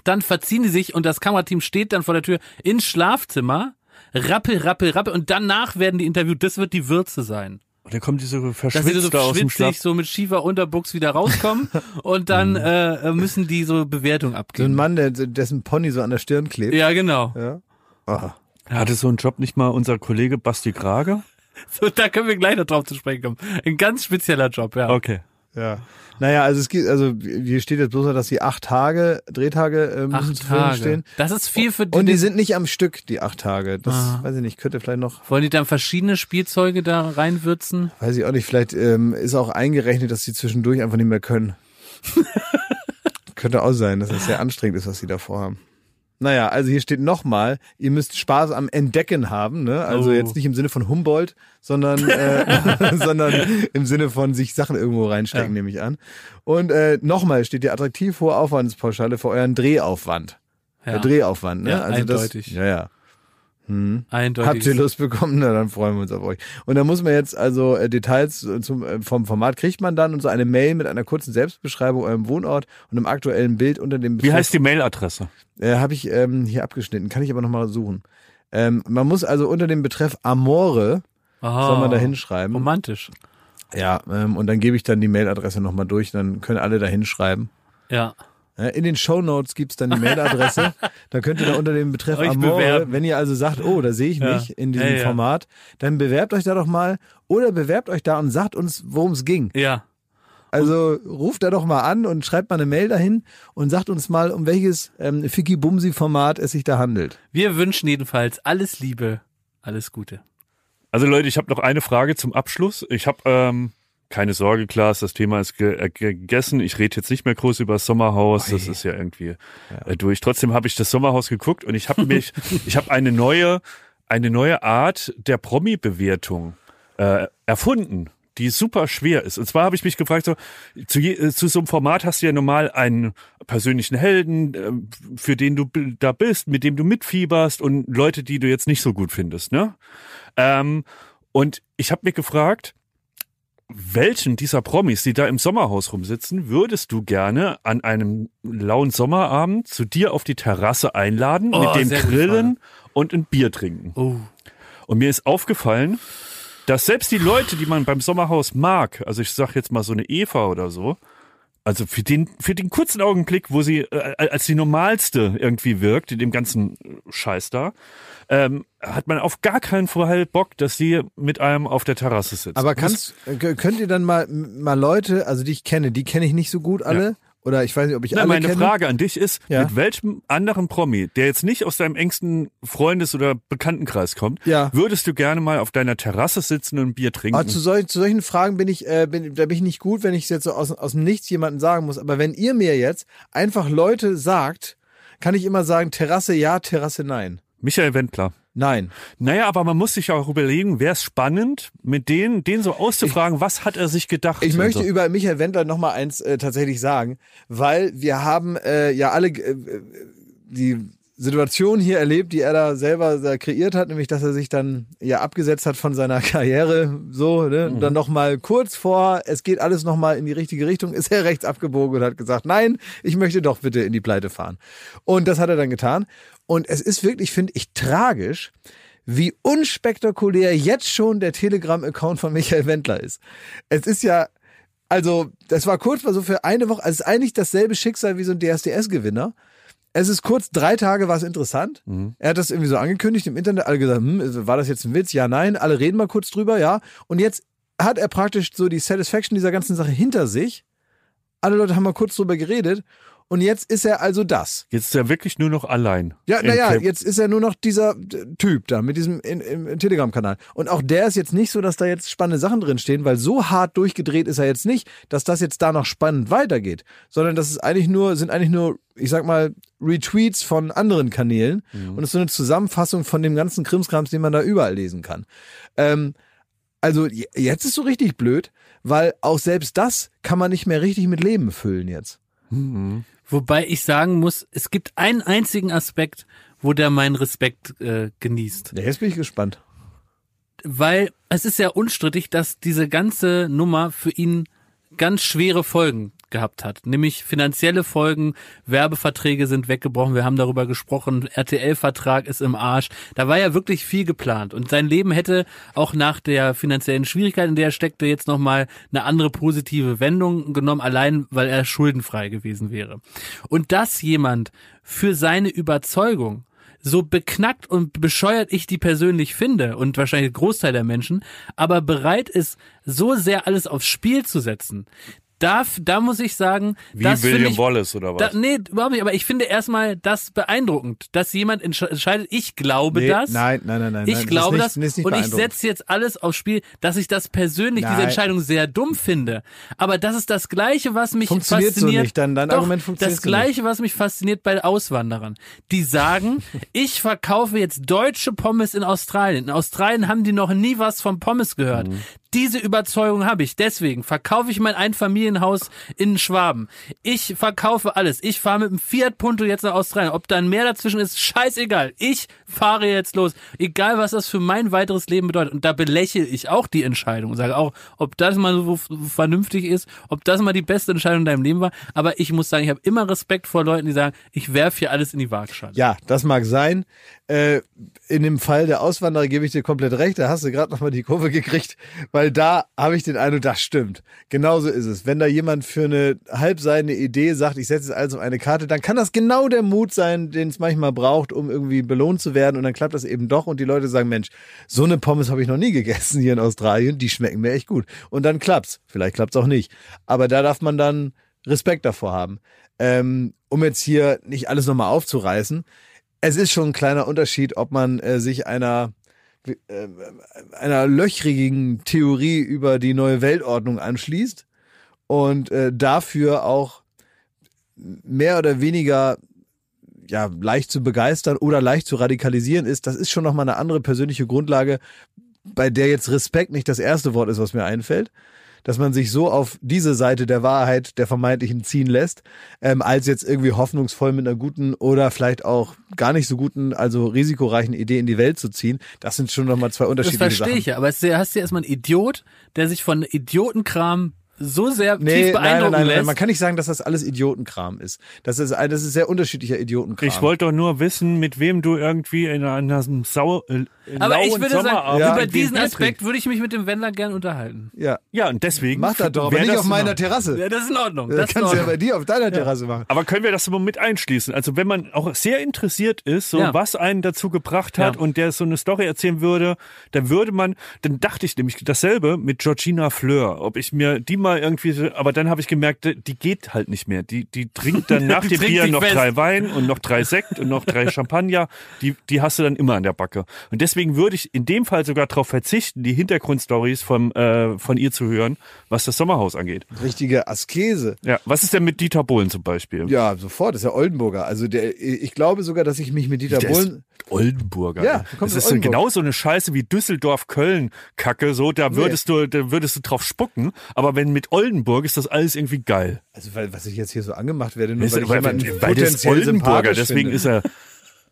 Speaker 4: dann verziehen die sich und das Kamerateam steht dann vor der Tür ins Schlafzimmer, rappel, rappel, rappel und danach werden die interviewt. Das wird die Würze sein.
Speaker 2: Und dann kommt diese
Speaker 4: Dass sie
Speaker 2: verschwitzte
Speaker 4: so
Speaker 2: aus dem Schlaf.
Speaker 4: so mit schiefer Unterbuchs wieder rauskommen [LAUGHS] und dann äh, müssen die so Bewertung
Speaker 1: so ein
Speaker 4: abgeben.
Speaker 1: Mann, der, dessen Pony so an der Stirn klebt.
Speaker 4: ja, genau.
Speaker 1: Ja. Ah.
Speaker 2: Hatte so einen Job nicht mal unser Kollege Basti Krage?
Speaker 4: So, da können wir gleich noch drauf zu sprechen kommen. Ein ganz spezieller Job, ja.
Speaker 2: Okay.
Speaker 1: Ja. Naja, also es gibt, also hier steht jetzt bloß, dass die acht Tage, Drehtage äh, müssen
Speaker 4: Acht Tage.
Speaker 1: stehen.
Speaker 4: Das ist viel für die.
Speaker 1: Und die sind nicht am Stück, die acht Tage. Das
Speaker 4: Ah.
Speaker 1: weiß ich nicht, könnte vielleicht noch,
Speaker 4: Wollen die dann verschiedene Spielzeuge da reinwürzen?
Speaker 1: weiß ich auch nicht, vielleicht ähm, ist auch eingerechnet, dass sie zwischendurch einfach nicht mehr können. [LAUGHS] könnte auch sein, dass das sehr anstrengend ist, was sie da vorhaben. Naja, also hier steht nochmal, ihr müsst Spaß am Entdecken haben, ne? Also
Speaker 4: Oh.
Speaker 1: jetzt nicht im Sinne von Humboldt, sondern, äh, [LAUGHS] [LAUGHS] sondern im Sinne von sich Sachen irgendwo reinstecken,
Speaker 4: Ja.
Speaker 1: nehme ich an. Und äh, nochmal steht hier attraktiv hohe Aufwandspauschale für euren Drehaufwand. Der Drehaufwand, ne?
Speaker 4: Ja,
Speaker 1: also
Speaker 4: eindeutig.
Speaker 1: Das, ja, ja.
Speaker 4: Eindeutig.
Speaker 1: Habt ihr Lust bekommen? Na, dann freuen wir uns auf euch. Und da muss man jetzt also äh, Details äh, zum, äh, vom Format kriegt man dann und so eine Mail mit einer kurzen Selbstbeschreibung eurem Wohnort und einem aktuellen Bild unter dem
Speaker 2: Wie heißt die Mailadresse?
Speaker 1: Äh, Habe ich ähm, hier abgeschnitten, kann ich aber nochmal suchen. Ähm, man muss also unter dem Betreff Amore
Speaker 4: Ah,
Speaker 1: soll man da hinschreiben.
Speaker 4: Romantisch.
Speaker 1: Ja, ähm, und dann gebe ich dann die Mailadresse nochmal durch, dann können alle da hinschreiben.
Speaker 4: Ja.
Speaker 1: In den Shownotes gibt's dann die Mailadresse. [LAUGHS] da könnt ihr da unter dem Betreff
Speaker 4: Euch
Speaker 1: Amore,
Speaker 4: bewerben.
Speaker 1: wenn ihr also sagt, oh, da sehe ich
Speaker 4: Ja.
Speaker 1: mich in diesem
Speaker 4: Ja, ja.
Speaker 1: Format, dann bewerbt euch da doch mal oder bewerbt euch da und sagt uns, worum es ging.
Speaker 4: Ja.
Speaker 1: Also ruft da doch mal an und schreibt mal eine Mail dahin und sagt uns mal, um welches ähm, Ficky-Bumsi-Format es sich da handelt.
Speaker 4: Wir wünschen jedenfalls alles Liebe, alles Gute.
Speaker 2: Also Leute, ich habe noch eine Frage zum Abschluss. Ich habe ähm, keine Sorge, Klaas, das Thema ist ge äh, gegessen. Ich rede jetzt nicht mehr groß über das Sommerhaus. Das ist ja irgendwie äh, durch. Trotzdem habe ich das Sommerhaus geguckt und ich habe mich, [LAUGHS] ich habe eine neue, eine neue Art der Promi-Bewertung äh, erfunden, die super schwer ist. Und zwar habe ich mich gefragt, so, zu, je, äh, zu so einem Format hast du ja normal einen persönlichen Helden, äh, für den du da bist, mit dem du mitfieberst und Leute, die du jetzt nicht so gut findest, ne? Ähm, und ich habe mir gefragt, welchen dieser Promis, die da im Sommerhaus rumsitzen, würdest du gerne an einem lauen Sommerabend zu dir auf die Terrasse einladen,
Speaker 4: Oh,
Speaker 2: mit dem Grillen und ein Bier trinken?
Speaker 4: Oh.
Speaker 2: Und mir ist aufgefallen, dass selbst die Leute, die man beim Sommerhaus mag, also ich sag jetzt mal so eine Eva oder so, also für den, für den kurzen Augenblick, wo sie äh, als die normalste irgendwie wirkt, in dem ganzen Scheiß da, ähm, hat man auf gar keinen Fall Bock, dass sie mit einem auf der Terrasse sitzt.
Speaker 1: Aber kannst, äh, könnt ihr dann mal, mal Leute, also die ich kenne, die kenne ich nicht so gut alle, oder ich weiß nicht, ob ich
Speaker 2: Na,
Speaker 1: alle
Speaker 2: meine
Speaker 1: kenne.
Speaker 2: Frage an dich ist,
Speaker 1: Ja.
Speaker 2: mit welchem anderen Promi, der jetzt nicht aus deinem engsten Freundes- oder Bekanntenkreis kommt,
Speaker 1: Ja.
Speaker 2: würdest du gerne mal auf deiner Terrasse sitzen und ein Bier trinken?
Speaker 1: Aber zu, solch, zu solchen Fragen bin ich, äh, bin, da bin ich nicht gut, wenn ich es jetzt so aus, aus dem Nichts jemandem sagen muss. Aber wenn ihr mir jetzt einfach Leute sagt, kann ich immer sagen, Terrasse ja, Terrasse nein.
Speaker 2: Michael Wendler.
Speaker 1: Nein.
Speaker 2: Naja, aber man muss sich auch überlegen, wäre es spannend, mit denen, den so auszufragen, was hat er sich gedacht?
Speaker 1: Ich möchte
Speaker 2: so.
Speaker 1: über Michael Wendler noch mal eins äh, tatsächlich sagen, weil wir haben äh, ja alle äh, die Situation hier erlebt, die er da selber da kreiert hat, nämlich dass er sich dann ja abgesetzt hat von seiner [LAUGHS] Karriere, so ne? und dann noch mal kurz vor, es geht alles noch mal in die richtige Richtung, ist er rechts abgebogen und hat gesagt, nein, ich möchte doch bitte in die Pleite fahren. Und das hat er dann getan. Und es ist wirklich, finde ich, tragisch, wie unspektakulär jetzt schon der Telegram-Account von Michael Wendler ist. Es ist ja, also, das war kurz mal so für eine Woche, also es ist eigentlich dasselbe Schicksal wie so ein DSDS-Gewinner. Es ist kurz, drei Tage war es interessant. Er hat das irgendwie so angekündigt im Internet, alle gesagt, hm, war das jetzt ein Witz? Ja, nein, alle reden mal kurz drüber, ja. Und jetzt hat er praktisch so die Satisfaction dieser ganzen Sache hinter sich. Alle Leute haben mal kurz drüber geredet. Und jetzt ist er also das.
Speaker 2: Jetzt ist er wirklich nur noch allein.
Speaker 1: Ja, naja, jetzt ist er nur noch dieser äh, Typ da mit diesem Telegram-Kanal. Und auch der ist jetzt nicht so, dass da jetzt spannende Sachen drin stehen, weil so hart durchgedreht ist er jetzt nicht, dass das jetzt da noch spannend weitergeht, sondern das ist eigentlich nur, sind eigentlich nur, ich sag mal, Retweets von anderen Kanälen und es ist so eine Zusammenfassung von dem ganzen Krimskrams, den man da überall lesen kann. Ähm, also jetzt ist so richtig blöd, weil auch selbst das kann man nicht mehr richtig mit Leben füllen jetzt.
Speaker 4: Wobei ich sagen muss, es gibt einen einzigen Aspekt, wo der meinen Respekt äh, genießt.
Speaker 1: Ja, jetzt bin ich gespannt.
Speaker 4: Weil es ist ja unstrittig, dass diese ganze Nummer für ihn ganz schwere Folgen gehabt hat. Nämlich finanzielle Folgen, Werbeverträge sind weggebrochen, wir haben darüber gesprochen, RTL-Vertrag ist im Arsch. Da war ja wirklich viel geplant. Und sein Leben hätte auch nach der finanziellen Schwierigkeit, in der er steckte, jetzt nochmal eine andere positive Wendung genommen, allein weil er schuldenfrei gewesen wäre. Und dass jemand für seine Überzeugung so beknackt und bescheuert ich die persönlich finde und wahrscheinlich Großteil der Menschen, aber bereit ist, so sehr alles aufs Spiel zu setzen. Da, da muss ich sagen,
Speaker 2: Wie
Speaker 4: das
Speaker 2: William
Speaker 4: ich,
Speaker 2: Wallace oder was?
Speaker 4: da, nee, überhaupt nicht, aber ich finde erstmal das beeindruckend, dass jemand entsch- entscheidet, ich glaube
Speaker 1: Nee,
Speaker 4: das.
Speaker 1: Nein, nein, nein, nein.
Speaker 4: Ich
Speaker 1: nein,
Speaker 4: glaube
Speaker 1: nicht,
Speaker 4: das
Speaker 1: nicht
Speaker 4: und ich setze jetzt alles aufs Spiel, dass ich das persönlich, diese
Speaker 1: Nein.
Speaker 4: Entscheidung sehr dumm finde. Aber das ist das Gleiche, was mich
Speaker 1: Funktioniert so
Speaker 4: fasziniert.
Speaker 1: nicht, dein- dein
Speaker 4: Doch,
Speaker 1: Argument funktioniert
Speaker 4: Das
Speaker 1: so.
Speaker 4: Gleiche, was mich fasziniert bei Auswanderern. Die sagen, [LAUGHS] ich verkaufe jetzt deutsche Pommes in Australien. In Australien haben die noch nie was von Pommes gehört.
Speaker 1: Mhm.
Speaker 4: Diese Überzeugung habe ich. Deswegen verkaufe ich mein Einfamilienhaus in Schwaben. Ich verkaufe alles. Ich fahre mit dem Fiat Punto jetzt nach Australien. Ob da ein Meer dazwischen ist, scheißegal. Ich fahre jetzt los. Egal, was das für mein weiteres Leben bedeutet. Und da belächle ich auch die Entscheidung und sage auch, ob das mal so vernünftig ist, ob das mal die beste Entscheidung in deinem Leben war. Aber ich muss sagen, ich habe immer Respekt vor Leuten, die sagen, ich werfe hier alles in die Waagschale.
Speaker 1: Ja, das mag sein. Äh, in dem Fall der Auswanderer gebe ich dir komplett recht. Da hast du gerade nochmal die Kurve gekriegt, weil da habe ich den Eindruck, das stimmt. Genauso ist es. Wenn da jemand für eine halbseidene Idee sagt, ich setze jetzt alles auf eine Karte, dann kann das genau der Mut sein, den es manchmal braucht, um irgendwie belohnt zu werden. Und dann klappt das eben doch und die Leute sagen, Mensch, so eine Pommes habe ich noch nie gegessen hier in Australien. Die schmecken mir echt gut. Und dann klappt's. Vielleicht klappt's auch nicht. Aber da darf man dann Respekt davor haben. Ähm, um jetzt hier nicht alles nochmal aufzureißen es ist schon ein kleiner Unterschied, ob man äh, sich einer äh, einer löchrigen Theorie über die neue Weltordnung anschließt und äh, dafür auch mehr oder weniger ja leicht zu begeistern oder leicht zu radikalisieren ist. Das ist schon noch mal eine andere persönliche Grundlage, bei der jetzt Respekt nicht das erste Wort ist, was mir einfällt dass man sich so auf diese Seite der Wahrheit der vermeintlichen ziehen lässt, ähm, als jetzt irgendwie hoffnungsvoll mit einer guten oder vielleicht auch gar nicht so guten, also risikoreichen Idee in die Welt zu ziehen. Das sind schon nochmal zwei unterschiedliche
Speaker 4: Sachen. Das verstehe
Speaker 1: Sachen.
Speaker 4: ich ja, aber es hast du ja erstmal einen Idiot, der sich von Idiotenkram so sehr
Speaker 1: nee,
Speaker 4: tief beeindrucken
Speaker 1: nein, nein, nein,
Speaker 4: lässt.
Speaker 1: Man kann nicht sagen, dass das alles Idiotenkram ist. Das ist, das ist sehr unterschiedlicher Idiotenkram.
Speaker 2: Ich wollte doch nur wissen, mit wem du irgendwie in einem Sau, äh,
Speaker 4: Aber ich würde sagen,
Speaker 1: Ja,
Speaker 4: über diesen Aspekt würde ich mich mit dem Wendler gern unterhalten.
Speaker 1: ja.
Speaker 2: Ja, und deswegen.
Speaker 1: Mach das doch, aber nicht auf meiner
Speaker 2: noch-
Speaker 1: Terrasse.
Speaker 4: Ja, das ist in Ordnung.
Speaker 1: Das
Speaker 4: Das in
Speaker 1: kannst du ja bei dir auf deiner Terrasse machen.
Speaker 2: Aber können wir das mal mit einschließen? Also wenn man auch sehr interessiert ist, so
Speaker 4: Ja.
Speaker 2: was einen dazu gebracht hat
Speaker 4: Ja.
Speaker 2: und der so eine Story erzählen würde, dann würde man, dann dachte ich nämlich dasselbe mit Georgina Fleur, ob ich mir die mal irgendwie, so- aber dann habe ich gemerkt, die geht halt nicht mehr. Die, die trinkt dann [LAUGHS] nach dem Bier noch
Speaker 4: fest.
Speaker 2: drei Wein und noch drei Sekt und noch drei Champagner. Die, die hast du dann immer an der Backe. Und deswegen würde ich in dem Fall sogar darauf verzichten, die Hintergrundstories vom, äh, von ihr zu hören, was das Sommerhaus angeht.
Speaker 1: Richtige Askese.
Speaker 2: Ja, was ist denn mit Dieter Bohlen zum Beispiel?
Speaker 1: Ja, sofort. Das ist ja Oldenburger. Also der, ich glaube sogar, dass ich mich mit Dieter
Speaker 2: Der ist
Speaker 1: Bohlen.
Speaker 2: Oldenburger.
Speaker 1: Ja,
Speaker 2: das
Speaker 1: aus
Speaker 2: ist so
Speaker 1: Oldenburg.
Speaker 2: genau so eine Scheiße wie Düsseldorf-Köln-Kacke. So, da würdest du, da würdest du drauf spucken. Aber wenn mit Oldenburg ist das alles irgendwie geil.
Speaker 1: Also weil, was ich jetzt hier so angemacht werde, nur
Speaker 2: Ist-
Speaker 1: weil ich
Speaker 2: weil,
Speaker 1: jemanden
Speaker 2: weil der ist Oldenburger, deswegen
Speaker 1: finde.
Speaker 2: ist er.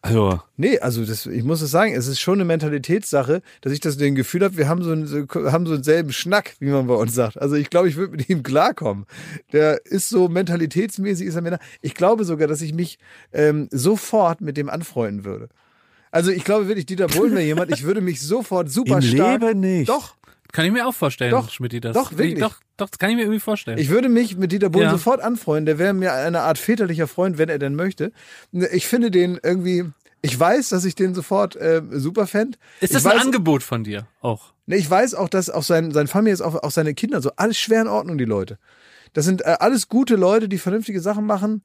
Speaker 2: Also,
Speaker 1: Nee, also das, ich muss es sagen, es ist schon eine Mentalitätssache, dass ich das den Gefühl habe, wir haben so einen, so, haben so denselben Schnack, wie man bei uns sagt. Also ich glaube, ich würde mit ihm klarkommen. Der ist so mentalitätsmäßig, ist er mir nah. Ich glaube sogar, dass ich mich ähm, sofort mit dem anfreunden würde. Also ich glaube wirklich, Dieter Bohlen wäre jemand, ich würde mich sofort super
Speaker 2: Im
Speaker 1: stark.
Speaker 2: Leben nicht.
Speaker 1: Doch,
Speaker 4: Kann ich mir auch vorstellen,
Speaker 1: Doch,
Speaker 4: Schmidti, das.
Speaker 1: doch, wirklich.
Speaker 4: Doch, doch, das kann ich mir irgendwie vorstellen.
Speaker 1: Ich würde mich mit Dieter Bohlen
Speaker 4: Ja.
Speaker 1: sofort anfreunden. Der wäre mir eine Art väterlicher Freund, wenn er denn möchte. Ich finde den irgendwie. Ich weiß, dass ich den sofort äh, super fänd.
Speaker 4: ist das
Speaker 1: ich
Speaker 4: ein
Speaker 1: weiß,
Speaker 4: Angebot von dir auch?
Speaker 1: Nee, ich weiß auch, dass auch sein, sein Familie ist, auch, auch seine Kinder, so alles schwer in Ordnung, die Leute. Das sind äh, alles gute Leute, die vernünftige Sachen machen.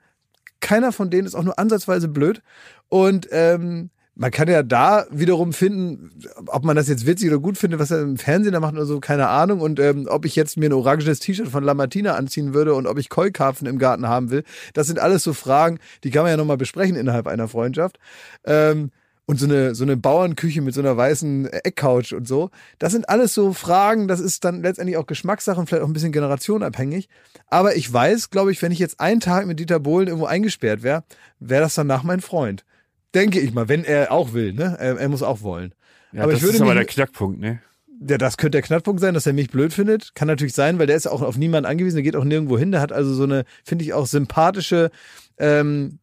Speaker 1: Keiner von denen ist auch nur ansatzweise blöd. Und ähm, man kann ja da wiederum finden, ob man das jetzt witzig oder gut findet, was er im Fernsehen da macht oder so, keine Ahnung. Und ähm, ob ich jetzt mir ein orangenes T-Shirt von Lamartina anziehen würde und ob ich Keukarpfen im Garten haben will. Das sind alles so Fragen, die kann man ja nochmal besprechen innerhalb einer Freundschaft. Ähm, und so eine, so eine Bauernküche mit so einer weißen Eckcouch und so. Das sind alles so Fragen, das ist dann letztendlich auch Geschmackssache und vielleicht auch ein bisschen generationabhängig. Aber ich weiß, glaube ich, wenn ich jetzt einen Tag mit Dieter Bohlen irgendwo eingesperrt wäre, wäre das danach mein Freund. Denke ich mal, wenn er auch will, ne? Er, er muss auch wollen.
Speaker 2: ja,
Speaker 1: aber
Speaker 2: das
Speaker 1: ich würde
Speaker 2: ist aber
Speaker 1: mich,
Speaker 2: der Knackpunkt, ne?
Speaker 1: ja, das könnte der Knackpunkt sein, dass er mich blöd findet. Kann natürlich sein, weil der ist auch auf niemanden angewiesen, der geht auch nirgendwo hin. Der hat also so eine, finde ich auch sympathische, ähm,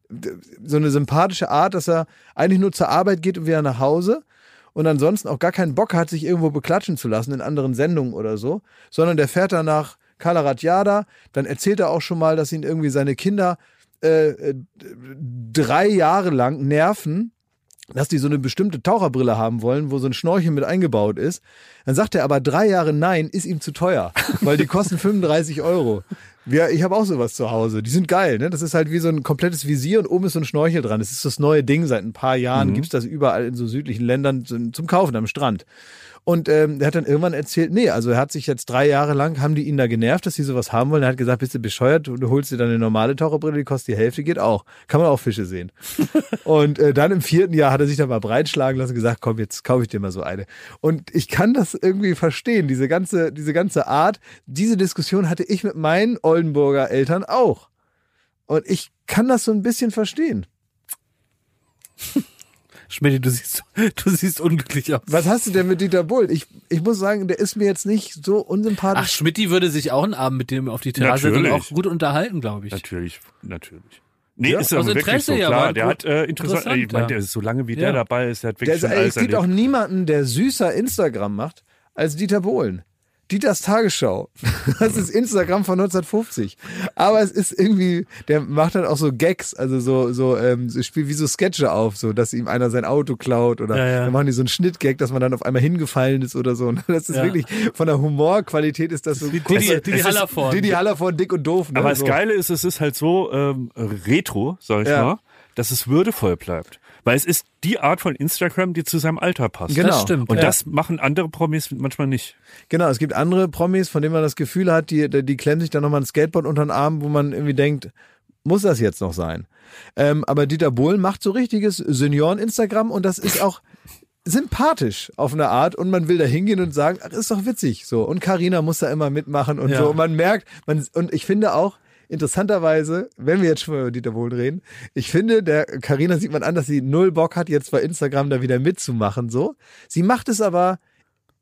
Speaker 1: so eine sympathische Art, dass er eigentlich nur zur Arbeit geht und wieder nach Hause und ansonsten auch gar keinen Bock hat, sich irgendwo beklatschen zu lassen in anderen Sendungen oder so, sondern der fährt dann nach Kalaratjada, dann erzählt er auch schon mal, dass ihn irgendwie seine Kinder äh, äh, drei Jahre lang nerven, dass die so eine bestimmte Taucherbrille haben wollen, wo so ein Schnorchel mit eingebaut ist. Dann sagt er aber drei Jahre nein, ist ihm zu teuer, weil die kosten [LAUGHS] 35 Euro. Ja, ich habe auch sowas zu Hause. Die sind geil, ne? Das ist halt wie so ein komplettes Visier und oben ist so ein Schnorchel dran. Das ist das neue Ding. Seit ein paar Jahren gibt's das überall in so südlichen Ländern zum zum Kaufen am Strand. Und ähm, der hat dann irgendwann erzählt, nee, also er hat sich jetzt drei Jahre lang, haben die ihn da genervt, dass sie sowas haben wollen. Er hat gesagt, bist du bescheuert, du, du holst dir dann eine normale Taucherbrille, die kostet die Hälfte, geht auch. Kann man auch Fische sehen. [LAUGHS] und äh, dann im vierten Jahr hat er sich dann mal breitschlagen lassen und gesagt, komm, jetzt kaufe ich dir mal so eine. Und ich kann das irgendwie verstehen, diese ganze, diese ganze Art. Diese Diskussion hatte ich mit meinen Oldenburger Eltern auch. Und ich kann das so ein bisschen verstehen. [LAUGHS]
Speaker 4: Schmidt, du siehst, [LAUGHS] du siehst unglücklich aus.
Speaker 1: Was hast du denn mit Dieter Bohlen? Ich, ich muss sagen, der ist mir jetzt nicht so unsympathisch.
Speaker 4: Ach, Schmidti würde sich auch einen Abend mit dem auf die Terrasse und auch gut unterhalten, glaube ich.
Speaker 2: Natürlich, natürlich. Nee,
Speaker 1: Ja,
Speaker 2: ist
Speaker 4: aus
Speaker 2: aber wirklich
Speaker 4: Interesse
Speaker 2: so
Speaker 4: ja,
Speaker 2: klar. Der
Speaker 4: gut.
Speaker 2: hat äh, interessant,
Speaker 4: Interessant,
Speaker 2: ich meine,
Speaker 4: ja.
Speaker 2: der ist so lange wie
Speaker 4: Ja.
Speaker 2: der dabei ist, der hat
Speaker 1: Der,
Speaker 2: wirklich schon alles
Speaker 1: es gibt auch
Speaker 2: erlebt.
Speaker 1: niemanden, der süßer Instagram macht als Dieter Bohlen. Dieters Tagesschau. [LAUGHS] Das ist Instagram von 1950. Aber es ist irgendwie, der macht dann auch so Gags, also so, so, ähm, so spielt wie so Sketche auf, so, dass ihm einer sein Auto klaut oder
Speaker 4: Ja, ja.
Speaker 1: dann machen die so einen Schnittgag, dass man dann auf einmal hingefallen ist oder so. Und [LAUGHS] das ist
Speaker 4: Ja.
Speaker 1: wirklich, von der Humorqualität ist das so
Speaker 4: Didi-
Speaker 1: kurze-
Speaker 4: Didi
Speaker 1: es ist-
Speaker 4: Hallervorden.
Speaker 1: Didi Hallervorden, dick und doof. Ne?
Speaker 2: Aber das
Speaker 1: so.
Speaker 2: Geile ist, es ist halt so ähm, retro, sag ich
Speaker 1: Ja.
Speaker 2: mal, dass es würdevoll bleibt. Weil es ist die Art von Instagram, die zu seinem Alter passt.
Speaker 1: Genau.
Speaker 4: Das stimmt.
Speaker 2: Und
Speaker 4: ja.
Speaker 2: das machen andere Promis manchmal nicht.
Speaker 1: Genau, es gibt andere Promis, von denen man das Gefühl hat, die, die klemmen sich dann nochmal ein Skateboard unter den Arm, wo man irgendwie denkt, muss das jetzt noch sein? Ähm, aber Dieter Bohlen macht so richtiges Senioren-Instagram und das ist auch sympathisch auf eine Art und man will da hingehen und sagen, ach, ist doch witzig so. Und Karina muss da immer mitmachen und
Speaker 4: Ja.
Speaker 1: so. Und man merkt, man, und ich finde auch, interessanterweise, wenn wir jetzt schon mal über Dieter Bohlen reden, ich finde, der Karina sieht man an, dass sie null Bock hat, jetzt bei Instagram da wieder mitzumachen, so. Sie macht es aber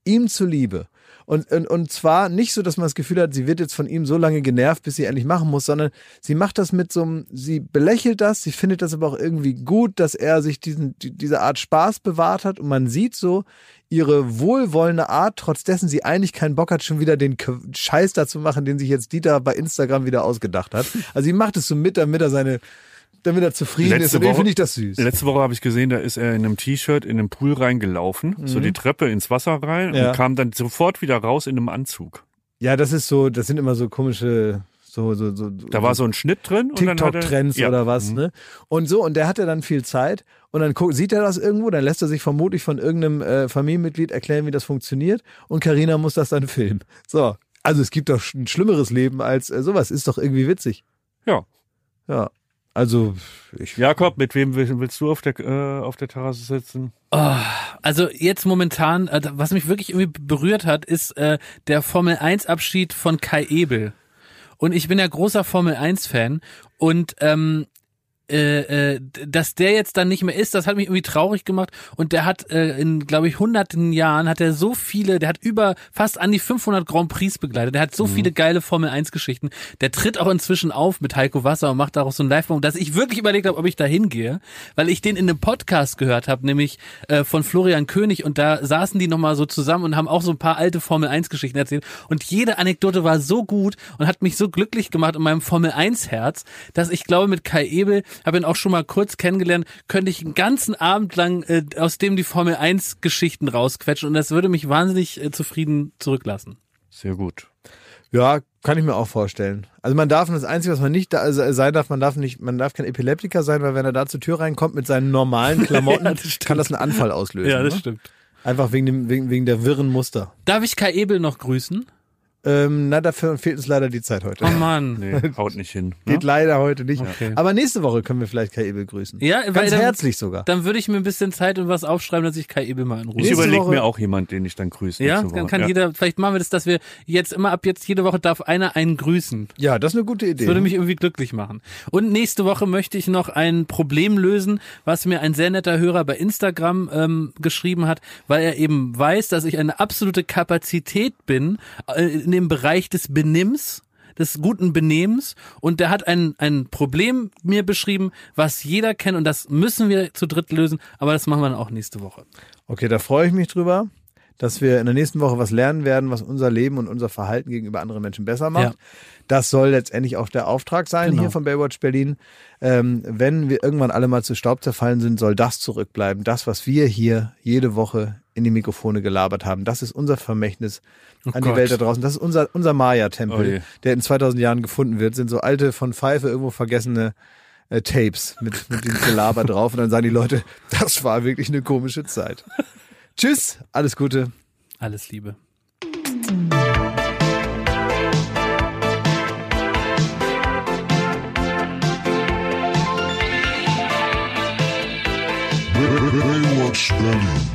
Speaker 1: ihm zuliebe. Und, und, und zwar nicht so, dass man das Gefühl hat, sie wird jetzt von ihm so lange genervt, bis sie endlich machen muss, sondern sie macht das mit so einem, sie belächelt das, sie findet das aber auch irgendwie gut, dass er sich diesen, die, diese Art Spaß bewahrt hat und man sieht so ihre wohlwollende Art, trotz dessen sie eigentlich keinen Bock hat, schon wieder den Scheiß dazu machen, den sich jetzt Dieter bei Instagram wieder ausgedacht hat. Also sie macht es so mit, damit er seine, damit er zufrieden ist
Speaker 2: Letzte
Speaker 1: und den
Speaker 2: Woche-
Speaker 1: finde ich das süß.
Speaker 2: Letzte Woche habe ich gesehen, da ist er in einem T-Shirt in den Pool reingelaufen, so die Treppe ins Wasser rein
Speaker 1: Mhm. Ja.
Speaker 2: und kam dann sofort wieder raus in einem Anzug.
Speaker 1: Ja, das ist so, das sind immer so komische, so, so, so.
Speaker 2: Da war so ein Schnitt drin
Speaker 1: TikTok-Trends
Speaker 2: ja.
Speaker 1: oder was,
Speaker 2: Mhm.
Speaker 1: ne? Und so, und der hatte dann viel Zeit und dann guckt, sieht er das irgendwo, dann lässt er sich vermutlich von irgendeinem äh, Familienmitglied erklären, wie das funktioniert und Karina muss das dann [LAUGHS] filmen. So, also es gibt doch ein schlimmeres Leben als äh, sowas, ist doch irgendwie witzig.
Speaker 2: Ja.
Speaker 1: Ja, also ich,
Speaker 2: Jakob, mit wem will- willst du auf der, äh, auf der Terrasse sitzen?
Speaker 4: Also jetzt momentan, äh, was mich wirklich irgendwie berührt hat, ist äh, der Formel 1 Abschied von Kai Ebel. Und ich bin ja großer Formel 1 Fan und ähm, äh, äh, dass der jetzt dann nicht mehr ist, das hat mich irgendwie traurig gemacht. Und der hat äh, in glaube ich hunderten Jahren hat er so viele, der hat über fast an die 500 Grand Prix begleitet, der hat so viele geile Formel 1 Geschichten, der tritt auch inzwischen auf mit Heiko Wasser und macht daraus so ein live dass ich wirklich überlegt habe, ob ich da hingehe, weil ich den in einem Podcast gehört habe, nämlich äh, von Florian König. Und da saßen die nochmal so zusammen und haben auch so ein paar alte Formel 1 Geschichten erzählt. Und jede Anekdote war so gut und hat mich so glücklich gemacht in meinem Formel 1 Herz, dass ich glaube mit Kai Ebel, habe ihn auch schon mal kurz kennengelernt, könnte ich einen ganzen Abend lang äh, aus dem die Formel 1 Geschichten rausquetschen und das würde mich wahnsinnig äh, zufrieden zurücklassen.
Speaker 2: Sehr gut.
Speaker 1: ja, kann ich mir auch vorstellen. Also man darf, das Einzige, was man nicht da, also sein darf, man darf nicht, man darf kein Epileptiker sein, weil wenn er da zur Tür reinkommt mit seinen normalen [LAUGHS] Klamotten,
Speaker 4: Ja, das
Speaker 1: kann das einen Anfall auslösen. ne?
Speaker 4: stimmt.
Speaker 1: Einfach wegen dem, wegen, wegen der wirren Muster.
Speaker 4: Darf ich Kai Ebel noch grüßen?
Speaker 1: Ähm, na, dafür fehlt uns leider die Zeit heute.
Speaker 4: Oh Mann.
Speaker 2: Nee, [LAUGHS] haut nicht hin.
Speaker 1: Geht
Speaker 2: Ne?
Speaker 1: leider heute nicht.
Speaker 4: Okay.
Speaker 1: Aber nächste Woche können wir vielleicht Kai Ebel grüßen.
Speaker 4: Ja,
Speaker 1: Ganz
Speaker 4: dann-
Speaker 1: herzlich sogar.
Speaker 4: Dann würde ich mir ein bisschen Zeit und was aufschreiben, dass ich Kai Ebel mal in Ruhe
Speaker 2: Ich überlege mir auch jemand, den ich dann grüße.
Speaker 4: Ja, dann kann
Speaker 2: ja.
Speaker 4: jeder, vielleicht machen wir das, dass wir jetzt immer ab jetzt jede Woche darf einer einen grüßen.
Speaker 1: Ja, das ist eine gute Idee.
Speaker 4: Das würde mich irgendwie glücklich machen. Und nächste Woche möchte ich noch ein Problem lösen, was mir ein sehr netter Hörer bei Instagram ähm, geschrieben hat, weil er eben weiß, dass ich eine absolute Kapazität bin äh, in dem Bereich des Benimms des guten Benehmens und der hat ein, ein Problem mir beschrieben, was jeder kennt und das müssen wir zu dritt lösen, aber das machen wir dann auch nächste Woche.
Speaker 1: okay, da freue ich mich drüber, dass wir in der nächsten Woche was lernen werden, was unser Leben und unser Verhalten gegenüber anderen Menschen besser macht.
Speaker 4: Ja.
Speaker 1: Das soll letztendlich auch der Auftrag sein
Speaker 4: Genau.
Speaker 1: hier von Baywatch Berlin. Ähm, wenn wir irgendwann alle mal zu Staub zerfallen sind, soll das zurückbleiben. Das, was wir hier jede Woche in die Mikrofone gelabert haben. Das ist unser Vermächtnis an die
Speaker 4: Gott.
Speaker 1: Welt da draußen. Das ist unser, unser Maya-Tempel,
Speaker 2: Oh
Speaker 1: der in 2000 Jahren gefunden wird. Sind so alte, von Pfeife irgendwo vergessene äh, Tapes mit, mit dem Gelaber drauf. Und dann sagen die Leute, das war wirklich eine komische Zeit. Tschüss, alles Gute.
Speaker 4: Alles Liebe.
Speaker 3: Baywatch Berlin.